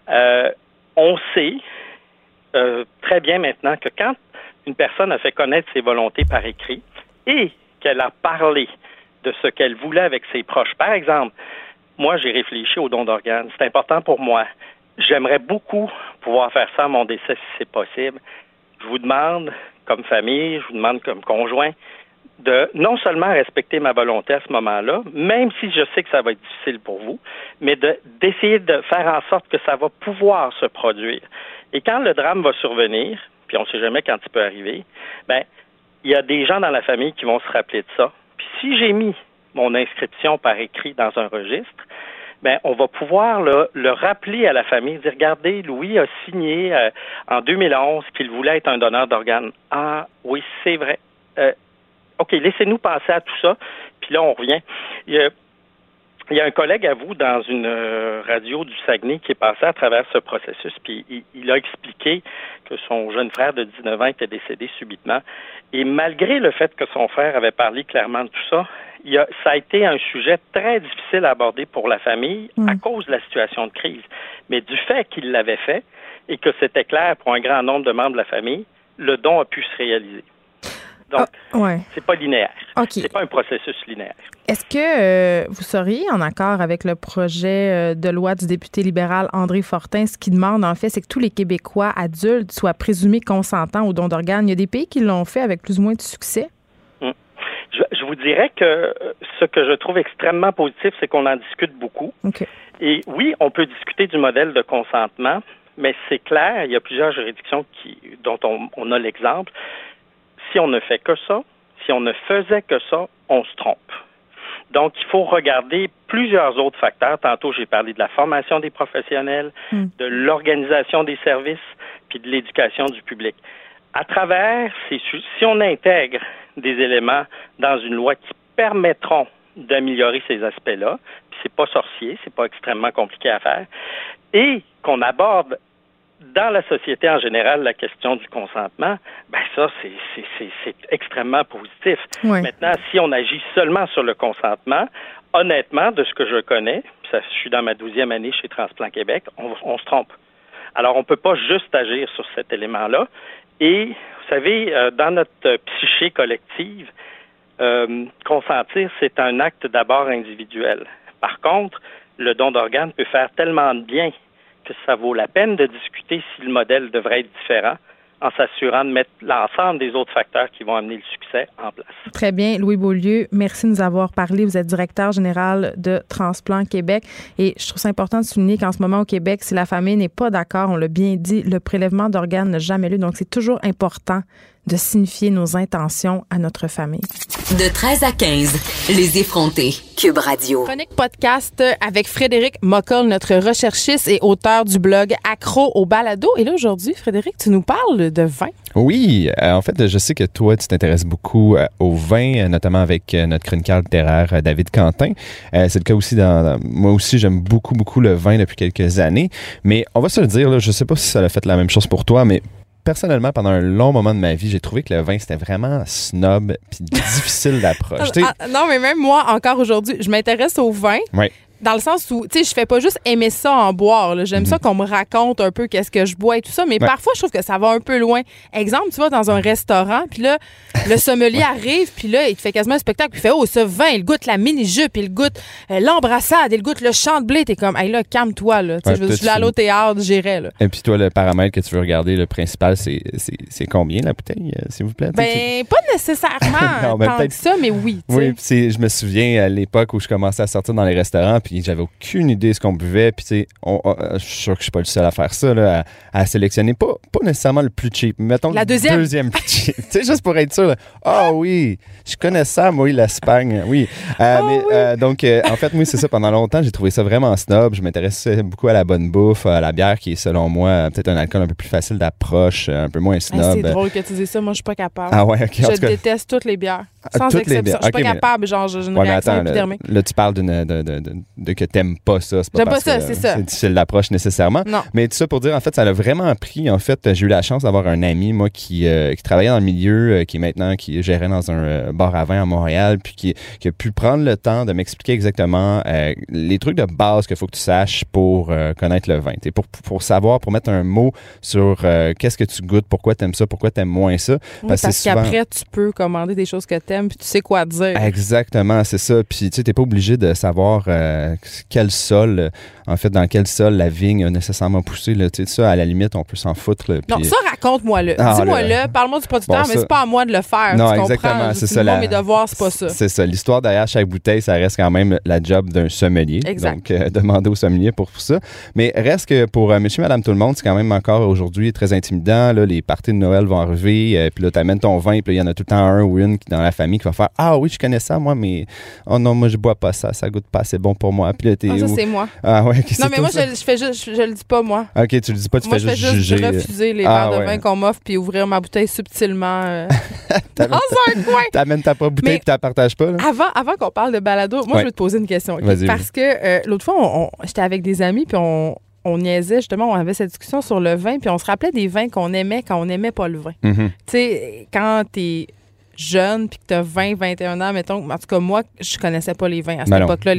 Euh, on sait euh, très bien maintenant que quand une personne a fait connaître ses volontés par écrit et qu'elle a parlé de ce qu'elle voulait avec ses proches, par exemple, moi j'ai réfléchi au don d'organes, c'est important pour moi. J'aimerais beaucoup pouvoir faire ça à mon décès si c'est possible. Je vous demande, comme famille, je vous demande comme conjoint, de non seulement respecter ma volonté à ce moment-là, même si je sais que ça va être difficile pour vous, mais d'essayer de, faire en sorte que ça va pouvoir se produire. Et quand le drame va survenir, puis on ne sait jamais quand il peut arriver, ben il y a des gens dans la famille qui vont se rappeler de ça. Puis si j'ai mis mon inscription par écrit dans un registre, ben, on va pouvoir le, rappeler à la famille, dire regardez, Louis a signé euh, en 2011 qu'il voulait être un donneur d'organes. Ah oui, c'est vrai. Euh, OK, laissez-nous penser à tout ça, puis là, on revient. Il y a, un collègue à vous dans une euh, radio du Saguenay qui est passé à travers ce processus, puis il, a expliqué que son jeune frère de 19 ans était décédé subitement. Et malgré le fait que son frère avait parlé clairement de tout ça, il a, ça a été un sujet très difficile à aborder pour la famille à mm. cause de la situation de crise. Mais du fait qu'il l'avait fait et que c'était clair pour un grand nombre de membres de la famille, le don a pu se réaliser. Donc, ah, c'est pas linéaire. C'est pas un processus linéaire. Est-ce que euh, vous seriez en accord avec le projet euh, de loi du député libéral André Fortin? Ce qui demande, en fait, c'est que tous les Québécois adultes soient présumés consentants au don d'organes. Il y a des pays qui l'ont fait avec plus ou moins de succès. Hum. Je, vous dirais que euh, ce que je trouve extrêmement positif, c'est qu'on en discute beaucoup. Et oui, on peut discuter du modèle de consentement, mais c'est clair, il y a plusieurs juridictions qui, dont on a l'exemple si on ne fait que ça, si on ne faisait que ça, on se trompe. Donc, il faut regarder plusieurs autres facteurs. Tantôt, j'ai parlé de la formation des professionnels, hmm. de l'organisation des services, puis de l'éducation du public. À travers, si on intègre des éléments dans une loi qui permettront d'améliorer ces aspects-là, puis c'est pas sorcier, c'est pas extrêmement compliqué à faire, et qu'on aborde dans la société en général, la question du consentement, ben ça, c'est extrêmement positif. Maintenant, si on agit seulement sur le consentement, honnêtement, de ce que je connais, ça, je suis dans ma douzième année chez Transplant Québec, on, se trompe. Alors, on ne peut pas juste agir sur cet élément-là. Et, vous savez, euh, dans notre psyché collective, euh, consentir, c'est un acte d'abord individuel. Par contre, le don d'organes peut faire tellement de bien que ça vaut la peine de discuter si le modèle devrait être différent en s'assurant de mettre l'ensemble des autres facteurs qui vont amener le succès en place. Très bien. Louis Beaulieu, merci de nous avoir parlé. Vous êtes directeur général de Transplant Québec. Et je trouve ça important de souligner qu'en ce moment au Québec, si la famille n'est pas d'accord, on l'a bien dit, le prélèvement d'organes n'a jamais lieu. Donc, c'est toujours important de signifier nos intentions à notre famille. De 13 à 15, les effrontés. Cube Radio. Chronique podcast avec Frédéric Mockel, notre recherchiste et auteur du blog Accro au balado. Et là, aujourd'hui, Frédéric, tu nous parles de vin. Oui, euh, en fait, je sais que toi, tu t'intéresses beaucoup euh, au vin, euh, notamment avec notre chroniqueur littéraire David Quentin. c'est le cas aussi dans, moi aussi, j'aime beaucoup, beaucoup le vin depuis quelques années. Mais on va se le dire, là, je sais pas si ça a fait la même chose pour toi, mais personnellement, pendant un long moment de ma vie, j'ai trouvé que le vin, c'était vraiment snob puis difficile d'approche. [LAUGHS] Ah, non, mais même moi, encore aujourd'hui, je m'intéresse au vin. Oui dans le sens où, tu sais, je fais pas juste aimer ça en boire. J'aime ça mhm. qu'on me raconte un peu qu'est-ce que je bois et tout ça, mais parfois, je trouve que ça va un peu loin. Exemple, tu vas dans un restaurant, puis là, le sommelier [LAUGHS] arrive, puis là, il te fait quasiment un spectacle, puis il fait Oh, ce vin, il goûte la mini-jupe, il goûte euh, l'embrassade, il goûte le champ de blé. T'es comme, hey là, calme-toi, là. je suis là au théâtre, j'irai, là. Et puis toi, le paramètre que tu veux regarder, le principal, c'est combien la bouteille, euh, s'il vous plaît? Ben, pas nécessairement [LAUGHS] tant que ça, mais oui. Oui, je me souviens à l'époque où je commençais à sortir dans les restaurants, puis puis j'avais aucune idée de ce qu'on buvait. Puis, tu sais, on- je suis sûr que je suis pas le seul à faire ça, là, à, à sélectionner pas, pas nécessairement le plus cheap, mais mettons La le deuxième. deuxième plus cheap. [LAUGHS] tu sais, juste pour être sûr. Ah oui, je connais ça, moi, l'Espagne. Oui. Euh, mais, euh, donc, euh, en fait, oui, c'est ça. Pendant longtemps, j'ai trouvé ça vraiment snob. Je m'intéressais beaucoup à la bonne bouffe, à la bière qui est, selon moi, peut-être un alcool un peu plus facile d'approche, un peu moins snob. c'est drôle que tu dises ça. Moi, je suis pas capable. Ah ouais, ok, en Je déteste toutes les bières. Sans toutes les exception. bières. Je suis pas capable. Genre, j'ai une Ouais, réaction attends, là, épidermique. là, tu parles de, de, de, de que t'aimes pas ça. C'est pas J'aime pas ça, c'est ça. C'est difficile d'approche nécessairement. Non. Mais tout ça pour dire, en fait, ça l'a vraiment appris. En fait, j'ai eu la chance d'avoir un ami, moi, qui, euh, qui travaillait dans le milieu, euh, qui est maintenant, qui gérait dans un euh, bar à vin à Montréal, puis qui, qui a pu prendre le temps de m'expliquer exactement euh, les trucs de base qu'il faut que tu saches pour connaître le vin. Pour, pour savoir, pour mettre un mot sur qu'est-ce que tu goûtes, pourquoi t'aimes ça, pourquoi t'aimes moins ça. Oui, Parce que parce qu'après, tu peux commander des choses que t'aimes puis tu sais quoi dire. Exactement, c'est ça. Puis tu t'es pas obligé de savoir euh, quel sol, euh, en fait, dans quel sol la vigne a nécessairement poussé. Là. Tu sais, ça, à la limite, on peut s'en foutre. là. Non, Puis- ça, raconte-moi-le. Ah, Dis-moi-le, le- parle-moi du producteur, Bon, mais ça- c'est pas à moi de le faire. Non, tu exactement, c'est c'est ça, la- mes devoirs, c'est pas ça. C'est ça. L'histoire derrière chaque bouteille, ça reste quand même la job d'un sommelier. Exact. Donc, euh, [LAUGHS] demander au sommelier pour ça. Mais reste que pour euh, monsieur, madame, tout le monde, c'est quand même encore aujourd'hui très intimidant. Là, les parties de Noël vont arriver, euh, puis là, t'amènes ton vin, puis il y en a tout le temps un ou une qui- dans la famille qui va faire Ah oui, je connais ça, moi, mais oh non, moi, je bois pas ça, ça goûte pas assez bon pour moi. Puis là, t'es Ah, ça, c'est moi. Ah ouais, [LAUGHS] c'est Non, mais moi, je, je fais juste, je, je le dis pas, moi. Ok, tu le dis pas, tu moi, fais je fais juste juste juger. refuser les Ah, verres de ouais. vin qu'on m'offre puis ouvrir ma bouteille subtilement euh, [LAUGHS] dans un coin. T'amènes ta propre bouteille puis tu la partages pas, là? Avant, avant qu'on parle de balado, moi, Ouais. je veux te poser une question. ok? Vas-y, Parce que euh, l'autre fois, j'étais avec des amis, puis on, on niaisait, justement, on avait cette discussion sur le vin, puis on se rappelait des vins qu'on aimait quand on n'aimait pas le vin. Mhm. Tu sais, quand t'es jeune puis que t'as 20, 21 ans, mettons, en tout cas, moi, je connaissais pas les vins à cette Ben époque-là.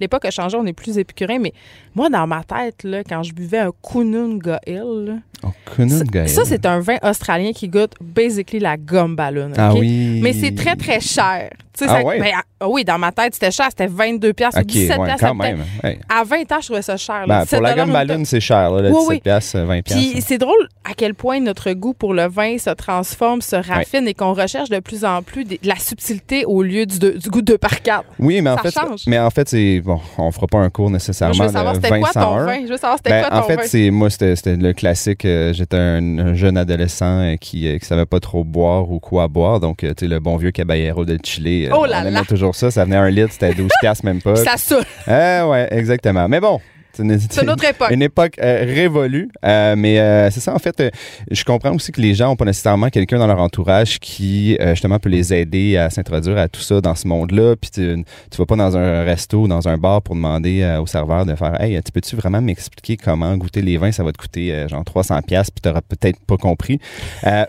L'époque a changé, on est plus épicurien, mais moi, dans ma tête, là, quand je buvais un Kununga Hill, Oh, Kununga ça, c'est un vin australien qui goûte basically la gomme ballon. Ah oui. Mais c'est très, très cher. Tu sais, Ah ça- ouais? ben, ah oui, dans ma tête, c'était cher. C'était 22 piastres ou Ok, 17 ouais, quand même. À 20 ans, je trouvais ça cher. là. Ben, 17 pour la gomme ballon, c'est cher, là, Oui, 17 oui. piastres, 20 Puis c'est drôle à quel point notre goût pour le vin se transforme, se raffine et qu'on recherche de plus en plus de la subtilité au lieu du, goût de 2 par 4. Oui, mais en Ça fait, change. mais en fait, c'est bon, on fera pas un cours nécessairement Je veux savoir c'était quoi ton 20-101. vin. Je veux savoir c'était Ben, quoi en ton fait, vin. c'est moi, c'était le classique. euh, J'étais un, un jeune adolescent euh, qui euh, qui savait pas trop boire ou quoi boire, donc euh, tu sais le bon vieux Caballero de Chili. Oh là on aimait là! toujours ça. Ça venait un litre, c'était 12 piastres même pas. Ça saoule. Ah ouais, exactement. Mais bon. C'est une, autre époque. Une époque euh, révolue. Euh, mais euh, c'est ça, en fait, je comprends aussi que les gens n'ont pas nécessairement quelqu'un dans leur entourage qui, justement, peut les aider à s'introduire à tout ça dans ce monde-là. Puis tu, tu vas pas dans un resto ou dans un bar pour demander au serveur de faire Hey, tu peux-tu vraiment m'expliquer comment goûter les vins? Ça va te coûter genre 300$, pièces puis tu n'auras peut-être pas compris.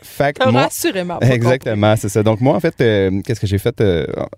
Fait moi- assurément pas Exactement, c'est ça. Donc moi, en fait, qu'est-ce que j'ai fait?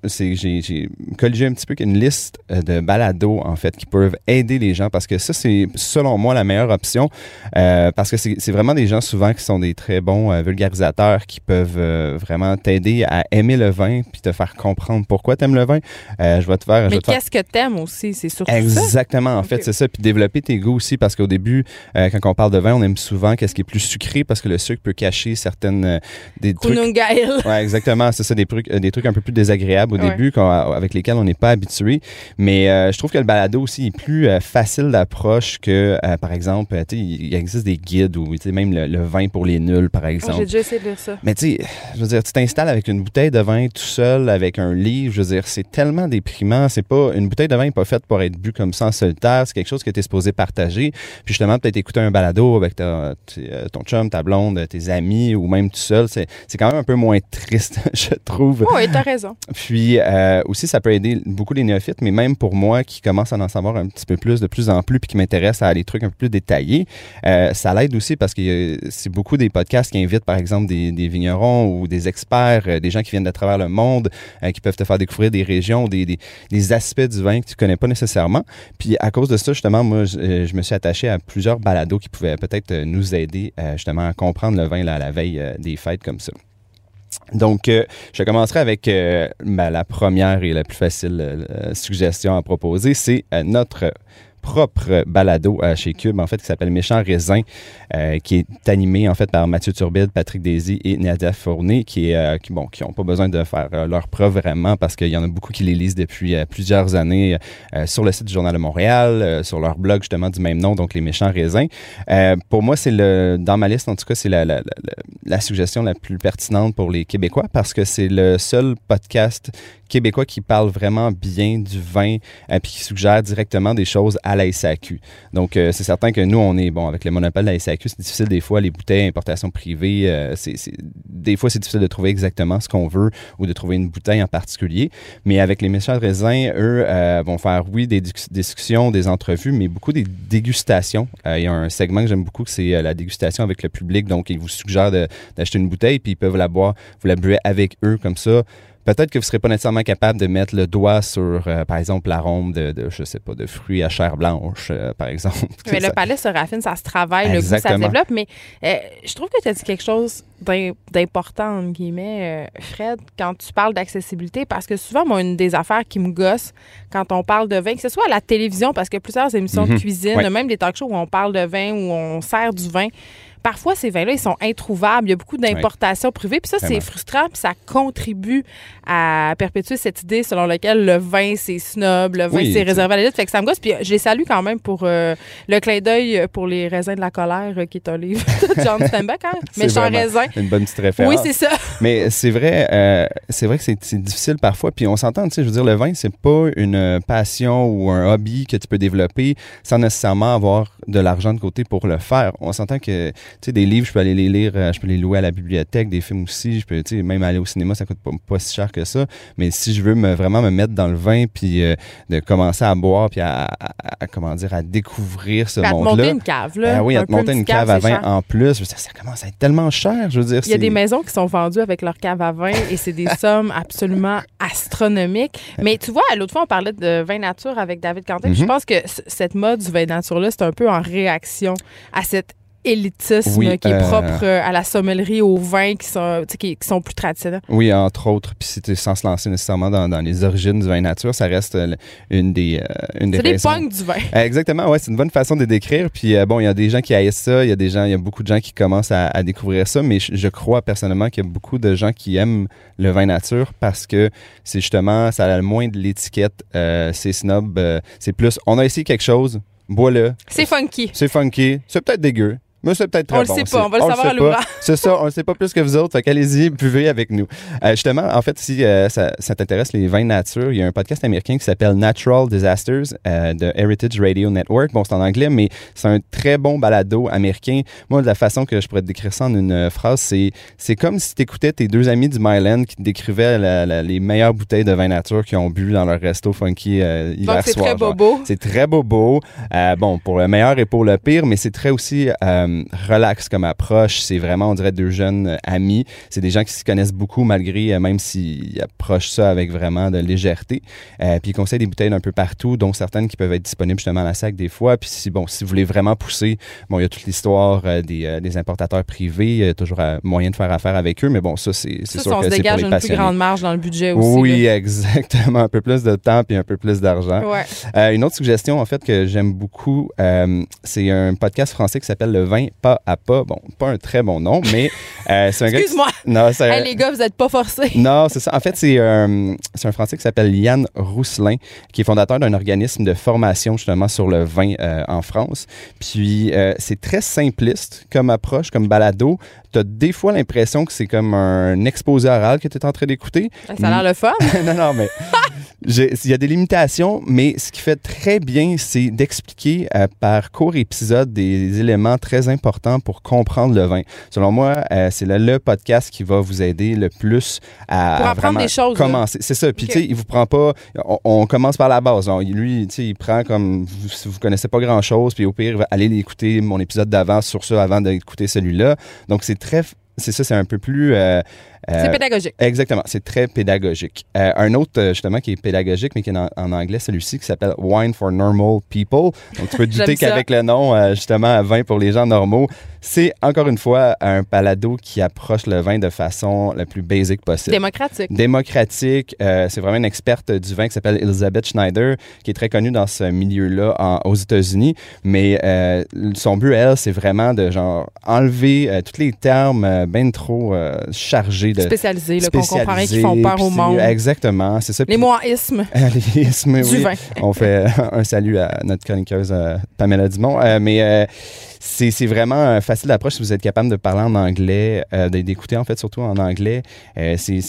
c'est j'ai, colligé un petit peu une liste de balados, en fait, qui peuvent aider les gens parce que ça, c'est selon moi la meilleure option euh, parce que c'est, vraiment des gens souvent qui sont des très bons euh, vulgarisateurs qui peuvent euh, vraiment t'aider à aimer le vin puis te faire comprendre pourquoi t'aimes le vin. Je vais te faire... Mais faire- qu'est-ce que t'aimes aussi? C'est surtout ça? Exactement, en fait, c'est ça. Puis développer tes goûts aussi, parce qu'au début, quand on parle de vin, on aime souvent qu'est-ce qui est plus sucré, parce que le sucre peut cacher certaines des trucs. [LAUGHS] Ouais, exactement. C'est ça, des trucs, des trucs un peu plus désagréables au Ouais. début, avec lesquels on n'est pas habitué. Mais je trouve que le balado aussi est plus euh, facile d'approche que, euh, par exemple, euh, tu il existe des guides ou tu même le, le vin pour les nuls, par Ah, exemple. J'ai déjà essayé de lire ça. Mais tu sais, je veux dire, tu t'installes avec une bouteille de vin tout seul, avec un livre, je veux dire, c'est tellement déprimant. C'est pas, une bouteille de vin n'est pas faite pour être bu comme ça en solitaire. C'est quelque chose que tu es supposé partager. Puis justement, peut-être écouter un balado avec ta- euh, ton chum, ta blonde, tes amis ou même tout seul. C'est quand même un peu moins triste, [LAUGHS] je trouve. Oui, t'as raison. Puis euh, aussi, ça peut aider beaucoup les néophytes, mais même pour moi qui commence à en savoir un petit peu plus, de plus en plus, puis qui m'intéresse à des trucs un peu plus détaillés, euh, ça l'aide aussi parce que euh, c'est beaucoup des podcasts qui invitent, par exemple, des, vignerons ou des experts, euh, des gens qui viennent de travers le monde, qui peuvent te faire découvrir des régions, des, des, aspects du vin que tu connais pas nécessairement. Puis à cause de ça, justement, moi, je, me suis attaché à plusieurs balados qui pouvaient peut-être nous aider justement à comprendre le vin à la veille des fêtes comme ça. Donc, je commencerai avec la première et la plus facile suggestion à proposer. C'est notre propre balado chez Cube, en fait, qui s'appelle Méchant Raisin, qui est animé, en fait, par Mathieu Turbide, Patrick Daisy et Nadia Fournier, qui, est, qui, bon, qui n'ont pas besoin de faire leur preuve vraiment parce qu'il y en a beaucoup qui les lisent depuis plusieurs années sur le site du Journal de Montréal, sur leur blog, justement, du même nom, donc Les Méchants Raisins. pour moi, c'est le, dans ma liste, en tout cas, c'est la, suggestion la plus pertinente pour les Québécois parce que c'est le seul podcast québécois qui parle vraiment bien du vin et qui suggère directement des choses à la SAQ. Donc, euh, c'est certain que nous, on est, bon, avec le monopole de la SAQ, c'est difficile des fois, les bouteilles importation privée, euh, c'est, des fois, c'est difficile de trouver exactement ce qu'on veut ou de trouver une bouteille en particulier. Mais avec les méchants de raisin, eux euh, vont faire, oui, des discussions, des entrevues, mais beaucoup des dégustations. il y a un segment que j'aime beaucoup, c'est la dégustation avec le public. Donc, ils vous suggèrent d'acheter une bouteille, puis ils peuvent la boire, vous la buvez avec eux comme ça peut-être que vous ne serez pas nécessairement capable de mettre le doigt sur, euh, par exemple, l'arôme de, de, je sais pas, de fruits à chair blanche, euh, par exemple. [LAUGHS] Mais le palais se raffine, ça se travaille, le goût, ça se développe. Mais euh, je trouve que tu as dit quelque chose d'important, entre guillemets, Fred, quand tu parles d'accessibilité, parce que souvent, moi, une des affaires qui me gosse quand on parle de vin, que ce soit à la télévision, parce que plusieurs émissions de mhm. cuisine, même des talk shows où on parle de vin, où on sert du vin, parfois, ces vins-là, ils sont introuvables. Il y a beaucoup d'importations privées. Puis ça, c'est frustrant. Puis ça contribue à perpétuer cette idée selon laquelle le vin, c'est snob, le vin, c'est réservé à l'élite. Fait que ça me gosse. Puis je les salue quand même pour euh, le clin d'œil pour les raisins de la colère, euh, qui est un livre [LAUGHS] de John Steinbeck. Hein? Méchant raisin. Une bonne petite référence. Oui, c'est ça. Mais c'est vrai, euh, c'est vrai que c'est difficile parfois. Puis on s'entend, tu sais, je veux dire, le vin, c'est pas une passion ou un hobby que tu peux développer sans nécessairement avoir de l'argent de côté pour le faire. On s'entend que sais, des livres, je peux aller les lire, euh, je peux les louer à la bibliothèque, des films aussi, je peux, tu sais, même aller au cinéma, ça coûte pas, si cher que ça. Mais si je veux me, vraiment me mettre dans le vin, puis euh, de commencer à boire, puis à, comment dire, à découvrir ce monde-là. À monter une cave, là. Ben oui, à te monter une cave, à vin en plus. ça commence à être tellement cher, je veux dire. Il y a des maisons qui sont vendues avec leur cave à vin et c'est des [LAUGHS] sommes absolument astronomiques. Mais tu vois, l'autre fois, on parlait de vin nature avec David Quentin. Je mhm. pense que cette mode du vin nature-là, c'est un peu en réaction à cette élitisme qui est euh, propre euh, à la sommellerie, aux vins qui sont, qui, sont plus traditionnels. Oui, entre autres. Puis sans se lancer nécessairement dans, dans, les origines du vin nature, ça reste euh, une des, une des C'est des punks du vin. Exactement, ouais, c'est une bonne façon de décrire. Puis bon, il y a des gens qui haïssent ça, il y a des gens, il y a beaucoup de gens qui commencent à, découvrir ça, mais je, crois personnellement qu'il y a beaucoup de gens qui aiment le vin nature parce que c'est justement, ça a le moins de l'étiquette, c'est snob, c'est plus, on a essayé quelque chose, bois-le. C'est funky. C'est funky. C'est peut-être dégueu. Mais c'est peut-être très on bon. le sait pas, on va le savoir à l'ouvrage. [LAUGHS] C'est ça, on le sait pas plus que vous autres. Fait qu'allez-y, buvez avec nous. Euh, justement, en fait, si euh, ça, t'intéresse les vins nature, il y a un podcast américain qui s'appelle Natural Disasters euh, de Heritage Radio Network. Bon, c'est en anglais, mais c'est un très bon balado américain. Moi, de la façon que je pourrais te décrire ça en une phrase, c'est c'est comme si tu écoutais tes deux amis du Myland qui te décrivaient les meilleures bouteilles de vin nature qu'ils ont bu dans leur resto funky hier Donc, c'est très bobo. C'est très bobo. bon, pour le meilleur et pour le pire, mais c'est très aussi relax comme approche. C'est vraiment, on dirait, deux jeunes euh, amis. C'est des gens qui se connaissent beaucoup malgré, euh, même s'ils approchent ça avec vraiment de légèreté. Euh, puis ils conseillent des bouteilles d'un peu partout, dont certaines qui peuvent être disponibles justement à la sac des fois. Puis si, bon, si vous voulez vraiment pousser, bon, il y a toute l'histoire des, des, importateurs privés. Il y a toujours moyen de faire affaire avec eux. Mais bon, ça, c'est sûr que c'est pour les passionnés. une plus grande marge dans le budget aussi. Oui, exactement. Un peu plus de temps puis un peu plus d'argent. Ouais. une autre suggestion, en fait, que j'aime beaucoup, c'est un podcast français qui s'appelle Le Pas à Pas. Bon, pas un très bon nom, mais euh, c'est un gars. Excuse-moi. Non, hey, les gars, vous n'êtes pas forcés. Non, c'est ça. En fait, c'est euh, un Français qui s'appelle Yann Rousselin, qui est fondateur d'un organisme de formation justement sur le vin euh, en France. Puis c'est très simpliste comme approche, comme balado. Tu as des fois l'impression que c'est comme un exposé oral que tu es en train d'écouter. Ça a l'air le fun. [LAUGHS] non, non, mais [LAUGHS] il y a des limitations, mais ce qui fait très bien, c'est d'expliquer par court épisode des éléments très importants pour comprendre le vin. Selon moi, euh, c'est le, podcast qui va vous aider le plus à, vraiment des choses, commencer. C'est ça. Puis, tu sais, il vous prend pas. On, commence par la base. lui, tu sais, il prend comme si vous connaissez pas grand chose, puis au pire, allez écouter mon épisode d'avant sur ça avant d'écouter celui-là. Donc, c'est très c'est ça, c'est un peu plus. Euh, euh, c'est pédagogique. Exactement, c'est très pédagogique. Euh, un autre, justement, qui est pédagogique, mais qui est en, anglais, celui-ci, qui s'appelle Wine for Normal People. Donc, tu peux te [LAUGHS] douter qu'avec le nom, justement, vin pour les gens normaux, C'est encore une fois un balado qui approche le vin de façon la plus basique possible. Démocratique. Démocratique. Euh, c'est vraiment une experte du vin qui s'appelle Elizabeth Schneider, qui est très connue dans ce milieu-là en- aux États-Unis. Mais euh, son but, elle, c'est vraiment de genre enlever euh, tous les termes euh, bien trop euh, chargés de Spécialisés, là, qu'on qui font peur au monde. Exactement, c'est ça. Les en isme. [LAUGHS] les ismes, Du oui. vin. On fait un salut à notre chroniqueuse euh, Pamela Dumont. Euh, mais euh, c'est vraiment facile d'approche si vous êtes capable de parler en anglais, d'écouter en fait surtout en anglais. C'est-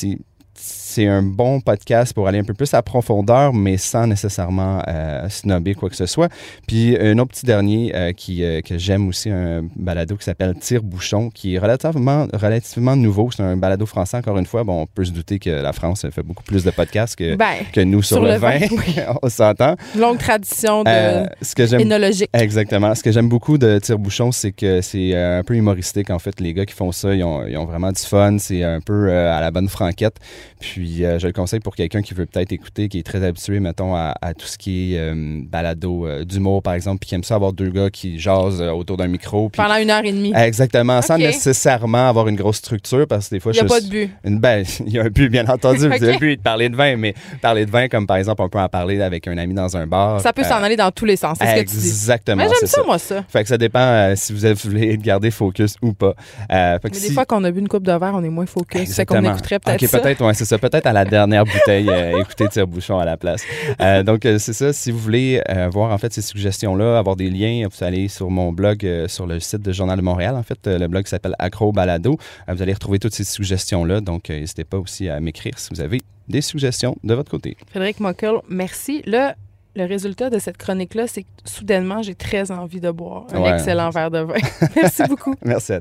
c'est un bon podcast pour aller un peu plus à profondeur, mais sans nécessairement euh, snobber quoi que ce soit. Puis un autre petit dernier euh, qui, euh, que j'aime aussi, un balado qui s'appelle Tire-Bouchon, qui est relativement, relativement nouveau. C'est un balado français, encore une fois. Bon, on peut se douter que la France fait beaucoup plus de podcasts que, Ben, que nous sur, sur le, le vin. [LAUGHS] on s'entend. Longue tradition de Euh, ce que j'aime énologique. Exactement. Ce que j'aime beaucoup de Tire-Bouchon, c'est que c'est un peu humoristique. En fait, les gars qui font ça, ils ont, ils ont vraiment du fun. C'est un peu à la bonne franquette. Puis, euh, je le conseille pour quelqu'un qui veut peut-être écouter, qui est très habitué, mettons, à, à tout ce qui est euh, balado euh, d'humour, par exemple, puis qui aime ça avoir deux gars qui jasent autour d'un micro. puis- Pendant une heure et demie. Exactement, sans nécessairement avoir une grosse structure, parce que des fois, Il y a je pas suis- de but. Une, ben, [LAUGHS] il y a un but, bien entendu. [LAUGHS] Ok. Le but est de parler de vin, mais parler de vin, comme par exemple, on peut en parler avec un ami dans un bar. Ça peut s'en aller dans tous les sens. C'est ce que tu dis. Exactement. Mais j'aime ça, moi, ça. Fait que ça dépend si vous avez- voulez garder focus ou pas. Fait que Mais si- des fois qu'on a bu une coupe de verre, on est moins focus. Fait qu'on Exactement. écouterait peut-être Ok, ça. peut-être, ouais, c'est ça. Peut-être à la dernière bouteille, euh, écouter Tire-Bouchon à la place. Euh, donc, euh, c'est ça. Si vous voulez euh, voir, en fait, ces suggestions-là, avoir des liens, vous allez sur mon blog, sur le site de Journal de Montréal, en fait, le blog s'appelle Acro Balado. Vous allez retrouver toutes ces suggestions-là. Donc, n'hésitez pas aussi à m'écrire si vous avez des suggestions de votre côté. Frédéric Mockel, merci. Là, le résultat de cette chronique-là, c'est que soudainement, j'ai très envie de boire un Ouais. excellent verre de vin. [LAUGHS] merci beaucoup. [LAUGHS] Merci à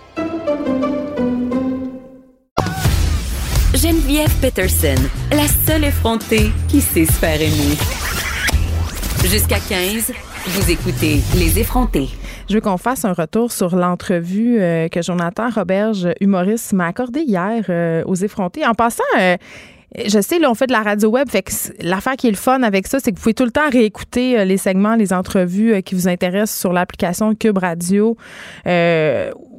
Peterson, la seule effrontée qui sait se faire aimer. Jusqu'à 15, vous écoutez Les effrontés. Je veux qu'on fasse un retour sur l'entrevue euh, que Jonathan Roberge, humoriste, m'a accordée hier euh, aux effrontés. En passant, euh, je sais, là, on fait de la radio web, fait que l'affaire qui est le fun avec ça, c'est que vous pouvez tout le temps réécouter les segments, les entrevues qui vous intéressent sur l'application Cube Radio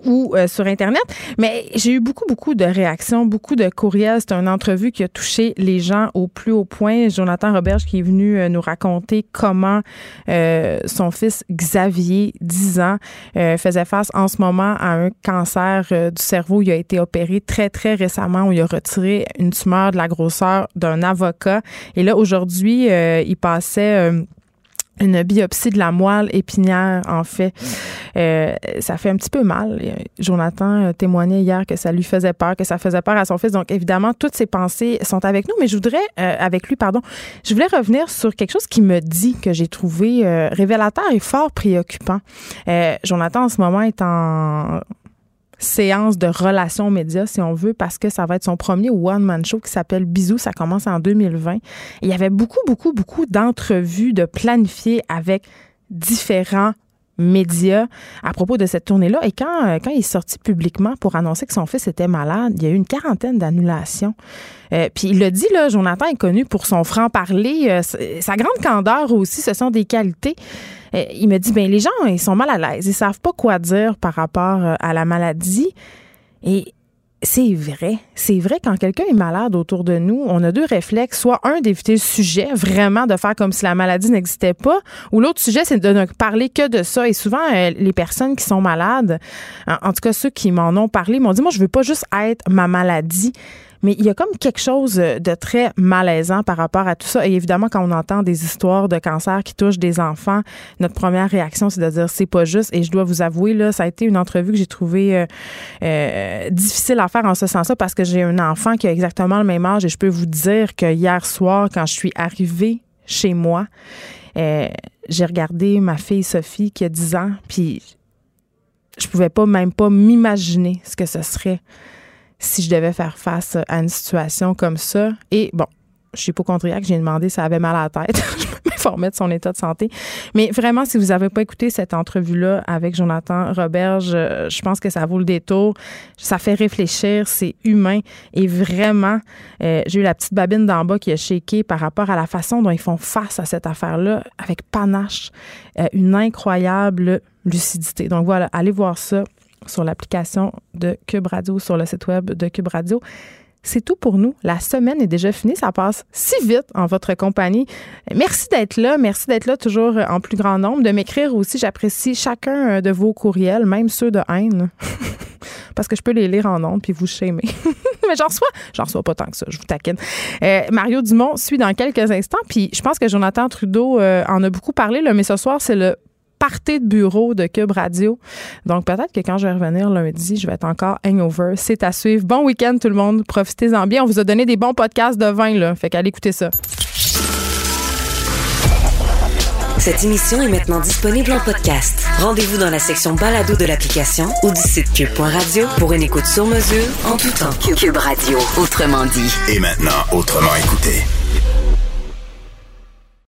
ou euh, sur Internet. Mais j'ai eu beaucoup, beaucoup de réactions, beaucoup de courriels. C'est une entrevue qui a touché les gens au plus haut point. Jonathan Roberge qui est venu euh, nous raconter comment euh, son fils Xavier, 10 ans, euh, faisait face en ce moment à un cancer du cerveau. Il a été opéré très, très récemment où il a retiré une tumeur de la grosseur d'un avocat. Et là, aujourd'hui, il passait... une biopsie de la moelle épinière, en fait. Euh, ça fait un petit peu mal. Jonathan euh, témoignait hier que ça lui faisait peur, que ça faisait peur à son fils. Donc, évidemment, toutes ses pensées sont avec nous. Mais je voudrais, euh, avec lui, pardon, je voulais revenir sur quelque chose qui me dit que j'ai trouvé euh, révélateur et fort préoccupant. Jonathan, en ce moment, est en séance de relations médias, si on veut, parce que ça va être son premier one-man show qui s'appelle Bisous. Ça commence en 2020. Et il y avait beaucoup, beaucoup, beaucoup d'entrevues de planifier avec différents médias à propos de cette tournée-là. Et quand, euh, il est sorti publiquement pour annoncer que son fils était malade, il y a eu une quarantaine d'annulations. Euh, puis il l'a dit, là, Jonathan est connu pour son franc-parler, euh, sa grande candeur aussi, ce sont des qualités. Euh, il me dit, ben les gens, ils sont mal à l'aise, ils savent pas quoi dire par rapport euh, à la maladie. Et c'est vrai. C'est vrai, quand quelqu'un est malade autour de nous, on a deux réflexes. Soit un, d'éviter le sujet, vraiment de faire comme si la maladie n'existait pas, ou l'autre sujet, c'est de ne parler que de ça. Et souvent, euh, les personnes qui sont malades, en, en tout cas ceux qui m'en ont parlé, m'ont dit, moi, je veux pas juste être ma maladie. Mais il y a comme quelque chose de très malaisant par rapport à tout ça. Et évidemment, quand on entend des histoires de cancer qui touchent des enfants, notre première réaction, c'est de dire c'est pas juste. Et je dois vous avouer, là, ça a été une entrevue que j'ai trouvée euh, euh, difficile à faire en ce sens-là parce que j'ai un enfant qui a exactement le même âge et je peux vous dire que hier soir, quand je suis arrivée chez moi, euh, j'ai regardé ma fille Sophie qui a 10 ans, puis je pouvais pas même pas m'imaginer ce que ce serait si je devais faire face à une situation comme ça. Et bon, je suis hypochondriaque, j'ai demandé ça avait mal à la tête. [LAUGHS] je m'informer de son état de santé. Mais vraiment, si vous n'avez pas écouté cette entrevue-là avec Jonathan Roberge, je pense que ça vaut le détour. Ça fait réfléchir, c'est humain. Et vraiment, euh, j'ai eu la petite babine d'en bas qui a shaké par rapport à la façon dont ils font face à cette affaire-là avec panache, euh, une incroyable lucidité. Donc voilà, allez voir ça sur l'application de Cube Radio, sur le site web de Cube Radio. C'est tout pour nous. La semaine est déjà finie. Ça passe si vite en votre compagnie. Merci d'être là. Merci d'être là toujours en plus grand nombre. De m'écrire aussi. J'apprécie chacun de vos courriels, même ceux de haine. [LAUGHS] Parce que je peux les lire en nombre puis vous shamer. [LAUGHS] Mais j'en reçois, j'en reçois pas tant que ça. Je vous taquine. Euh, Mario Dumont suit dans quelques instants. Puis je pense que Jonathan Trudeau euh, en a beaucoup parlé. Mais ce soir, c'est le party de bureau de Cube Radio. Donc, peut-être que quand je vais revenir lundi, je vais être encore hangover. C'est à suivre. Bon week-end, tout le monde. Profitez-en bien. On vous a donné des bons podcasts de vin, là. Fait qu'allez écouter ça. Cette émission est maintenant disponible en podcast. Rendez-vous dans la section balado de l'application ou du site cube.radio pour une écoute sur mesure en tout temps. Cube Radio, autrement dit. Et maintenant, autrement écouté.